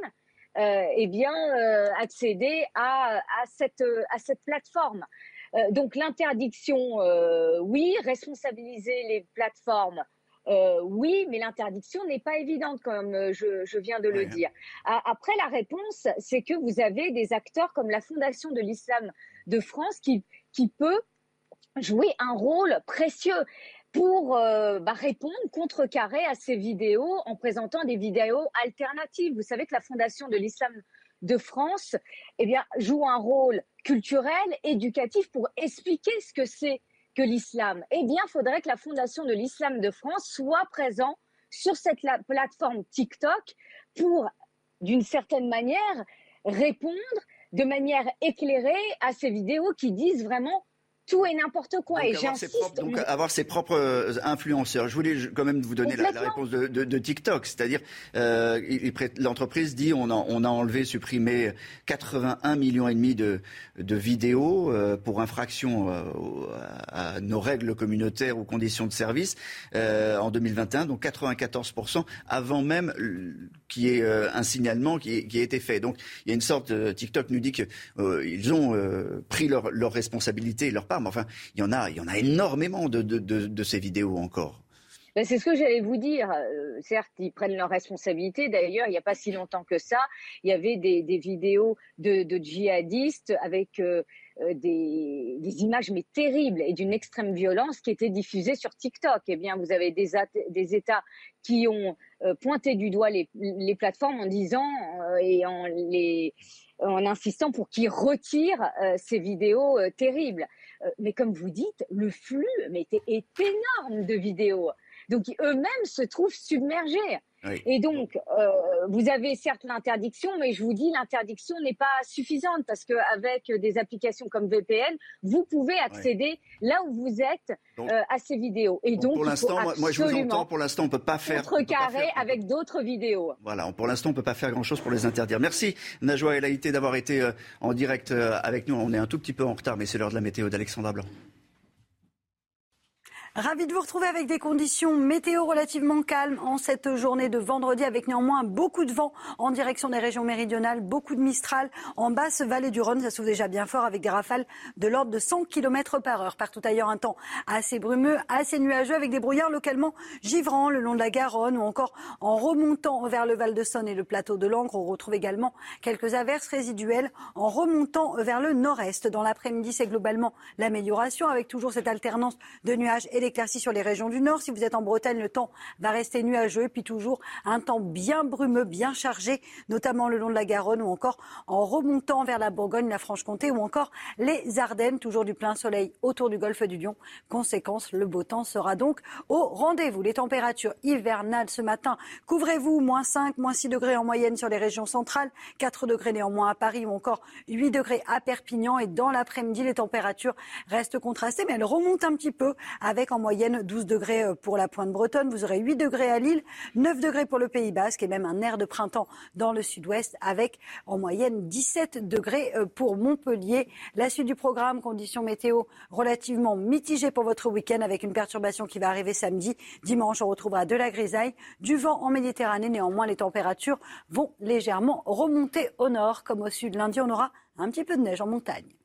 eh bien accéder à, cette plateforme. Euh, donc l'interdiction, euh, oui, responsabiliser les plateformes. Euh, oui, mais l'interdiction n'est pas évidente, comme je, viens de le dire. Après, la réponse, c'est que vous avez des acteurs comme la Fondation de l'Islam de France qui, qui peut jouer un rôle précieux pour bah, répondre, contrecarrer à ces vidéos en présentant des vidéos alternatives. Vous savez que la Fondation de l'Islam de France eh bien, joue un rôle culturel, éducatif pour expliquer ce que c'est que l'islam. Eh bien, faudrait que la Fondation de l'Islam de France soit présente sur cette plateforme TikTok pour, d'une certaine manière, répondre de manière éclairée à ces vidéos qui disent vraiment tout et n'importe quoi. Donc et avoir, ses j'insiste. propres, donc avoir ses propres euh, influenceurs. Je voulais quand même vous donner la, réponse de, de- de TikTok, c'est-à-dire euh, l'entreprise dit on a, on a enlevé, supprimé 81 millions et demi de, de vidéos euh, pour infraction euh, à, nos règles communautaires ou conditions de service en 2021, donc 94% avant même qu'il y ait un signalement qui, ait- qui ait été fait. Donc il y a une sorte, TikTok nous dit que euh, ils ont pris leur, leur responsabilité leur part, mais enfin il y en a, il y en a énormément de, ces vidéos encore. Ben, c'est ce que j'allais vous dire. Euh, certes, ils prennent leurs responsabilités. D'ailleurs, il n'y a pas si longtemps que ça, il y avait des, vidéos de, djihadistes avec euh, euh, des, images mais terribles et d'une extrême violence qui étaient diffusées sur TikTok. Eh bien, vous avez des, at- des États qui ont pointé du doigt les, plateformes en disant et en insistant pour qu'ils retirent ces vidéos terribles. Euh, mais comme vous dites, le flux était, est énorme de vidéos. Donc eux-mêmes se trouvent submergés. Oui. Et donc, euh, vous avez certes l'interdiction, mais je vous dis, l'interdiction n'est pas suffisante parce qu'avec des applications comme VPN, vous pouvez accéder là où vous êtes Donc- euh, à ces vidéos. Et donc, pour l'instant, moi, moi, je vous entends. Pour l'instant, on peut pas faire. contrecarrer faire- avec d'autres vidéos. Voilà, pour l'instant, on peut pas faire grand-chose pour les interdire. Merci Najwa El Haïté d'avoir été euh, en direct avec nous. On est un tout petit peu en retard, mais c'est l'heure de la météo d'Alexandra Blanc. Ravi de vous retrouver avec des conditions météo relativement calmes en cette journée de vendredi avec néanmoins beaucoup de vent en direction des régions méridionales, beaucoup de Mistral en basse vallée du Rhône. Ça souffle déjà bien fort avec des rafales de l'ordre de 100 km par heure. Partout ailleurs, un temps assez brumeux, assez nuageux avec des brouillards localement givrants le long de la Garonne ou encore en remontant vers le Val de Saône et le plateau de Langres. On retrouve également quelques averses résiduelles en remontant vers le nord-est. Dans l'après-midi, c'est globalement l'amélioration avec toujours cette alternance de nuages et sur les régions du nord. Si vous êtes en Bretagne, le temps va rester nuageux et puis toujours un temps bien brumeux, bien chargé, notamment le long de la Garonne ou encore en remontant vers la Bourgogne, la Franche-Comté ou encore les Ardennes. Toujours du plein soleil autour du golfe du Lion. Conséquence, le beau temps sera donc au rendez-vous. Les températures hivernales ce matin, couvrez-vous, moins 5, moins 6 degrés en moyenne sur les régions centrales, 4 degrés néanmoins à Paris ou encore 8 degrés à Perpignan. Et dans l'après-midi, les températures restent contrastées, mais elles remontent un petit peu avec en moyenne 12 degrés euh, pour la pointe bretonne. Vous aurez 8 degrés à Lille, 9 degrés pour le Pays Basque et même un air de printemps dans le sud-ouest avec en moyenne 17 degrés euh, pour Montpellier. La suite du programme, conditions météo relativement mitigées pour votre week-end avec une perturbation qui va arriver samedi. Dimanche, on retrouvera de la grisaille, du vent en Méditerranée. Néanmoins, les températures vont légèrement remonter au nord comme au sud. Lundi, on aura un petit peu de neige en montagne.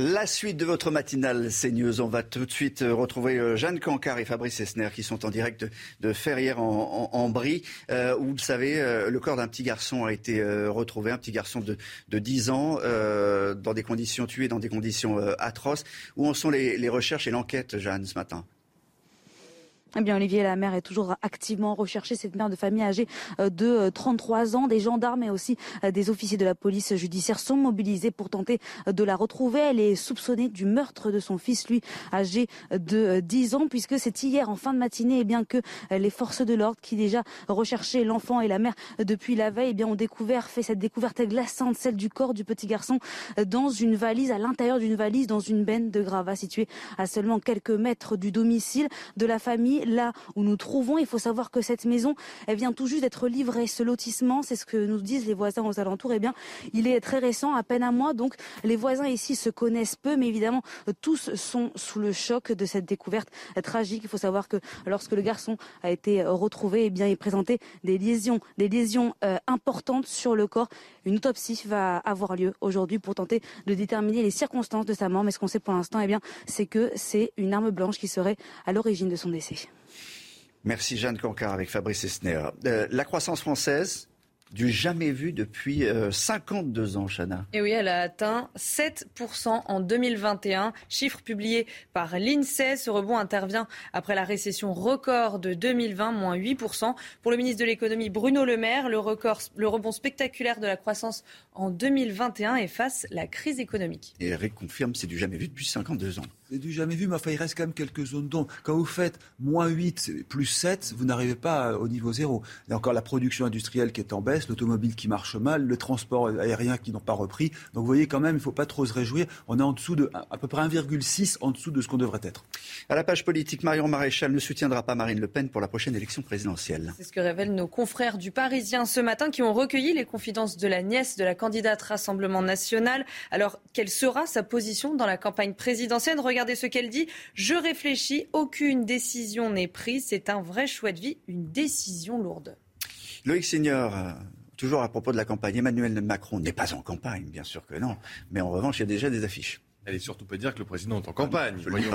La suite de votre matinale CNews, on va tout de suite euh, retrouver euh, Jeanne Cancard et Fabrice Esner qui sont en direct de, de Ferrières en, en, en Brie, euh, où vous le savez, euh, le corps d'un petit garçon a été retrouvé, un petit garçon de, de 10 ans, dans des conditions tuées, dans des conditions atroces. Où en sont les recherches et l'enquête, Jeanne, ce matin? Eh bien, Olivier, la mère est toujours activement recherchée. Cette mère de famille âgée euh, de 33 ans, des gendarmes et aussi euh, des officiers de la police judiciaire sont mobilisés pour tenter euh, de la retrouver. Elle est soupçonnée du meurtre de son fils, lui âgé de 10 ans, puisque c'est hier en fin de matinée, eh bien que les forces de l'ordre qui déjà recherchaient l'enfant et la mère depuis la veille, eh bien ont découvert, fait cette découverte glaçante, celle du corps du petit garçon dans une valise, à l'intérieur d'une valise, dans une benne de gravats située à seulement quelques mètres du domicile de la famille là où nous trouvons. Il faut savoir que cette maison, elle vient tout juste d'être livrée. Ce lotissement, c'est ce que nous disent les voisins aux alentours. Eh bien, il est très récent, à peine un mois. Donc, les voisins ici se connaissent peu, mais évidemment, tous sont sous le choc de cette découverte tragique. Il faut savoir que lorsque le garçon a été retrouvé, eh bien, il présentait des lésions, des lésions euh, importantes sur le corps. Une autopsie va avoir lieu aujourd'hui pour tenter de déterminer les circonstances de sa mort. Mais ce qu'on sait pour l'instant, eh bien, c'est que c'est une arme blanche qui serait à l'origine de son décès. Merci Jeanne Cancard avec Fabrice Esner. Euh, la croissance française, du jamais vu depuis euh, 52 ans, Chana. Et oui, elle a atteint 7% en 2021, chiffre publié par l'INSEE. Ce rebond intervient après la récession record de 2020, moins 8%. Pour le ministre de l'économie Bruno Le Maire, le, record, le rebond spectaculaire de la croissance en 2021 efface la crise économique. Et Eric confirme, c'est du jamais vu depuis 52 ans. C'est du jamais vu, mais enfin, il reste quand même quelques zones d'ombre. Quand vous faites moins 8, plus 7, vous n'arrivez pas au niveau zéro. Il y a encore la production industrielle qui est en baisse. baisse, l'automobile qui marche mal, le transport aérien qui n'ont pas repris. Donc vous voyez quand même, il ne faut pas trop se réjouir. On est en dessous de à peu près 1,6 en dessous de ce qu'on devrait être. À la page politique, Marion Maréchal ne soutiendra pas Marine Le Pen pour la prochaine élection présidentielle. C'est ce que révèlent nos confrères du Parisien ce matin qui ont recueilli les confidences de la nièce de la candidate Rassemblement national. Alors, quelle sera sa position dans la campagne présidentielle? Regardez ce qu'elle dit. Je réfléchis, aucune décision n'est prise. C'est un vrai choix de vie, une décision lourde. Loïc Seigneur, euh, toujours à propos de la campagne, Emmanuel Macron n'est pas en campagne, bien sûr que non. Mais en revanche, il y a déjà des affiches. Elle surtout pas dire que le président est en campagne. voyons.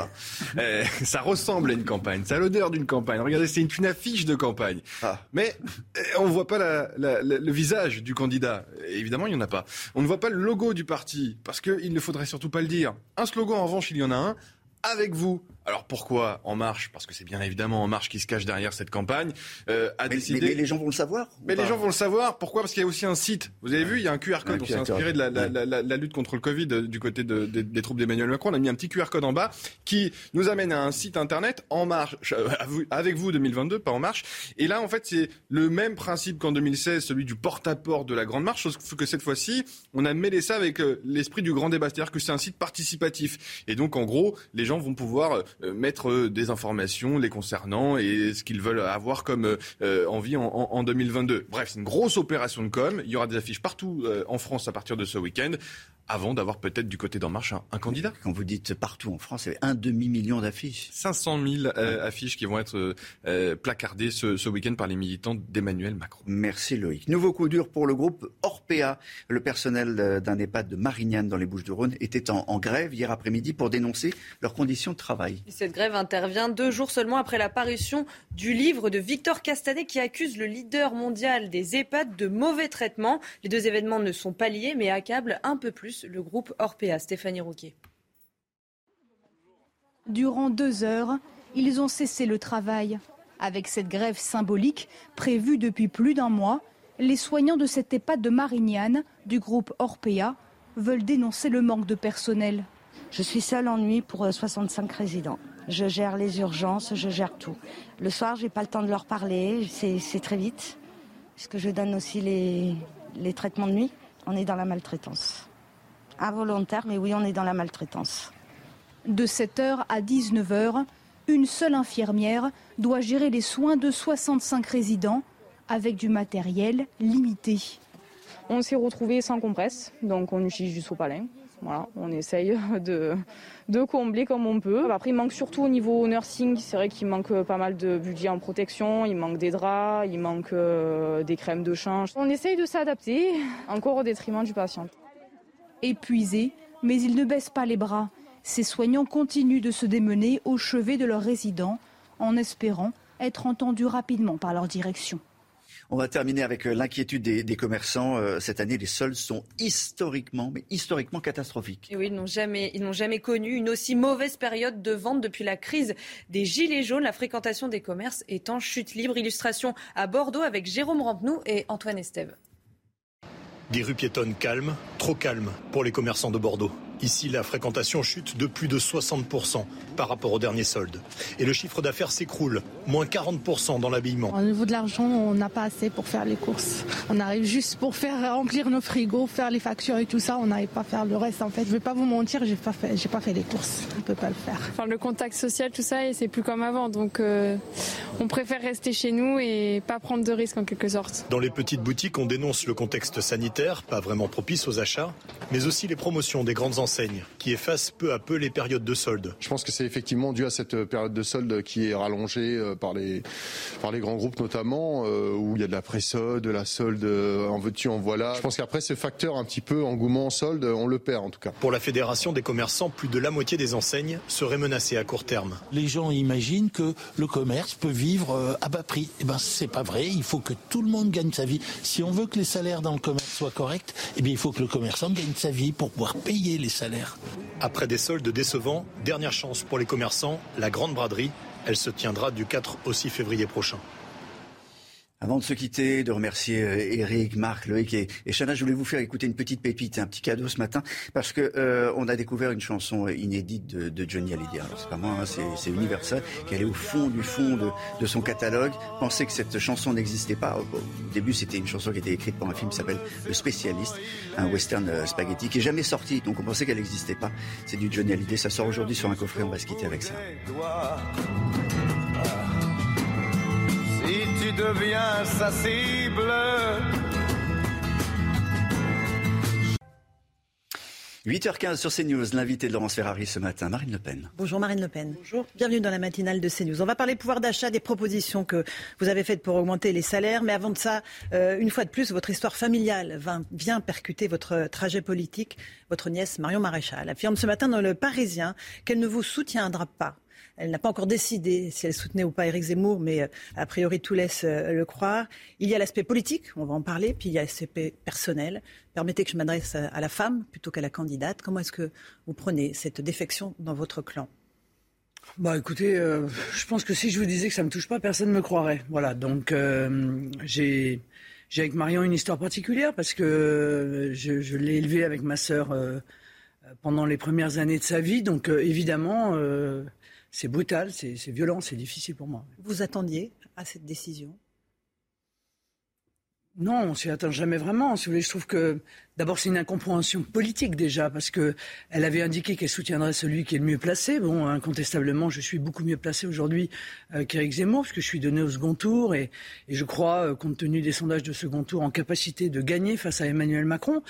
Eh, ça ressemble à une campagne, ça a l'odeur d'une campagne. Regardez, c'est une, affiche de campagne. Ah. Mais eh, on ne voit pas le visage du candidat. évidemment, il n'y en a pas. On ne voit pas le logo du parti, parce qu'il ne faudrait surtout pas le dire. Un slogan, en revanche, il y en a un. Avec vous, alors pourquoi En Marche Parce que c'est bien évidemment En Marche qui se cache derrière cette campagne. Euh, a mais, décidé... mais, les gens vont le savoir Mais les gens vont le savoir. Pourquoi? Parce qu'il y a aussi un site. Vous avez vu, il y a un QR code. on s'est inspiré de la, lutte contre le Covid euh, du côté des troupes d'Emmanuel Macron. On a mis un petit QR code en bas qui nous amène à un site internet En Marche, euh, avec vous 2022, pas En Marche. Et là, en fait, c'est le même principe qu'en 2016, celui du porte-à-porte de la Grande Marche, sauf que cette fois-ci, on a mêlé ça avec l'esprit du grand débat. C'est-à-dire que c'est un site participatif. Et donc, en gros, les gens vont pouvoir euh, mettre euh, des informations les concernant et ce qu'ils veulent avoir comme euh, envie en, en, 2022. Bref, c'est une grosse opération de com. Il y aura des affiches partout en France à partir de ce week-end avant d'avoir peut-être du côté d'En Marche un, candidat. Quand vous dites partout en France, c'est un demi-million d'affiches. 500 000 euh, affiches qui vont être euh, euh, placardées ce, week-end par les militants d'Emmanuel Macron. Merci Loïc. Nouveau coup dur pour le groupe Orpea. Le personnel d'un EHPAD de Marignane dans les Bouches-du-Rhône était en, grève hier après-midi pour dénoncer leurs conditions de travail. cette grève intervient deux jours seulement après l'apparition du livre de Victor Castanet qui accuse le leader mondial des EHPAD de mauvais traitement. Les deux événements ne sont pas liés mais accablent un peu plus le groupe Orpea. Stéphanie Rouquet. Durant deux heures, ils ont cessé le travail. Avec cette grève symbolique prévue depuis plus d'un mois, les soignants de cette EHPAD de Marignane, du groupe Orpea, veulent dénoncer le manque de personnel. Je suis seule en nuit pour 65 euh, résidents. Je gère les urgences, je gère tout. Le soir, je n'ai pas le temps de leur parler, c'est très vite, puisque je donne aussi les, les traitements de nuit. On est dans la maltraitance involontaire, mais oui, on est dans la maltraitance. De 7h à 19h, une seule infirmière doit gérer les soins de 65 résidents avec du matériel limité. On s'est retrouvé sans compresse, donc on utilise du sopalin. Voilà, on essaye de, de, combler comme on peut. Après, il manque surtout au niveau nursing. C'est vrai qu'il manque pas mal de budget en protection, il manque des draps, il manque euh, des crèmes de change. On essaye de s'adapter, encore au détriment du patient épuisés, mais ils ne baissent pas les bras. Ces soignants continuent de se démener au chevet de leurs résidents en espérant être entendus rapidement par leur direction. On va terminer avec euh, l'inquiétude des, commerçants. Euh, cette année, les soldes sont historiquement, mais historiquement catastrophiques. oui, ils n'ont jamais, ils n'ont jamais connu une aussi mauvaise période de vente depuis la crise des gilets jaunes. La fréquentation des commerces est en chute libre. Illustration à Bordeaux avec Jérôme Rampenou et Antoine Estève. Des rues piétonnes calmes, trop calmes pour les commerçants de Bordeaux. Ici, la fréquentation chute de plus de 60% par rapport au dernier solde. Et le chiffre d'affaires s'écroule, moins 40% dans l'habillement. Au niveau de l'argent, on n'a pas assez pour faire les courses. On arrive juste pour faire remplir nos frigos, faire les factures et tout ça. On n'arrive pas à faire le reste en fait. Je vais pas vous mentir, j'ai pas fait, j'ai pas fait les courses. On peut pas le faire. Enfin, le contact social, tout ça, et c'est plus comme avant. Donc, euh, on préfère rester chez nous et pas prendre de risques en quelque sorte. Dans les petites boutiques, on dénonce le contexte sanitaire, pas vraiment propice aux achats, mais aussi les promotions des grandes enseignes qui efface peu à peu les périodes de solde. Je pense que c'est effectivement dû à cette période de solde qui est rallongée euh, par les, par les grands groupes notamment, euh, où il y a de la pré-solde, de la solde euh, en veux-tu, en voilà. Je pense qu'après ce facteur un petit peu engouement solde, on le perd en tout cas. Pour la Fédération des commerçants, plus de la moitié des enseignes seraient menacées à court terme. Les gens imaginent que le commerce peut vivre à bas prix. Eh ben, c'est pas vrai. Il faut que tout le monde gagne sa vie. Si on veut que les salaires dans le commerce soient corrects, eh bien, il faut que le commerçant gagne sa vie pour pouvoir payer les après des soldes décevants, dernière chance pour les commerçants, la grande braderie. Elle se tiendra du 4 au 6 février prochain. Avant de se quitter, de remercier Eric, Marc, Loïc et, et Chana, je voulais vous faire écouter une petite pépite, un petit cadeau ce matin, parce que on a découvert une chanson inédite de, Johnny Hallyday. Alors c'est pas moi, hein, c'est Universal, qui allait au fond du fond de, son catalogue. Pensait que cette chanson n'existait pas. Au, début, c'était une chanson qui était écrite pour un film qui s'appelle Le Spécialiste, un western spaghetti qui est jamais sorti, donc on pensait qu'elle n'existait pas. C'est du Johnny Hallyday, ça sort aujourd'hui sur un coffret, on va se quitter avec ça. Tu deviens sa cible. 8h15 sur CNews, l'invité de Laurence Ferrari ce matin, Marine Le Pen. Bonjour Marine Le Pen. Bonjour. Bienvenue dans la matinale de CNews. On va parler pouvoir d'achat, des propositions que vous avez faites pour augmenter les salaires. Mais avant de ça, euh, une fois de plus, votre histoire familiale vient percuter votre trajet politique. Votre nièce Marion Maréchal affirme ce matin dans Le Parisien qu'elle ne vous soutiendra pas elle n'a pas encore décidé si elle soutenait ou pas Éric Zemmour, mais euh, a priori tout laisse euh, le croire. Il y a l'aspect politique, on va en parler, puis il y a l'aspect personnel. Permettez que je m'adresse à la femme plutôt qu'à la candidate. Comment est-ce que vous prenez cette défection dans votre clan? Bah écoutez, euh, je pense que si je vous disais que ça ne me touche pas, personne ne me croirait. Voilà, donc j'ai j'ai avec Marion une histoire particulière parce que je, l'ai élevée avec ma sœur pendant les premières années de sa vie. Donc évidemment, c'est brutal, c'est violent, c'est difficile pour moi. Vous attendiez à cette décision? Non, on s'y attend jamais vraiment. Si vous voulez, je trouve que d'abord c'est une incompréhension politique déjà, parce que elle avait indiqué qu'elle soutiendrait celui qui est le mieux placé. Bon, incontestablement, je suis beaucoup mieux placé aujourd'hui euh, qu'Éric Zemmour, parce que je suis donné au second tour et, je crois, euh, compte tenu des sondages de second tour, en capacité de gagner face à Emmanuel Macron.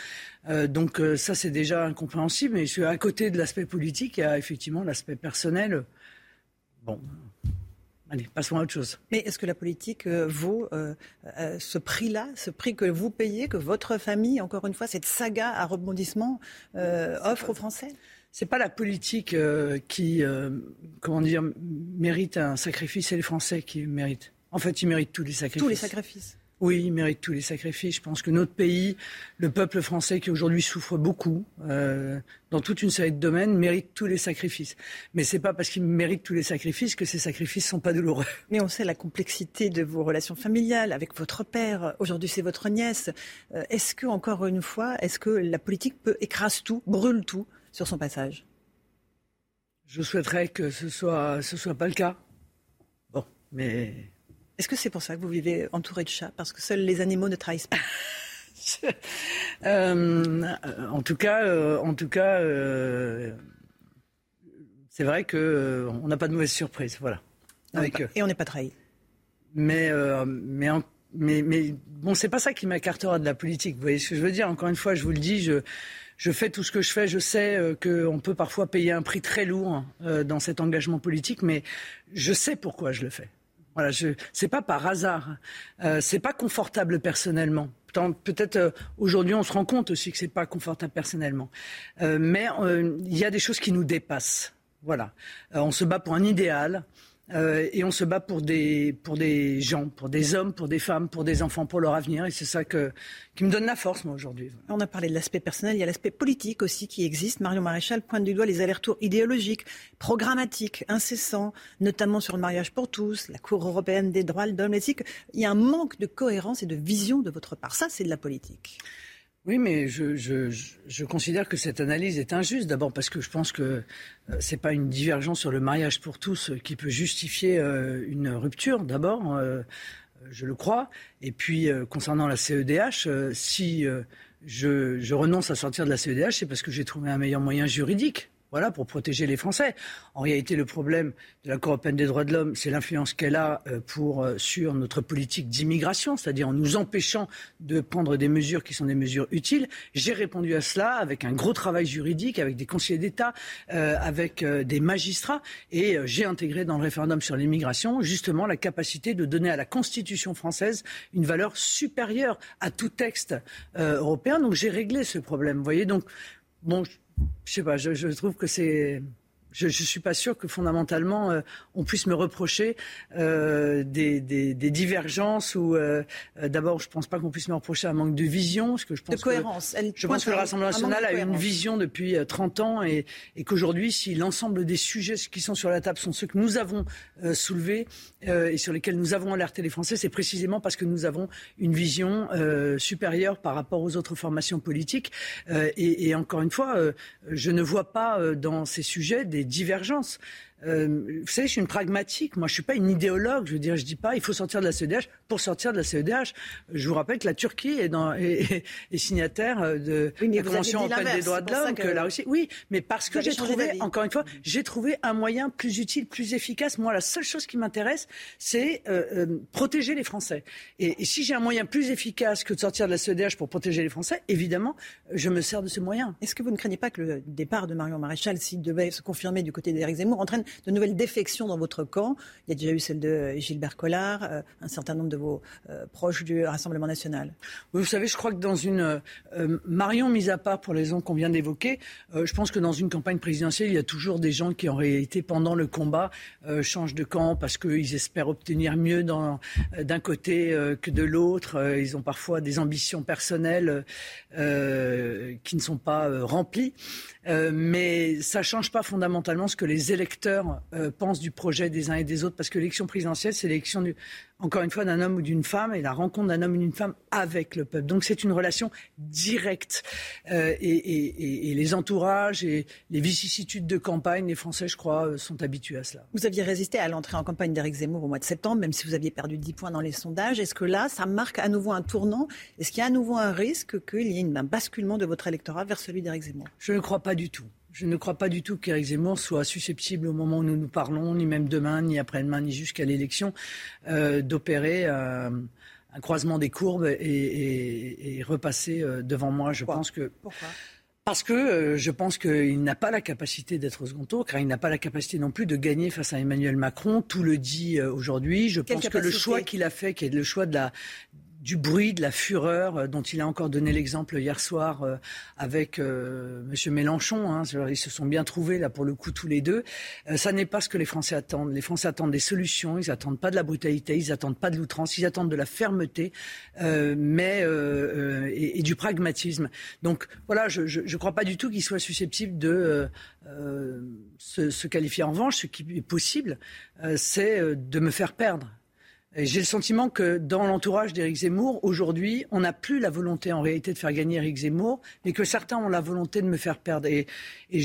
Euh, donc ça, c'est déjà incompréhensible. Mais à côté de l'aspect politique, il y a effectivement l'aspect personnel. Bon, allez, passons à autre chose. Mais est-ce que la politique euh, vaut euh, euh, ce prix-là, ce prix que vous payez, que votre famille, encore une fois, cette saga à rebondissement offre aux Français? C'est pas la politique qui, comment dire, mérite un sacrifice, c'est les Français qui méritent. En fait, ils méritent tous les sacrifices. Tous les sacrifices. Oui, il mérite tous les sacrifices. Je pense que notre pays, le peuple français qui aujourd'hui souffre beaucoup euh, dans toute une série de domaines, mérite tous les sacrifices. Mais c'est pas parce qu'il mérite tous les sacrifices que ces sacrifices sont pas douloureux. Mais on sait la complexité de vos relations familiales avec votre père. Aujourd'hui, c'est votre nièce. Euh, est-ce que, encore une fois, est-ce que la politique peut écraser tout, brûle tout sur son passage? Je souhaiterais que ce soit, ce soit pas le cas. Bon, mais est-ce que c'est pour ça que vous vivez entouré de chats? Parce que seuls les animaux ne trahissent pas euh, En tout cas, euh, en tout cas euh, c'est vrai qu'on n'a pas de mauvaise surprise. Voilà. Et on n'est pas trahi. Mais, mais, mais, mais bon, c'est pas ça qui m'écartera de la politique. Vous voyez ce que je veux dire? Encore une fois, je vous le dis, je, je fais tout ce que je fais. Je sais qu'on peut parfois payer un prix très lourd dans cet engagement politique, mais je sais pourquoi je le fais. Voilà, je, c'est pas par hasard. Euh, c'est pas confortable personnellement. Peut-être euh, aujourd'hui on se rend compte aussi que c'est pas confortable personnellement. Euh, mais euh, il y a des choses qui nous dépassent. Voilà. on se bat pour un idéal. Euh, et on se bat pour des, pour des gens, pour des hommes, pour des femmes, pour des enfants, pour leur avenir. Et c'est ça qui me donne la force, moi, aujourd'hui. On a parlé de l'aspect personnel, il y a l'aspect politique aussi qui existe. Marion Maréchal pointe du doigt les allers-retours idéologiques, programmatiques, incessants, notamment sur le mariage pour tous, la Cour européenne des droits de l'homme. Il y a un manque de cohérence et de vision de votre part. Ça, c'est de la politique. Oui, mais je, je, je, considère que cette analyse est injuste. D'abord parce que je pense que euh, c'est pas une divergence sur le mariage pour tous qui peut justifier euh, une rupture. D'abord, euh, je le crois. Et puis concernant la CEDH, si je renonce à sortir de la CEDH, c'est parce que j'ai trouvé un meilleur moyen juridique voilà, pour protéger les Français. En réalité, le problème de la Cour européenne des droits de l'homme, c'est l'influence qu'elle a euh, euh, sur notre politique d'immigration, c'est-à-dire en nous empêchant de prendre des mesures qui sont des mesures utiles. J'ai répondu à cela avec un gros travail juridique, avec des conseillers d'État, euh, avec des magistrats, et j'ai intégré dans le référendum sur l'immigration justement la capacité de donner à la Constitution française une valeur supérieure à tout texte européen. Donc j'ai réglé ce problème. Voyez, donc je sais pas, je, trouve que c'est Je ne suis pas sûr que fondamentalement euh, on puisse me reprocher euh, des, des, des, divergences ou euh, d'abord je ne pense pas qu'on puisse me reprocher un manque de vision, parce que je pense de cohérence. Que, je pense que le Rassemblement national a une vision depuis 30 ans et, et qu'aujourd'hui, si l'ensemble des sujets qui sont sur la table sont ceux que nous avons soulevés et sur lesquels nous avons alerté les Français, c'est précisément parce que nous avons une vision supérieure par rapport aux autres formations politiques. Et, et, encore une fois, je ne vois pas dans ces sujets des divergences. Euh, vous savez, je suis une pragmatique. Moi, je suis pas une idéologue. Je veux dire, je dis pas il faut sortir de la CEDH pour sortir de la CEDH. Je vous rappelle que la Turquie est, dans, est, est signataire de la Convention européenne des droits de l'homme, que... la Russie. Oui, mais parce que j'ai trouvé, encore une fois, j'ai trouvé un moyen plus utile, plus efficace. Moi, la seule chose qui m'intéresse, c'est euh, euh, protéger les Français. Et, et si j'ai un moyen plus efficace que de sortir de la CEDH pour protéger les Français, évidemment, je me sers de ce moyen. Est-ce que vous ne craignez pas que le départ de Marion Maréchal, s'il devait se confirmer du côté d'Éric Zemmour, entraîne de nouvelles défections dans votre camp. Il y a déjà eu celle de Gilbert Collard, euh, un certain nombre de vos euh, proches du Rassemblement national. vous savez, je crois que dans une euh, Marion mise à part pour les raisons qu'on vient d'évoquer, je pense que dans une campagne présidentielle, il y a toujours des gens qui en réalité pendant le combat changent de camp parce qu'ils espèrent obtenir mieux d'un côté que de l'autre. ils ont parfois des ambitions personnelles qui ne sont pas remplies. Euh, mais ça ne change pas fondamentalement ce que les électeurs euh, pensent du projet des uns et des autres, parce que l'élection présidentielle, c'est l'élection encore une fois, d'un homme ou d'une femme et la rencontre d'un homme ou d'une femme avec le peuple. Donc c'est une relation directe. Euh, et, et, les entourages et les vicissitudes de campagne, les Français, je crois, euh, sont habitués à cela. Vous aviez résisté à l'entrée en campagne d'Éric Zemmour au mois de septembre, même si vous aviez perdu 10 points dans les sondages. Est-ce que là, ça marque à nouveau un tournant? Est-ce qu'il y a à nouveau un risque qu'il y ait un basculement de votre électorat vers celui d'Éric Zemmour? Je ne crois pas du tout. Je ne crois pas du tout qu'Éric Zemmour soit susceptible au moment où nous nous parlons, ni même demain, ni après-demain, ni jusqu'à l'élection, euh, d'opérer euh, un croisement des courbes et, repasser euh, devant moi. Je pense que. Pourquoi parce que je pense qu'il n'a pas la capacité d'être au second tour, car il n'a pas la capacité non plus de gagner face à Emmanuel Macron. Tout le dit aujourd'hui. Je pense que le choix qu'il a fait, qui est le choix de la, du bruit, de la fureur euh, dont il a encore donné l'exemple hier soir euh, avec euh, M. Mélenchon. Hein. Ils se sont bien trouvés là pour le coup tous les deux. ça n'est pas ce que les Français attendent. Les Français attendent des solutions. Ils attendent pas de la brutalité. Ils attendent pas de l'outrance. Ils attendent de la fermeté, mais et, du pragmatisme. Donc voilà, je ne crois pas du tout qu'il soit susceptible de se, se, qualifier. En revanche, ce qui est possible, c'est de me faire perdre. J'ai le sentiment que dans l'entourage d'Éric Zemmour, aujourd'hui, on n'a plus la volonté en réalité de faire gagner Éric Zemmour, mais que certains ont la volonté de me faire perdre. Et, et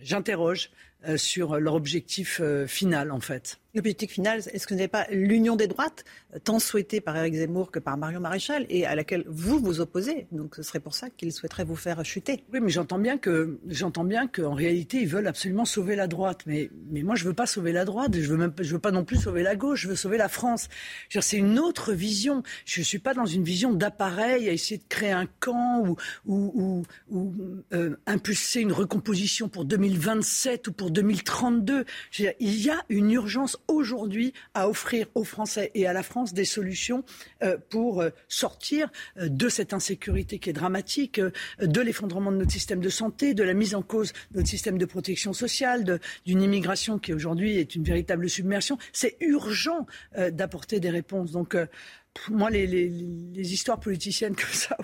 j'interroge euh, sur leur objectif euh, final, en fait. L'objectif final, est-ce que ce n'est pas l'union des droites, tant souhaitée par Éric Zemmour que par Marion Maréchal, et à laquelle vous vous opposez? Donc ce serait pour ça qu'il souhaiterait vous faire chuter. Oui, mais j'entends bien que j'entends qu'en réalité ils veulent absolument sauver la droite. Mais, mais moi je veux pas sauver la droite, je veux veux pas non plus sauver la gauche, je veux sauver la France. C'est une autre vision. Je suis pas dans une vision d'appareil à essayer de créer un camp ou ou, ou, euh, impulser une recomposition pour 2027 ou pour 2032. il y a une urgence aujourd'hui à offrir aux Français et à la France des solutions euh, pour euh, sortir euh, de cette insécurité qui est dramatique, de l'effondrement de notre système de santé, de la mise en cause de notre système de protection sociale, d'une immigration qui aujourd'hui est une véritable submersion. C'est urgent d'apporter des réponses. Donc, moi, les, histoires politiciennes comme ça,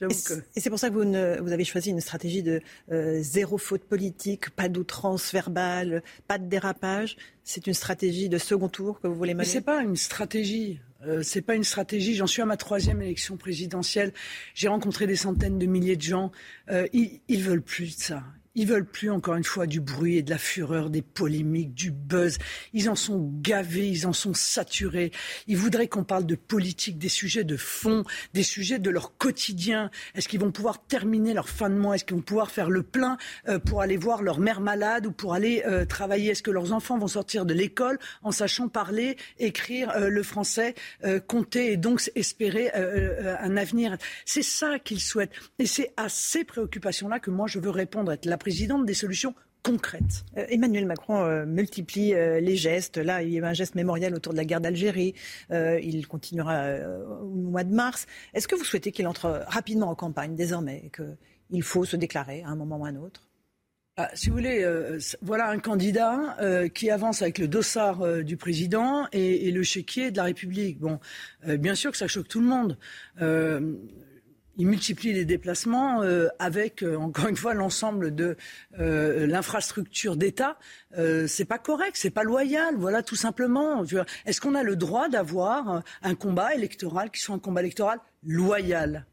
et c'est pour ça que vous, vous, avez choisi une stratégie de euh, zéro faute politique, pas d'outrance verbale, pas de dérapage. C'est une stratégie de second tour que vous voulez mener. Mais c'est pas une stratégie. Euh, c'est pas une stratégie. J'en suis à ma troisième élection présidentielle. J'ai rencontré des centaines de milliers de gens. Euh, ils, ils veulent plus de ça. Ils veulent plus, encore une fois, du bruit et de la fureur, des polémiques, du buzz. Ils en sont gavés, ils en sont saturés. Ils voudraient qu'on parle de politique, des sujets de fond, des sujets de leur quotidien. Est-ce qu'ils vont pouvoir terminer leur fin de mois? Est-ce qu'ils vont pouvoir faire le plein euh, pour aller voir leur mère malade ou pour aller euh, travailler? Est-ce que leurs enfants vont sortir de l'école en sachant parler, écrire euh, le français, compter et donc espérer un avenir? C'est ça qu'ils souhaitent. Et c'est à ces préoccupations-là que moi je veux répondre, être la présidente des solutions concrètes. Euh, Emmanuel Macron euh, multiplie euh, les gestes. Là, il y a eu un geste mémorial autour de la guerre d'Algérie. il continuera au mois de mars. Est-ce que vous souhaitez qu'il entre rapidement en campagne désormais et qu'il faut se déclarer à un moment ou à un autre? Ah, si vous voulez, euh, voilà un candidat euh, qui avance avec le dossard euh, du président et, le chéquier de la République. Bon, bien sûr que ça choque tout le monde. Il multiplie les déplacements avec, encore une fois, l'ensemble de l'infrastructure d'État. c'est pas correct, c'est pas loyal. Voilà, tout simplement. Est-ce qu'on a le droit d'avoir un combat électoral qui soit un combat électoral loyal?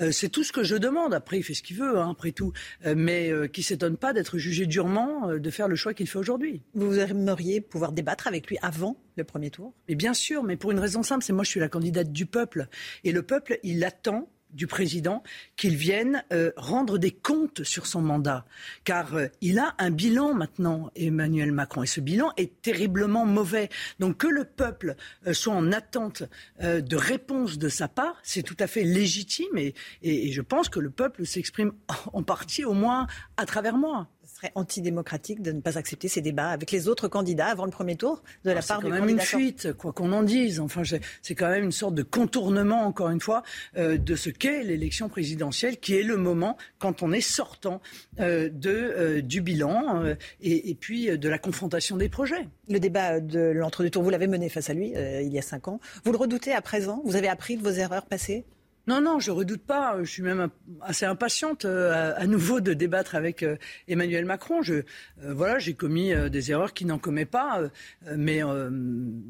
Euh, c'est tout ce que je demande. Après, il fait ce qu'il veut, hein, après tout. Euh, mais euh, qui s'étonne pas d'être jugé durement, de faire le choix qu'il fait aujourd'hui. Vous aimeriez pouvoir débattre avec lui avant le premier tour? Mais bien sûr, mais pour une raison simple, c'est moi je suis la candidate du peuple. Et le peuple, il attend du président qu'il vienne euh, rendre des comptes sur son mandat. Car euh, il a un bilan maintenant, Emmanuel Macron, et ce bilan est terriblement mauvais. Donc que le peuple euh, soit en attente de réponse de sa part, c'est tout à fait légitime, et, et je pense que le peuple s'exprime en partie au moins à travers moi serait antidémocratique de ne pas accepter ces débats avec les autres candidats avant le premier tour de la part du candidat. C'est quand même une fuite, quoi qu'on en dise. Enfin, c'est quand même une sorte de contournement, encore une fois, euh, de ce qu'est l'élection présidentielle, qui est le moment quand on est sortant euh, de, euh, du bilan et, et, puis de la confrontation des projets. Le débat de l'entre-deux tours, vous l'avez mené face à lui il y a cinq ans. Vous le redoutez à présent? Vous avez appris de vos erreurs passées? Non, non, je redoute pas. Je suis même assez impatiente euh, à, nouveau de débattre avec euh, Emmanuel Macron. Euh, voilà, j'ai commis des erreurs qu'il n'en commet pas, mais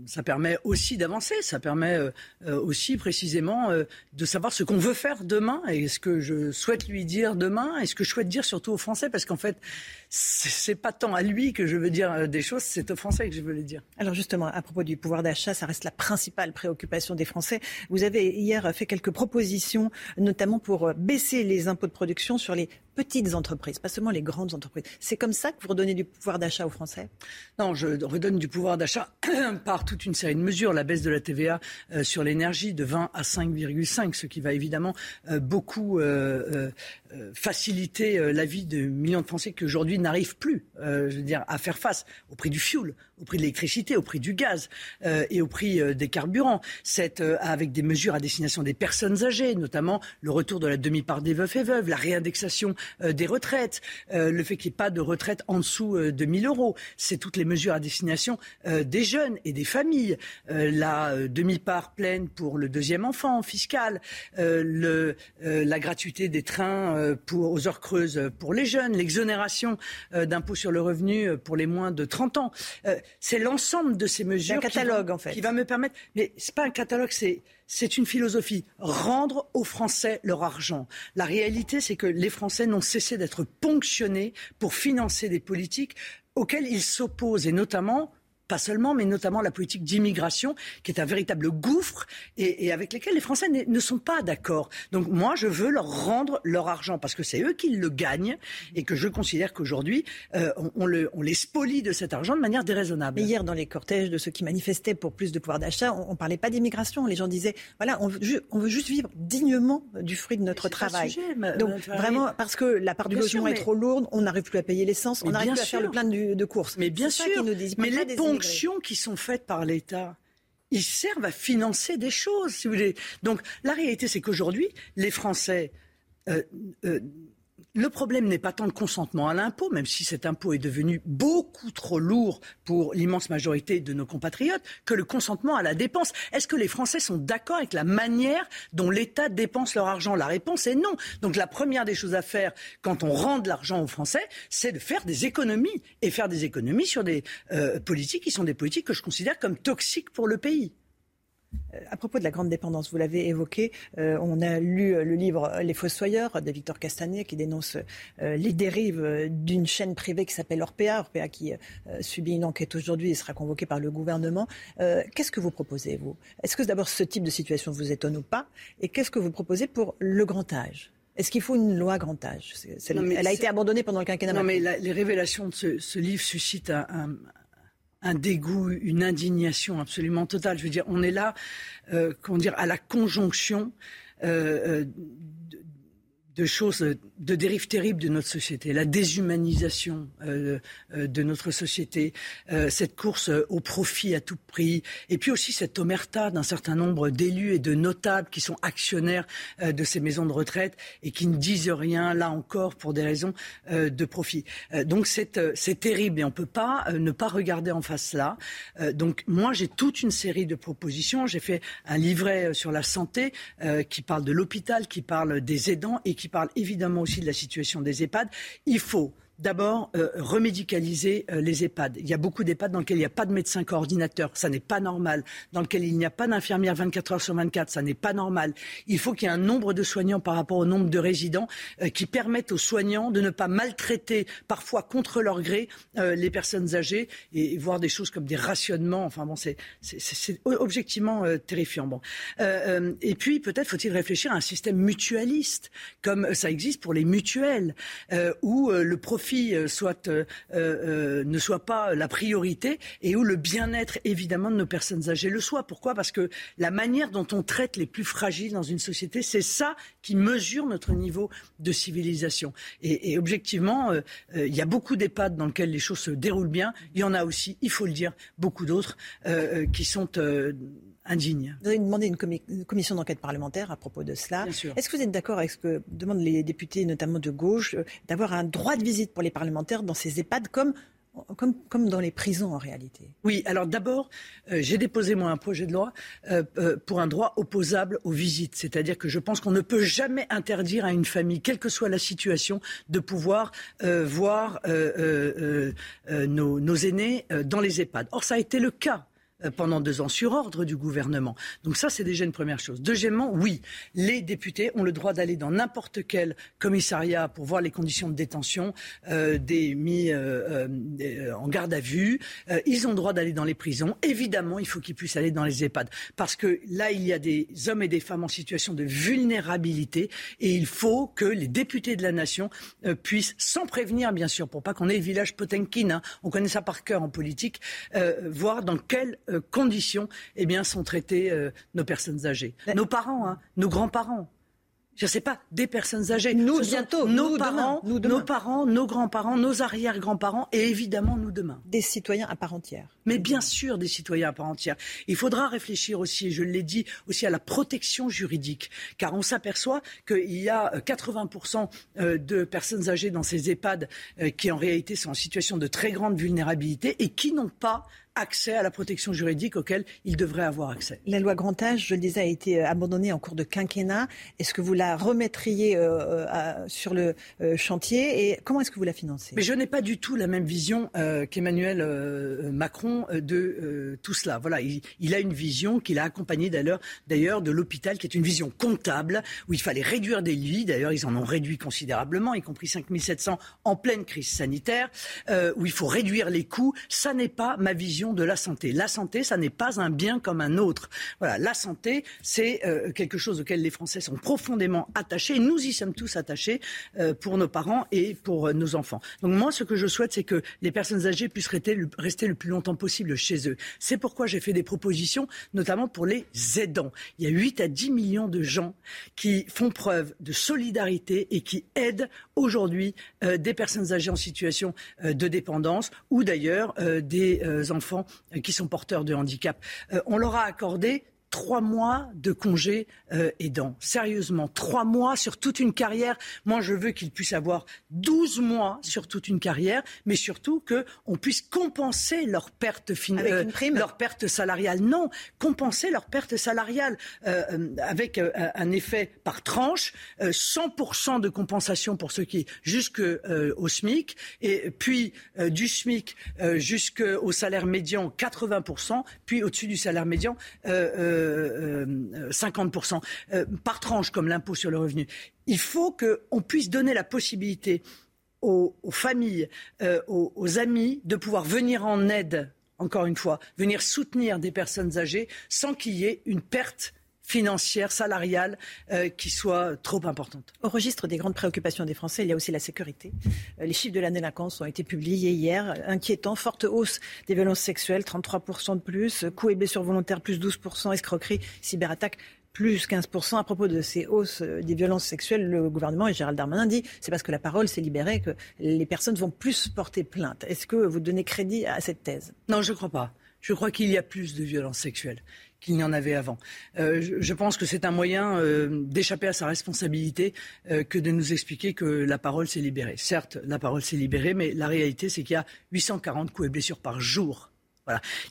ça permet aussi d'avancer. Ça permet aussi précisément de savoir ce qu'on veut faire demain et ce que je souhaite lui dire demain et ce que je souhaite dire surtout aux Français, parce qu'en fait, c'est pas tant à lui que je veux dire des choses, c'est aux Français que je veux les dire. Alors justement, à propos du pouvoir d'achat, ça reste la principale préoccupation des Français. Vous avez hier fait quelques propositions, notamment pour euh, baisser les impôts de production sur les petites entreprises, pas seulement les grandes entreprises. C'est comme ça que vous redonnez du pouvoir d'achat aux Français? Non, je redonne du pouvoir d'achat par toute une série de mesures. La baisse de la TVA euh, sur l'énergie de 20 à 5,5, ce qui va évidemment euh, beaucoup euh, faciliter la vie de millions de Français qui aujourd'hui n'arrivent plus, je veux dire, à faire face au prix du fioul, au prix de l'électricité, au prix du gaz et au prix des carburants. C'est avec des mesures à destination des personnes âgées, notamment le retour de la demi-part des veufs et veuves, la réindexation des retraites, euh, le fait qu'il n'y ait pas de retraite en dessous euh, de 1000 euros. C'est toutes les mesures à destination des jeunes et des familles. la demi-part pleine pour le deuxième enfant fiscal, le, la gratuité des trains pour, aux heures creuses pour les jeunes, l'exonération d'impôt sur le revenu pour les moins de 30 ans. c'est l'ensemble de ces mesures un catalogue, en fait. qui va me permettre. Mais c'est pas un catalogue, c'est c'est une philosophie. Rendre aux Français leur argent. La réalité, c'est que les Français n'ont cessé d'être ponctionnés pour financer des politiques auxquelles ils s'opposent, et notamment pas seulement, mais notamment la politique d'immigration, qui est un véritable gouffre et, avec lesquels les Français ne sont pas d'accord. Donc moi, je veux leur rendre leur argent parce que c'est eux qui le gagnent et que je considère qu'aujourd'hui, euh, on, les spolie de cet argent de manière déraisonnable. hier, dans les cortèges de ceux qui manifestaient pour plus de pouvoir d'achat, on, ne parlait pas d'immigration. Les gens disaient, voilà, on veut, juste vivre dignement du fruit de notre travail. Donc vraiment, parce que la part du logement est trop lourde, on n'arrive plus à payer l'essence, on n'arrive plus à faire le plein de, courses. Mais bien sûr, mais les qui sont faites par l'État, ils servent à financer des choses, si vous voulez. Donc la réalité, c'est qu'aujourd'hui, les Français euh, euh, le problème n'est pas tant le consentement à l'impôt, même si cet impôt est devenu beaucoup trop lourd pour l'immense majorité de nos compatriotes, que le consentement à la dépense. Est-ce que les Français sont d'accord avec la manière dont l'État dépense leur argent? La réponse est non. Donc la première des choses à faire quand on rend de l'argent aux Français, c'est de faire des économies et faire des économies sur des euh, politiques qui sont des politiques que je considère comme toxiques pour le pays. À propos de la grande dépendance, vous l'avez évoqué, euh, on a lu le livre Les Fossoyeurs de Victor Castanet qui dénonce euh, les dérives d'une chaîne privée qui s'appelle Orpea, Orpea qui euh, subit une enquête aujourd'hui et sera convoquée par le gouvernement. qu'est-ce que vous proposez, vous? Est-ce que d'abord ce type de situation vous étonne ou pas? Et qu'est-ce que vous proposez pour le grand âge? Est-ce qu'il faut une loi grand âge? Elle a été abandonnée pendant le quinquennat. Non, mais les révélations de ce, livre suscitent un, un dégoût, une indignation absolument totale. Je veux dire, on est là, euh, comment dire, à la conjonction euh, euh, de choses, de dérives terribles de notre société, la déshumanisation de notre société, cette course au profit à tout prix, et puis aussi cette omerta d'un certain nombre d'élus et de notables qui sont actionnaires de ces maisons de retraite et qui ne disent rien, là encore, pour des raisons de profit. donc c'est terrible et on ne peut pas ne pas regarder en face cela. donc moi, j'ai toute une série de propositions. J'ai fait un livret sur la santé qui parle de l'hôpital, qui parle des aidants et qui parle évidemment aussi de la situation des EHPAD. Il faut D'abord, euh, remédicaliser euh, les EHPAD. Il y a beaucoup d'EHPAD dans lesquels il n'y a pas de médecin coordinateur. Ça n'est pas normal. Dans lesquels il n'y a pas d'infirmière 24 heures sur 24. Ça n'est pas normal. Il faut qu'il y ait un nombre de soignants par rapport au nombre de résidents euh, qui permettent aux soignants de ne pas maltraiter, parfois contre leur gré, les personnes âgées et, voir des choses comme des rationnements. Enfin bon, c'est objectivement terrifiant. Bon. et puis, peut-être faut-il réfléchir à un système mutualiste, comme ça existe pour les mutuelles, où le profit euh, soit, euh, euh, ne soit pas la priorité et où le bien-être évidemment de nos personnes âgées le soit. Pourquoi? Parce que la manière dont on traite les plus fragiles dans une société, c'est ça qui mesure notre niveau de civilisation. Et, objectivement, il y a beaucoup d'EHPAD dans lesquels les choses se déroulent bien. Il y en a aussi, il faut le dire, beaucoup d'autres qui sont indigne. Vous avez demandé une, commission d'enquête parlementaire à propos de cela. Est-ce que vous êtes d'accord avec ce que demandent les députés, notamment de gauche, euh, d'avoir un droit de visite pour les parlementaires dans ces EHPAD comme comme, comme, dans les prisons en réalité? Oui, alors d'abord, euh, j'ai déposé moi un projet de loi euh, pour un droit opposable aux visites. C'est-à-dire que je pense qu'on ne peut jamais interdire à une famille, quelle que soit la situation, de pouvoir voir nos, nos, aînés dans les EHPAD. Or, ça a été le cas pendant deux ans sur ordre du gouvernement. Donc ça, c'est déjà une première chose. Deuxièmement, oui, les députés ont le droit d'aller dans n'importe quel commissariat pour voir les conditions de détention euh, des mis euh, en garde à vue. ils ont le droit d'aller dans les prisons. Évidemment, il faut qu'ils puissent aller dans les EHPAD parce que là, il y a des hommes et des femmes en situation de vulnérabilité et il faut que les députés de la nation puissent, sans prévenir bien sûr, pour pas qu'on ait le village Potemkin, hein, on connaît ça par cœur en politique, voir dans quel euh, conditions eh bien, sont traitées euh, nos personnes âgées. Nos parents, hein, nos grands-parents je ne sais pas, des personnes âgées. Nous, bientôt. Nos parents, nos parents, nos grands-parents, nos arrière-grands-parents et évidemment nous demain. Des citoyens à part entière. Mais bien sûr, des citoyens à part entière. Il faudra réfléchir aussi, et je l'ai dit, aussi à la protection juridique. Car on s'aperçoit qu'il y a 80% euh, de personnes âgées dans ces EHPAD qui en réalité sont en situation de très grande vulnérabilité et qui n'ont pas accès à la protection juridique auquel ils devraient avoir accès. La loi Grand Âge, je le disais, a été euh, abandonnée en cours de quinquennat. Est-ce que vous la remettriez euh, euh, sur le chantier et comment est-ce que vous la financez? Mais je n'ai pas du tout la même vision qu'Emmanuel Macron de tout cela. Voilà, il, a une vision qu'il a accompagnée d'ailleurs, d'ailleurs de l'hôpital, qui est une vision comptable où il fallait réduire des lits. D'ailleurs, ils en ont réduit considérablement, y compris 5700 en pleine crise sanitaire, où il faut réduire les coûts. Ça n'est pas ma vision de la santé. La santé, ça n'est pas un bien comme un autre. Voilà, la santé, c'est euh, quelque chose auquel les Français sont profondément attachés. Nous y sommes tous attachés euh, pour nos parents et pour euh, nos enfants. Donc moi, ce que je souhaite, c'est que les personnes âgées puissent rester le, rester le plus longtemps possible chez eux. C'est pourquoi j'ai fait des propositions, notamment pour les aidants. Il y a 8 à 10 millions de gens qui font preuve de solidarité et qui aident aujourd'hui des personnes âgées en situation de dépendance ou d'ailleurs des enfants euh, qui sont porteurs de handicap. Euh, on leur a accordé trois mois de congé euh, aidant. Sérieusement, trois mois sur toute une carrière. Moi, je veux qu'ils puissent avoir 12 mois sur toute une carrière, mais surtout qu'on puisse compenser leur perte, euh, leur perte salariale. Non, compenser leur perte salariale euh, euh avec un effet par tranche, 100% de compensation pour ceux qui jusqu'au SMIC, et puis du SMIC jusqu'au salaire médian, 80%, puis au-dessus du salaire médian. Euh, 50% euh, euh, par tranche comme l'impôt sur le revenu. Il faut qu'on puisse donner la possibilité aux, familles, euh, aux, amis de pouvoir venir en aide, encore une fois, venir soutenir des personnes âgées sans qu'il y ait une perte financière, salariale, euh, qui soit trop importante. Au registre des grandes préoccupations des Français, il y a aussi la sécurité. Euh, les chiffres de la délinquance ont été publiés hier. Inquiétant, forte hausse des violences sexuelles, 33% de plus, coups et blessures volontaires, plus 12%, escroquerie, cyberattaque, plus 15%. À propos de ces hausses euh, des violences sexuelles, le gouvernement et Gérald Darmanin dit c'est parce que la parole s'est libérée que les personnes vont plus porter plainte. Est-ce que vous donnez crédit à cette thèse? Non, je ne crois pas. Je crois qu'il y a plus de violences sexuelles qu'il n'y en avait avant. Euh, je, pense que c'est un moyen euh, d'échapper à sa responsabilité que de nous expliquer que la parole s'est libérée. Certes, la parole s'est libérée, mais la réalité, c'est qu'il y a 840 coups et blessures par jour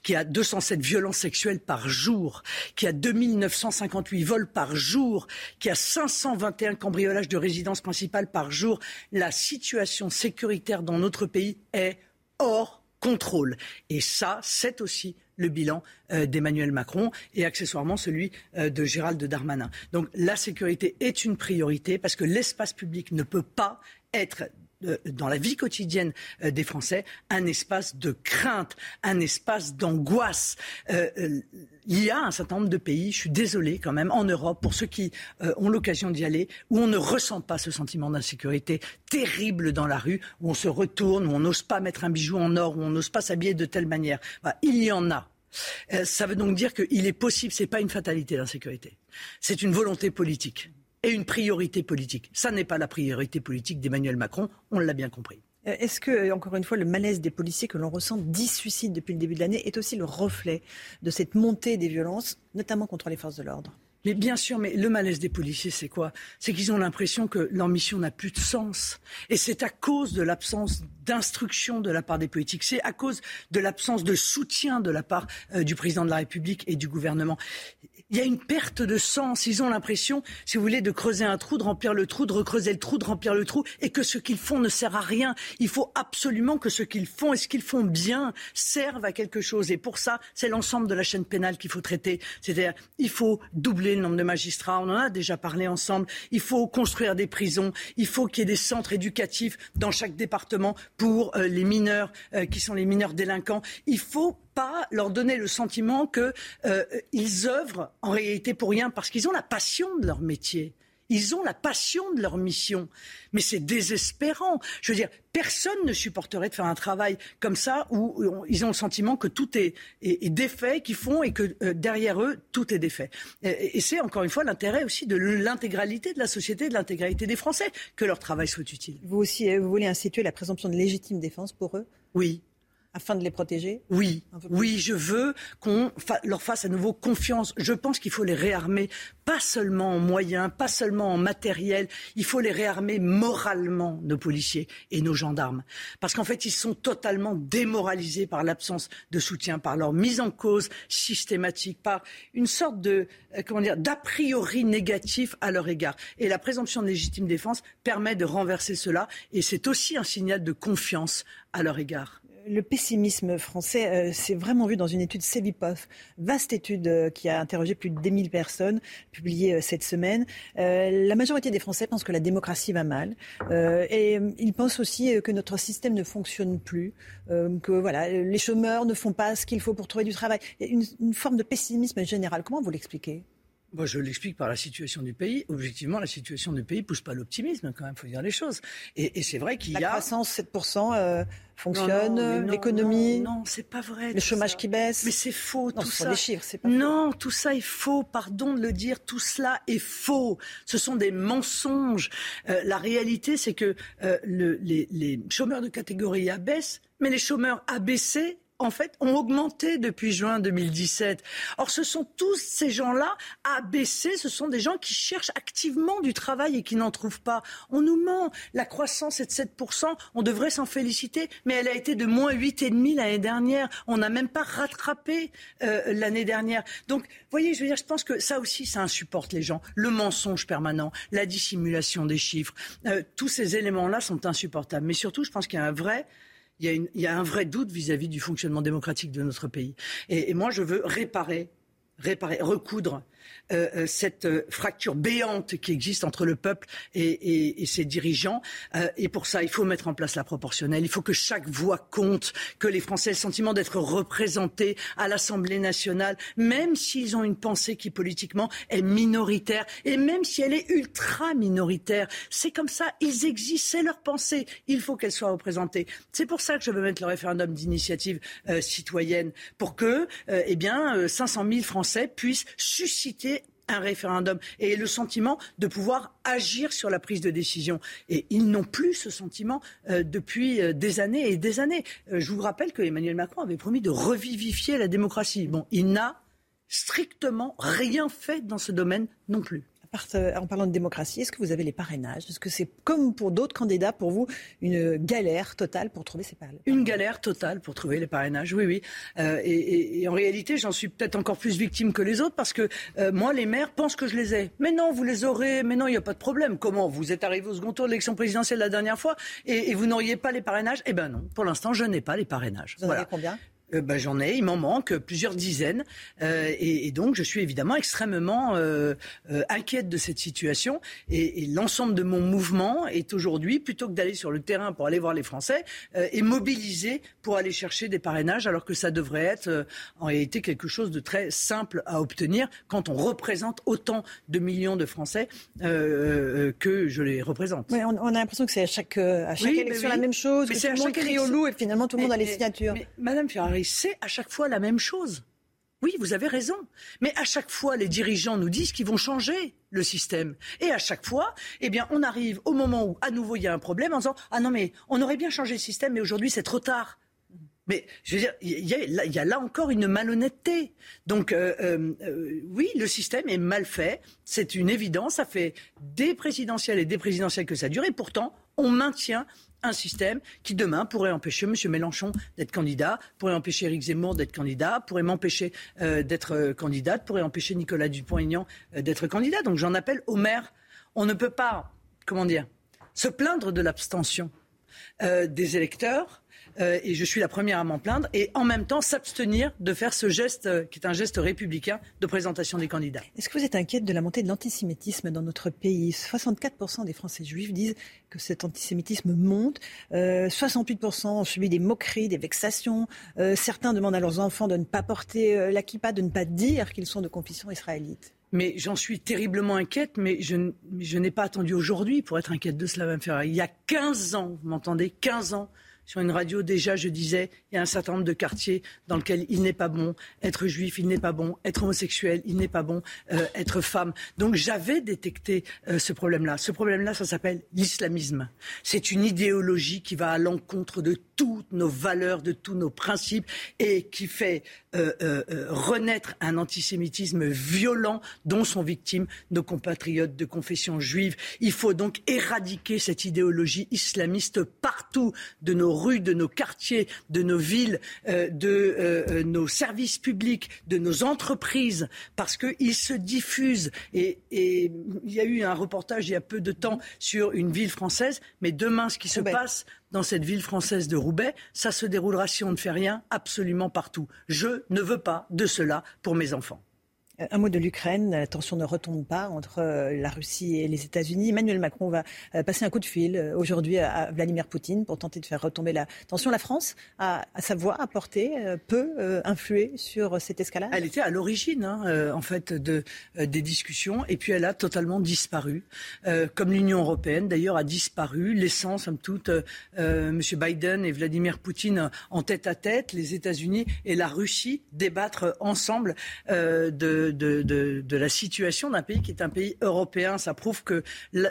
qui a 207 violences sexuelles par jour, qui a 2958 vols par jour, qui a 521 cambriolages de résidence principale par jour, la situation sécuritaire dans notre pays est hors contrôle. Et ça, c'est aussi le bilan euh, d'Emmanuel Macron et accessoirement celui euh, de Gérald Darmanin. Donc la sécurité est une priorité parce que l'espace public ne peut pas être dans la vie quotidienne euh, des Français un espace de crainte, un espace d'angoisse. Euh, il y a un certain nombre de pays, je suis désolé quand même, en Europe, pour ceux qui ont l'occasion d'y aller, où on ne ressent pas ce sentiment d'insécurité terrible dans la rue, où on se retourne, où on n'ose pas mettre un bijou en or, où on n'ose pas s'habiller de telle manière. il y en a. ça veut donc dire qu'il est possible, ce n'est pas une fatalité l'insécurité, c'est une volonté politique et une priorité politique. Ça n'est pas la priorité politique d'Emmanuel Macron, on l'a bien compris. Euh, est-ce que, encore une fois, le malaise des policiers que l'on ressent, 10 suicides depuis le début de l'année, est aussi le reflet de cette montée des violences, notamment contre les forces de l'ordre? Mais bien sûr, mais le malaise des policiers, c'est quoi? C'est qu'ils ont l'impression que leur mission n'a plus de sens. Et c'est à cause de l'absence d'instruction de la part des politiques, c'est à cause de l'absence de soutien de la part euh, du président de la République et du gouvernement il y a une perte de sens. Ils ont l'impression, si vous voulez, de creuser un trou, de remplir le trou, de recreuser le trou, de remplir le trou, et que ce qu'ils font ne sert à rien. Il faut absolument que ce qu'ils font et ce qu'ils font bien servent à quelque chose. Et pour ça, c'est l'ensemble de la chaîne pénale qu'il faut traiter. C'est-à-dire, il faut doubler le nombre de magistrats. On en a déjà parlé ensemble. Il faut construire des prisons. Il faut qu'il y ait des centres éducatifs dans chaque département pour euh, les mineurs euh, qui sont les mineurs délinquants. Il faut pas leur donner le sentiment qu'ils euh, œuvrent en réalité pour rien parce qu'ils ont la passion de leur métier. Ils ont la passion de leur mission. Mais c'est désespérant. Je veux dire, personne ne supporterait de faire un travail comme ça où ils ont le sentiment que tout est, défait, qu'ils font et que euh, derrière eux, tout est défait. Et, c'est encore une fois l'intérêt aussi de l'intégralité de la société, de l'intégralité des Français, que leur travail soit utile. Vous aussi, euh, vous voulez instituer la présomption de légitime défense pour eux? Oui afin de les protéger Oui, oui, je veux qu'on leur fasse à nouveau confiance. Je pense qu'il faut les réarmer, pas seulement en moyens, pas seulement en matériel, il faut les réarmer moralement, nos policiers et nos gendarmes. Parce qu'en fait, ils sont totalement démoralisés par l'absence de soutien, par leur mise en cause systématique, par une sorte de, euh, comment dire, d'a priori négatif à leur égard. Et la présomption de légitime défense permet de renverser cela, et c'est aussi un signal de confiance à leur égard le pessimisme français s'est euh, vraiment vu dans une étude Cevipof, vaste étude euh, qui a interrogé plus de 10 000 personnes, publiée euh, cette semaine. la majorité des Français pensent que la démocratie va mal et ils pensent aussi que notre système ne fonctionne plus, que voilà, les chômeurs ne font pas ce qu'il faut pour trouver du travail. Il y a une, une forme de pessimisme général. Comment vous l'expliquez? Moi, je l'explique par la situation du pays. Objectivement, la situation du pays pousse pas l'optimisme, quand même, il faut dire les choses. Et, c'est vrai qu'il y a... La croissance, 7%, euh, fonctionne, l'économie... Non, c'est pas vrai. Le chômage qui baisse Mais c'est faux, tout ça. des chiffres, c'est pas Non, tout ça est faux, pardon de le dire, tout cela est faux. Ce sont des mensonges. Euh, la réalité, c'est que euh, le, les, les chômeurs de catégorie A baissent, mais les chômeurs ABC en fait, ont augmenté depuis juin 2017. Or, ce sont tous ces gens-là, ABC, ce sont des gens qui cherchent activement du travail et qui n'en trouvent pas. On nous ment. La croissance est de 7%, on devrait s'en féliciter, mais elle a été de moins 8,5 l'année dernière. On n'a même pas rattrapé euh, l'année dernière. Donc, voyez, je veux dire, je pense que ça aussi, ça insupporte les gens. Le mensonge permanent, la dissimulation des chiffres, euh, tous ces éléments-là sont insupportables. Mais surtout, je pense qu'il y a un vrai il y, a un vrai doute vis-à-vis du fonctionnement démocratique de notre pays. et moi, je veux réparer, réparer, recoudre euh, euh, cette euh, fracture béante qui existe entre le peuple et, ses dirigeants. et pour ça, il faut mettre en place la proportionnelle. Il faut que chaque voix compte, que les Français aient le sentiment d'être représentés à l'Assemblée nationale, même s'ils ont une pensée qui politiquement est minoritaire et même si elle est ultra minoritaire. C'est comme ça, ils existent, c'est leur pensée. Il faut qu'elle soit représentée. C'est pour ça que je veux mettre le référendum d'initiative citoyenne pour que, eh bien, 500 000 Français puissent susciter un référendum et le sentiment de pouvoir agir sur la prise de décision. Et ils n'ont plus ce sentiment euh, depuis euh, des années et des années. Euh, je vous rappelle que Emmanuel Macron avait promis de revivifier la démocratie. Bon, il n'a strictement rien fait dans ce domaine non plus. Euh, en parlant de démocratie, est-ce que vous avez les parrainages? Est-ce que c'est comme pour d'autres candidats, pour vous, une galère totale pour trouver ces parrainages Une galère totale pour trouver les parrainages, oui, oui. Euh, et, en réalité, j'en suis peut-être encore plus victime que les autres parce que euh, moi, les maires pensent que je les ai. Mais non, vous les aurez. Mais non, il n'y a pas de problème. Comment? Vous êtes arrivé au second tour de l'élection présidentielle la dernière fois et, vous n'auriez pas les parrainages? Eh ben non. Pour l'instant, je n'ai pas les parrainages. Vous en avez combien? Euh, bah, j'en ai, il m'en manque plusieurs dizaines. Euh, et, donc, je suis évidemment extrêmement euh, inquiète de cette situation. Et, l'ensemble de mon mouvement est aujourd'hui, plutôt que d'aller sur le terrain pour aller voir les Français, est mobilisé pour aller chercher des parrainages, alors que ça devrait être en réalité quelque chose de très simple à obtenir quand on représente autant de millions de Français que je les représente. on, a l'impression que c'est à chaque, à chaque élection la même chose, mais que tout le monde crie au loup et finalement tout le monde a les signatures. Madame Ferrari, c'est à chaque fois la même chose. Oui, vous avez raison. Mais à chaque fois, les dirigeants nous disent qu'ils vont changer le système. Et à chaque fois, eh bien, on arrive au moment où, à nouveau, il y a un problème en disant Ah non, mais on aurait bien changé le système, mais aujourd'hui, c'est trop tard. Mais je veux dire, il y, a, là encore une malhonnêteté. Donc euh, euh, euh, oui, le système est mal fait, c'est une évidence. Ça fait des présidentielles et des présidentielles que ça dure, et pourtant on maintient un système qui demain pourrait empêcher M. Mélenchon d'être candidat, pourrait empêcher Éric Zemmour d'être candidat, pourrait m'empêcher euh, d'être euh, candidate, pourrait empêcher Nicolas Dupont-Aignan euh, d'être candidat. Donc j'en appelle au maire. On ne peut pas, comment dire, se plaindre de l'abstention des électeurs euh, et je suis la première à m'en plaindre, et en même temps s'abstenir de faire ce geste euh, qui est un geste républicain de présentation des candidats. Est-ce que vous êtes inquiète de la montée de l'antisémitisme dans notre pays? 64% des Français juifs disent que cet antisémitisme monte, 68% euh, ont subi des moqueries, des vexations, certains demandent à leurs enfants de ne pas porter la kippa, de ne pas dire qu'ils sont de confession israélite. Mais j'en suis terriblement inquiète, mais je, je n'ai pas attendu aujourd'hui pour être inquiète de cela, Mme Ferrari. Il y a 15 ans, vous m'entendez, 15 ans, sur une radio, déjà, je disais, il y a un certain nombre de quartiers dans lesquels il n'est pas bon être juif, il n'est pas bon être homosexuel, il n'est pas bon euh, être femme. Donc j'avais détecté euh, ce problème-là. Ce problème-là, ça s'appelle l'islamisme. C'est une idéologie qui va à l'encontre de toutes nos valeurs, de tous nos principes et qui fait euh, renaître un antisémitisme violent dont sont victimes nos compatriotes de confession juive. Il faut donc éradiquer cette idéologie islamiste partout de nos rues, de nos quartiers, de nos villes, euh, de euh, euh, nos services publics, de nos entreprises, parce qu'ils se diffusent. Et, il y a eu un reportage il y a peu de temps sur une ville française, mais demain, ce qui se passe dans cette ville française de Roubaix, ça se déroulera si on ne fait rien absolument partout. Je ne veux pas de cela pour mes enfants. Un mot de l'Ukraine. La tension ne retombe pas entre euh, la Russie et les États-Unis. Emmanuel Macron va euh, passer un coup de fil euh, aujourd'hui à Vladimir Poutine pour tenter de faire retomber la tension. La France, a, sa voix apportée, peut influer sur cette escalade? Elle était à l'origine, hein, en fait, de, des discussions, et puis elle a totalement disparu. comme l'Union européenne, d'ailleurs, a disparu, laissant, somme toute, M. Biden et Vladimir Poutine en tête à tête, les États-Unis et la Russie débattre ensemble de de, la situation d'un pays qui est un pays européen. Ça prouve que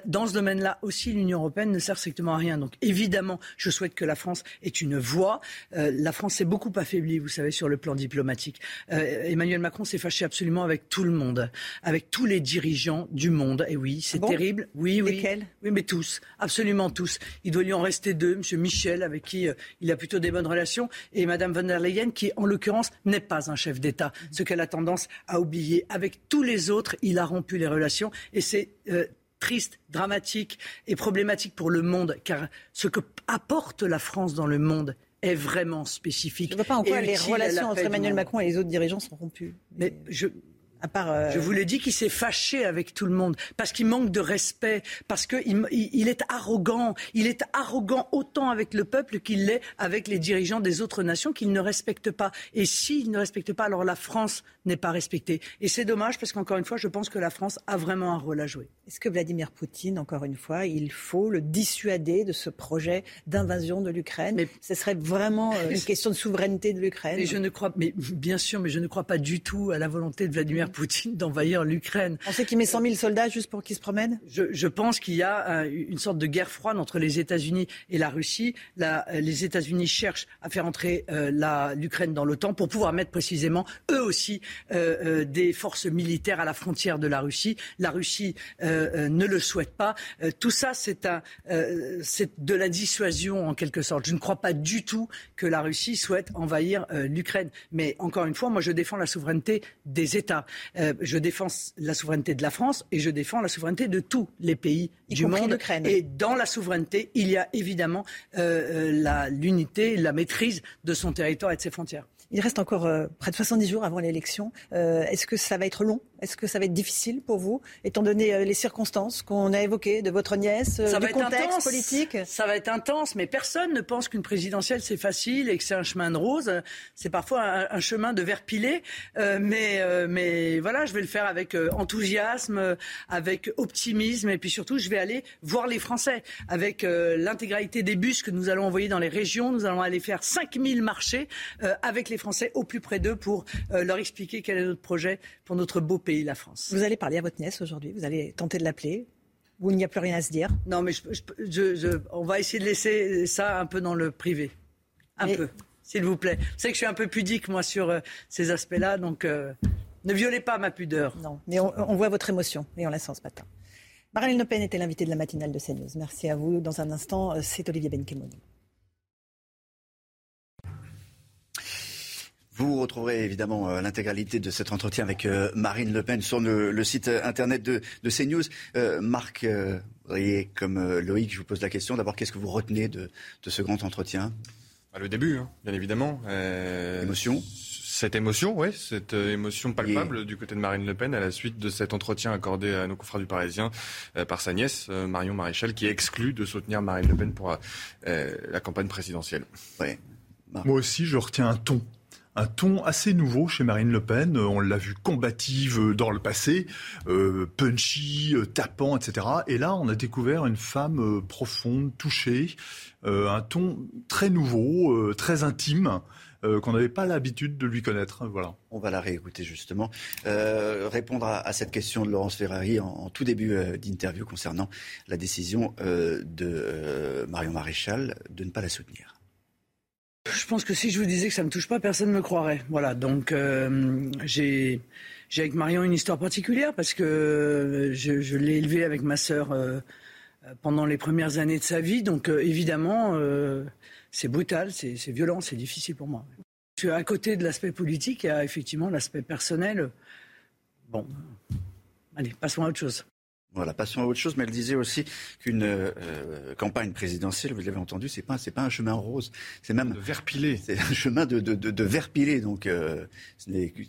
dans ce domaine-là aussi, l'Union européenne ne sert strictement à rien. Donc évidemment, je souhaite que la France ait une voix. Euh, la France s'est beaucoup affaiblie, vous savez, sur le plan diplomatique. Euh, Emmanuel Macron s'est fâché absolument avec tout le monde, avec tous les dirigeants du monde. Et oui, c'est ah terrible. Oui, oui. Lesquels? Oui, mais tous, absolument tous. Il doit lui en rester deux. Monsieur Michel, avec qui euh, il a plutôt des bonnes relations, et Madame von der Leyen, qui en l'occurrence n'est pas un chef d'État, ce qu'elle a tendance à oublier avec tous les autres, il a rompu les relations. Et c'est euh, triste, dramatique et problématique pour le monde, car ce que apporte la France dans le monde est vraiment spécifique. Je ne vois pas en quoi les relations entre Emmanuel Macron et les autres dirigeants sont rompues. Mais je, euh, Je vous l'ai dit qu'il s'est fâché avec tout le monde parce qu'il manque de respect, parce qu'il il est arrogant. Il est arrogant autant avec le peuple qu'il l'est avec les dirigeants des autres nations qu'il ne respecte pas. Et s'il ne respecte pas, alors la France n'est pas respectée. Et c'est dommage parce qu'encore une fois, je pense que la France a vraiment un rôle à jouer. Est-ce que Vladimir Poutine, encore une fois, il faut le dissuader de ce projet d'invasion de l'Ukraine Mais ce serait vraiment euh, une question de souveraineté de l'Ukraine. Mais je ne crois, mais bien sûr, mais je ne crois pas du tout à la volonté de Vladimir Vladimir Poutine d'envahir l'Ukraine. On sait qu'il met 100 000 soldats juste pour qu'ils se promènent? Je, pense qu'il y a une sorte de guerre froide entre les États-Unis et la Russie. les États-Unis cherchent à faire entrer euh, l'Ukraine dans l'OTAN pour pouvoir mettre précisément, eux aussi, euh, euh, des forces militaires à la frontière de la Russie. La Russie ne le souhaite pas. tout ça, c'est de la dissuasion en quelque sorte. Je ne crois pas du tout que la Russie souhaite envahir l'Ukraine. Mais encore une fois, moi, je défends la souveraineté des États. Je défends la souveraineté de la France et je défends la souveraineté de tous les pays du monde. Et dans la souveraineté, il y a évidemment l'unité, la maîtrise de son territoire et de ses frontières. Il reste encore euh, près de 70 jours avant l'élection. Euh, est-ce que ça va être long? Est-ce que ça va être difficile pour vous, étant donné euh, les circonstances qu'on a évoquées de votre nièce, ça du va contexte intense. politique? Ça va être intense, mais personne ne pense qu'une présidentielle c'est facile et que c'est un chemin de rose. C'est parfois un, chemin de verre pilé, mais mais voilà, je vais le faire avec enthousiasme, avec optimisme, et puis surtout, je vais aller voir les Français avec l'intégralité des bus que nous allons envoyer dans les régions. Nous allons aller faire 5000 marchés avec les Français au plus près d'eux pour euh, leur expliquer quel est notre projet pour notre beau pays, la France. Vous allez parler à votre nièce aujourd'hui Vous allez tenter de l'appeler Ou il n'y a plus rien à se dire Non, mais je, on va essayer de laisser ça un peu dans le privé. Un peu, s'il vous plaît. Vous savez que je suis un peu pudique, moi, sur euh, ces aspects-là, donc euh, ne violez pas ma pudeur. Non, mais on, voit votre émotion et on la sent ce matin. Marine Le Pen était l'invitée de la matinale de CNews. Merci à vous. Dans un instant, c'est Olivier Benkemoun. Vous retrouverez évidemment euh, l'intégralité de cet entretien avec euh, Marine Le Pen sur le, site euh, internet de, CNews. Marc, voyez, comme Loïc, je vous pose la question. D'abord, qu'est-ce que vous retenez de, ce grand entretien? Bah, Le début, hein, bien évidemment. Émotion cette émotion, oui, cette émotion palpable du côté de Marine Le Pen à la suite de cet entretien accordé à nos confrères du Parisien par sa nièce, Marion Maréchal, qui exclut de soutenir Marine Le Pen pour la campagne présidentielle. Moi aussi, je retiens un ton un ton assez nouveau chez Marine Le Pen. Euh, on l'a vu combative euh, dans le passé, euh, punchy, tapant, etc. Et là, on a découvert une femme profonde, touchée, un ton très nouveau, très intime. qu'on n'avait pas l'habitude de lui connaître. Voilà. On va la réécouter justement. répondre à, cette question de Laurence Ferrari en, tout début d'interview concernant la décision de Marion Maréchal de ne pas la soutenir. Je pense que si je vous disais que ça ne me touche pas, personne ne me croirait. Voilà, donc euh, j'ai avec Marion une histoire particulière parce que je, l'ai élevée avec ma sœur euh, pendant les premières années de sa vie. Donc euh, évidemment, c'est brutal, c'est violent, c'est difficile pour moi. À côté de l'aspect politique, il y a effectivement l'aspect personnel. Bon, allez, passons à autre chose. Voilà, passons à autre chose, mais elle disait aussi qu'une euh, campagne présidentielle, vous l'avez entendu, c'est pas c'est pas un chemin rose, c'est même de verre pilé. C'est un chemin de, de, de, de verre pilé, donc euh,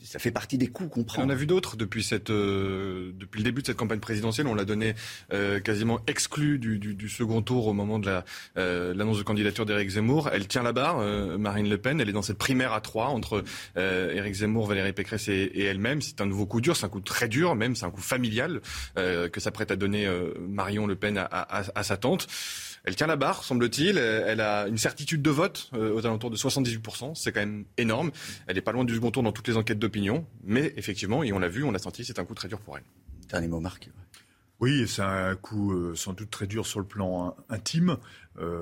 ça fait partie des coups qu'on prend. On a vu d'autres depuis cette euh, depuis le début de cette campagne présidentielle, on l'a donné quasiment exclu du, du, du, second tour au moment de la l'annonce de candidature d'Éric Zemmour. Elle tient la barre, Marine Le Pen, elle est dans cette primaire à trois entre Éric Zemmour, Valérie Pécresse et, et elle-même. C'est un nouveau coup dur, c'est un coup très dur, même c'est un coup familial que ça prête à donner euh, Marion Le Pen à, sa tante. Elle tient la barre, semble-t-il. Elle a une certitude de vote euh, aux alentours de 78%. C'est quand même énorme. Elle n'est pas loin du second tour dans toutes les enquêtes d'opinion. Mais effectivement, et on l'a vu, on l'a senti, c'est un coup très dur pour elle. Dernier mot, Marc. Oui, c'est un coup euh, sans doute très dur sur le plan intime.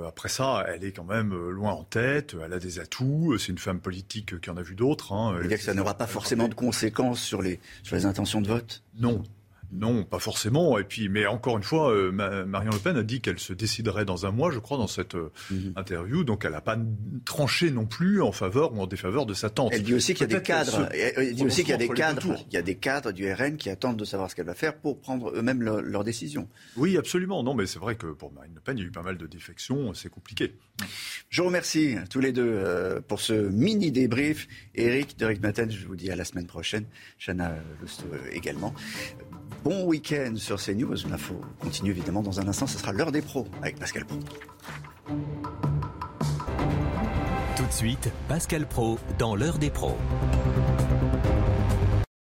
après ça, elle est quand même loin en tête. Elle a des atouts. C'est une femme politique qui en a vu d'autres. Hein. Que ça n'aura pas forcément de conséquences sur les, sur les intentions de vote? Non, non, pas forcément. Et puis, mais encore une fois, euh, Marion Le Pen a dit qu'elle se déciderait dans un mois, je crois, dans cette euh, mhm. interview. Donc, elle n'a pas tranché non plus en faveur ou en défaveur de sa tante. Elle dit aussi qu'il y a des cadres. Elle dit aussi qu'il y a des cadres. Il y a des cadres du RN qui attendent de savoir ce qu'elle va faire pour prendre eux-mêmes leurs leur décision. Oui, absolument. Non, mais c'est vrai que pour Marine Le Pen, il y a eu pas mal de défections. C'est compliqué. Je vous remercie tous les deux euh, pour ce mini débrief. Eric, Derek Maten, je vous dis à la semaine prochaine. Chana Lousteau également. Bon week-end sur CNews. L'info continue évidemment dans un instant. Ce sera l'heure des pros avec Pascal Pro. Tout de suite, Pascal Pro dans l'heure des pros.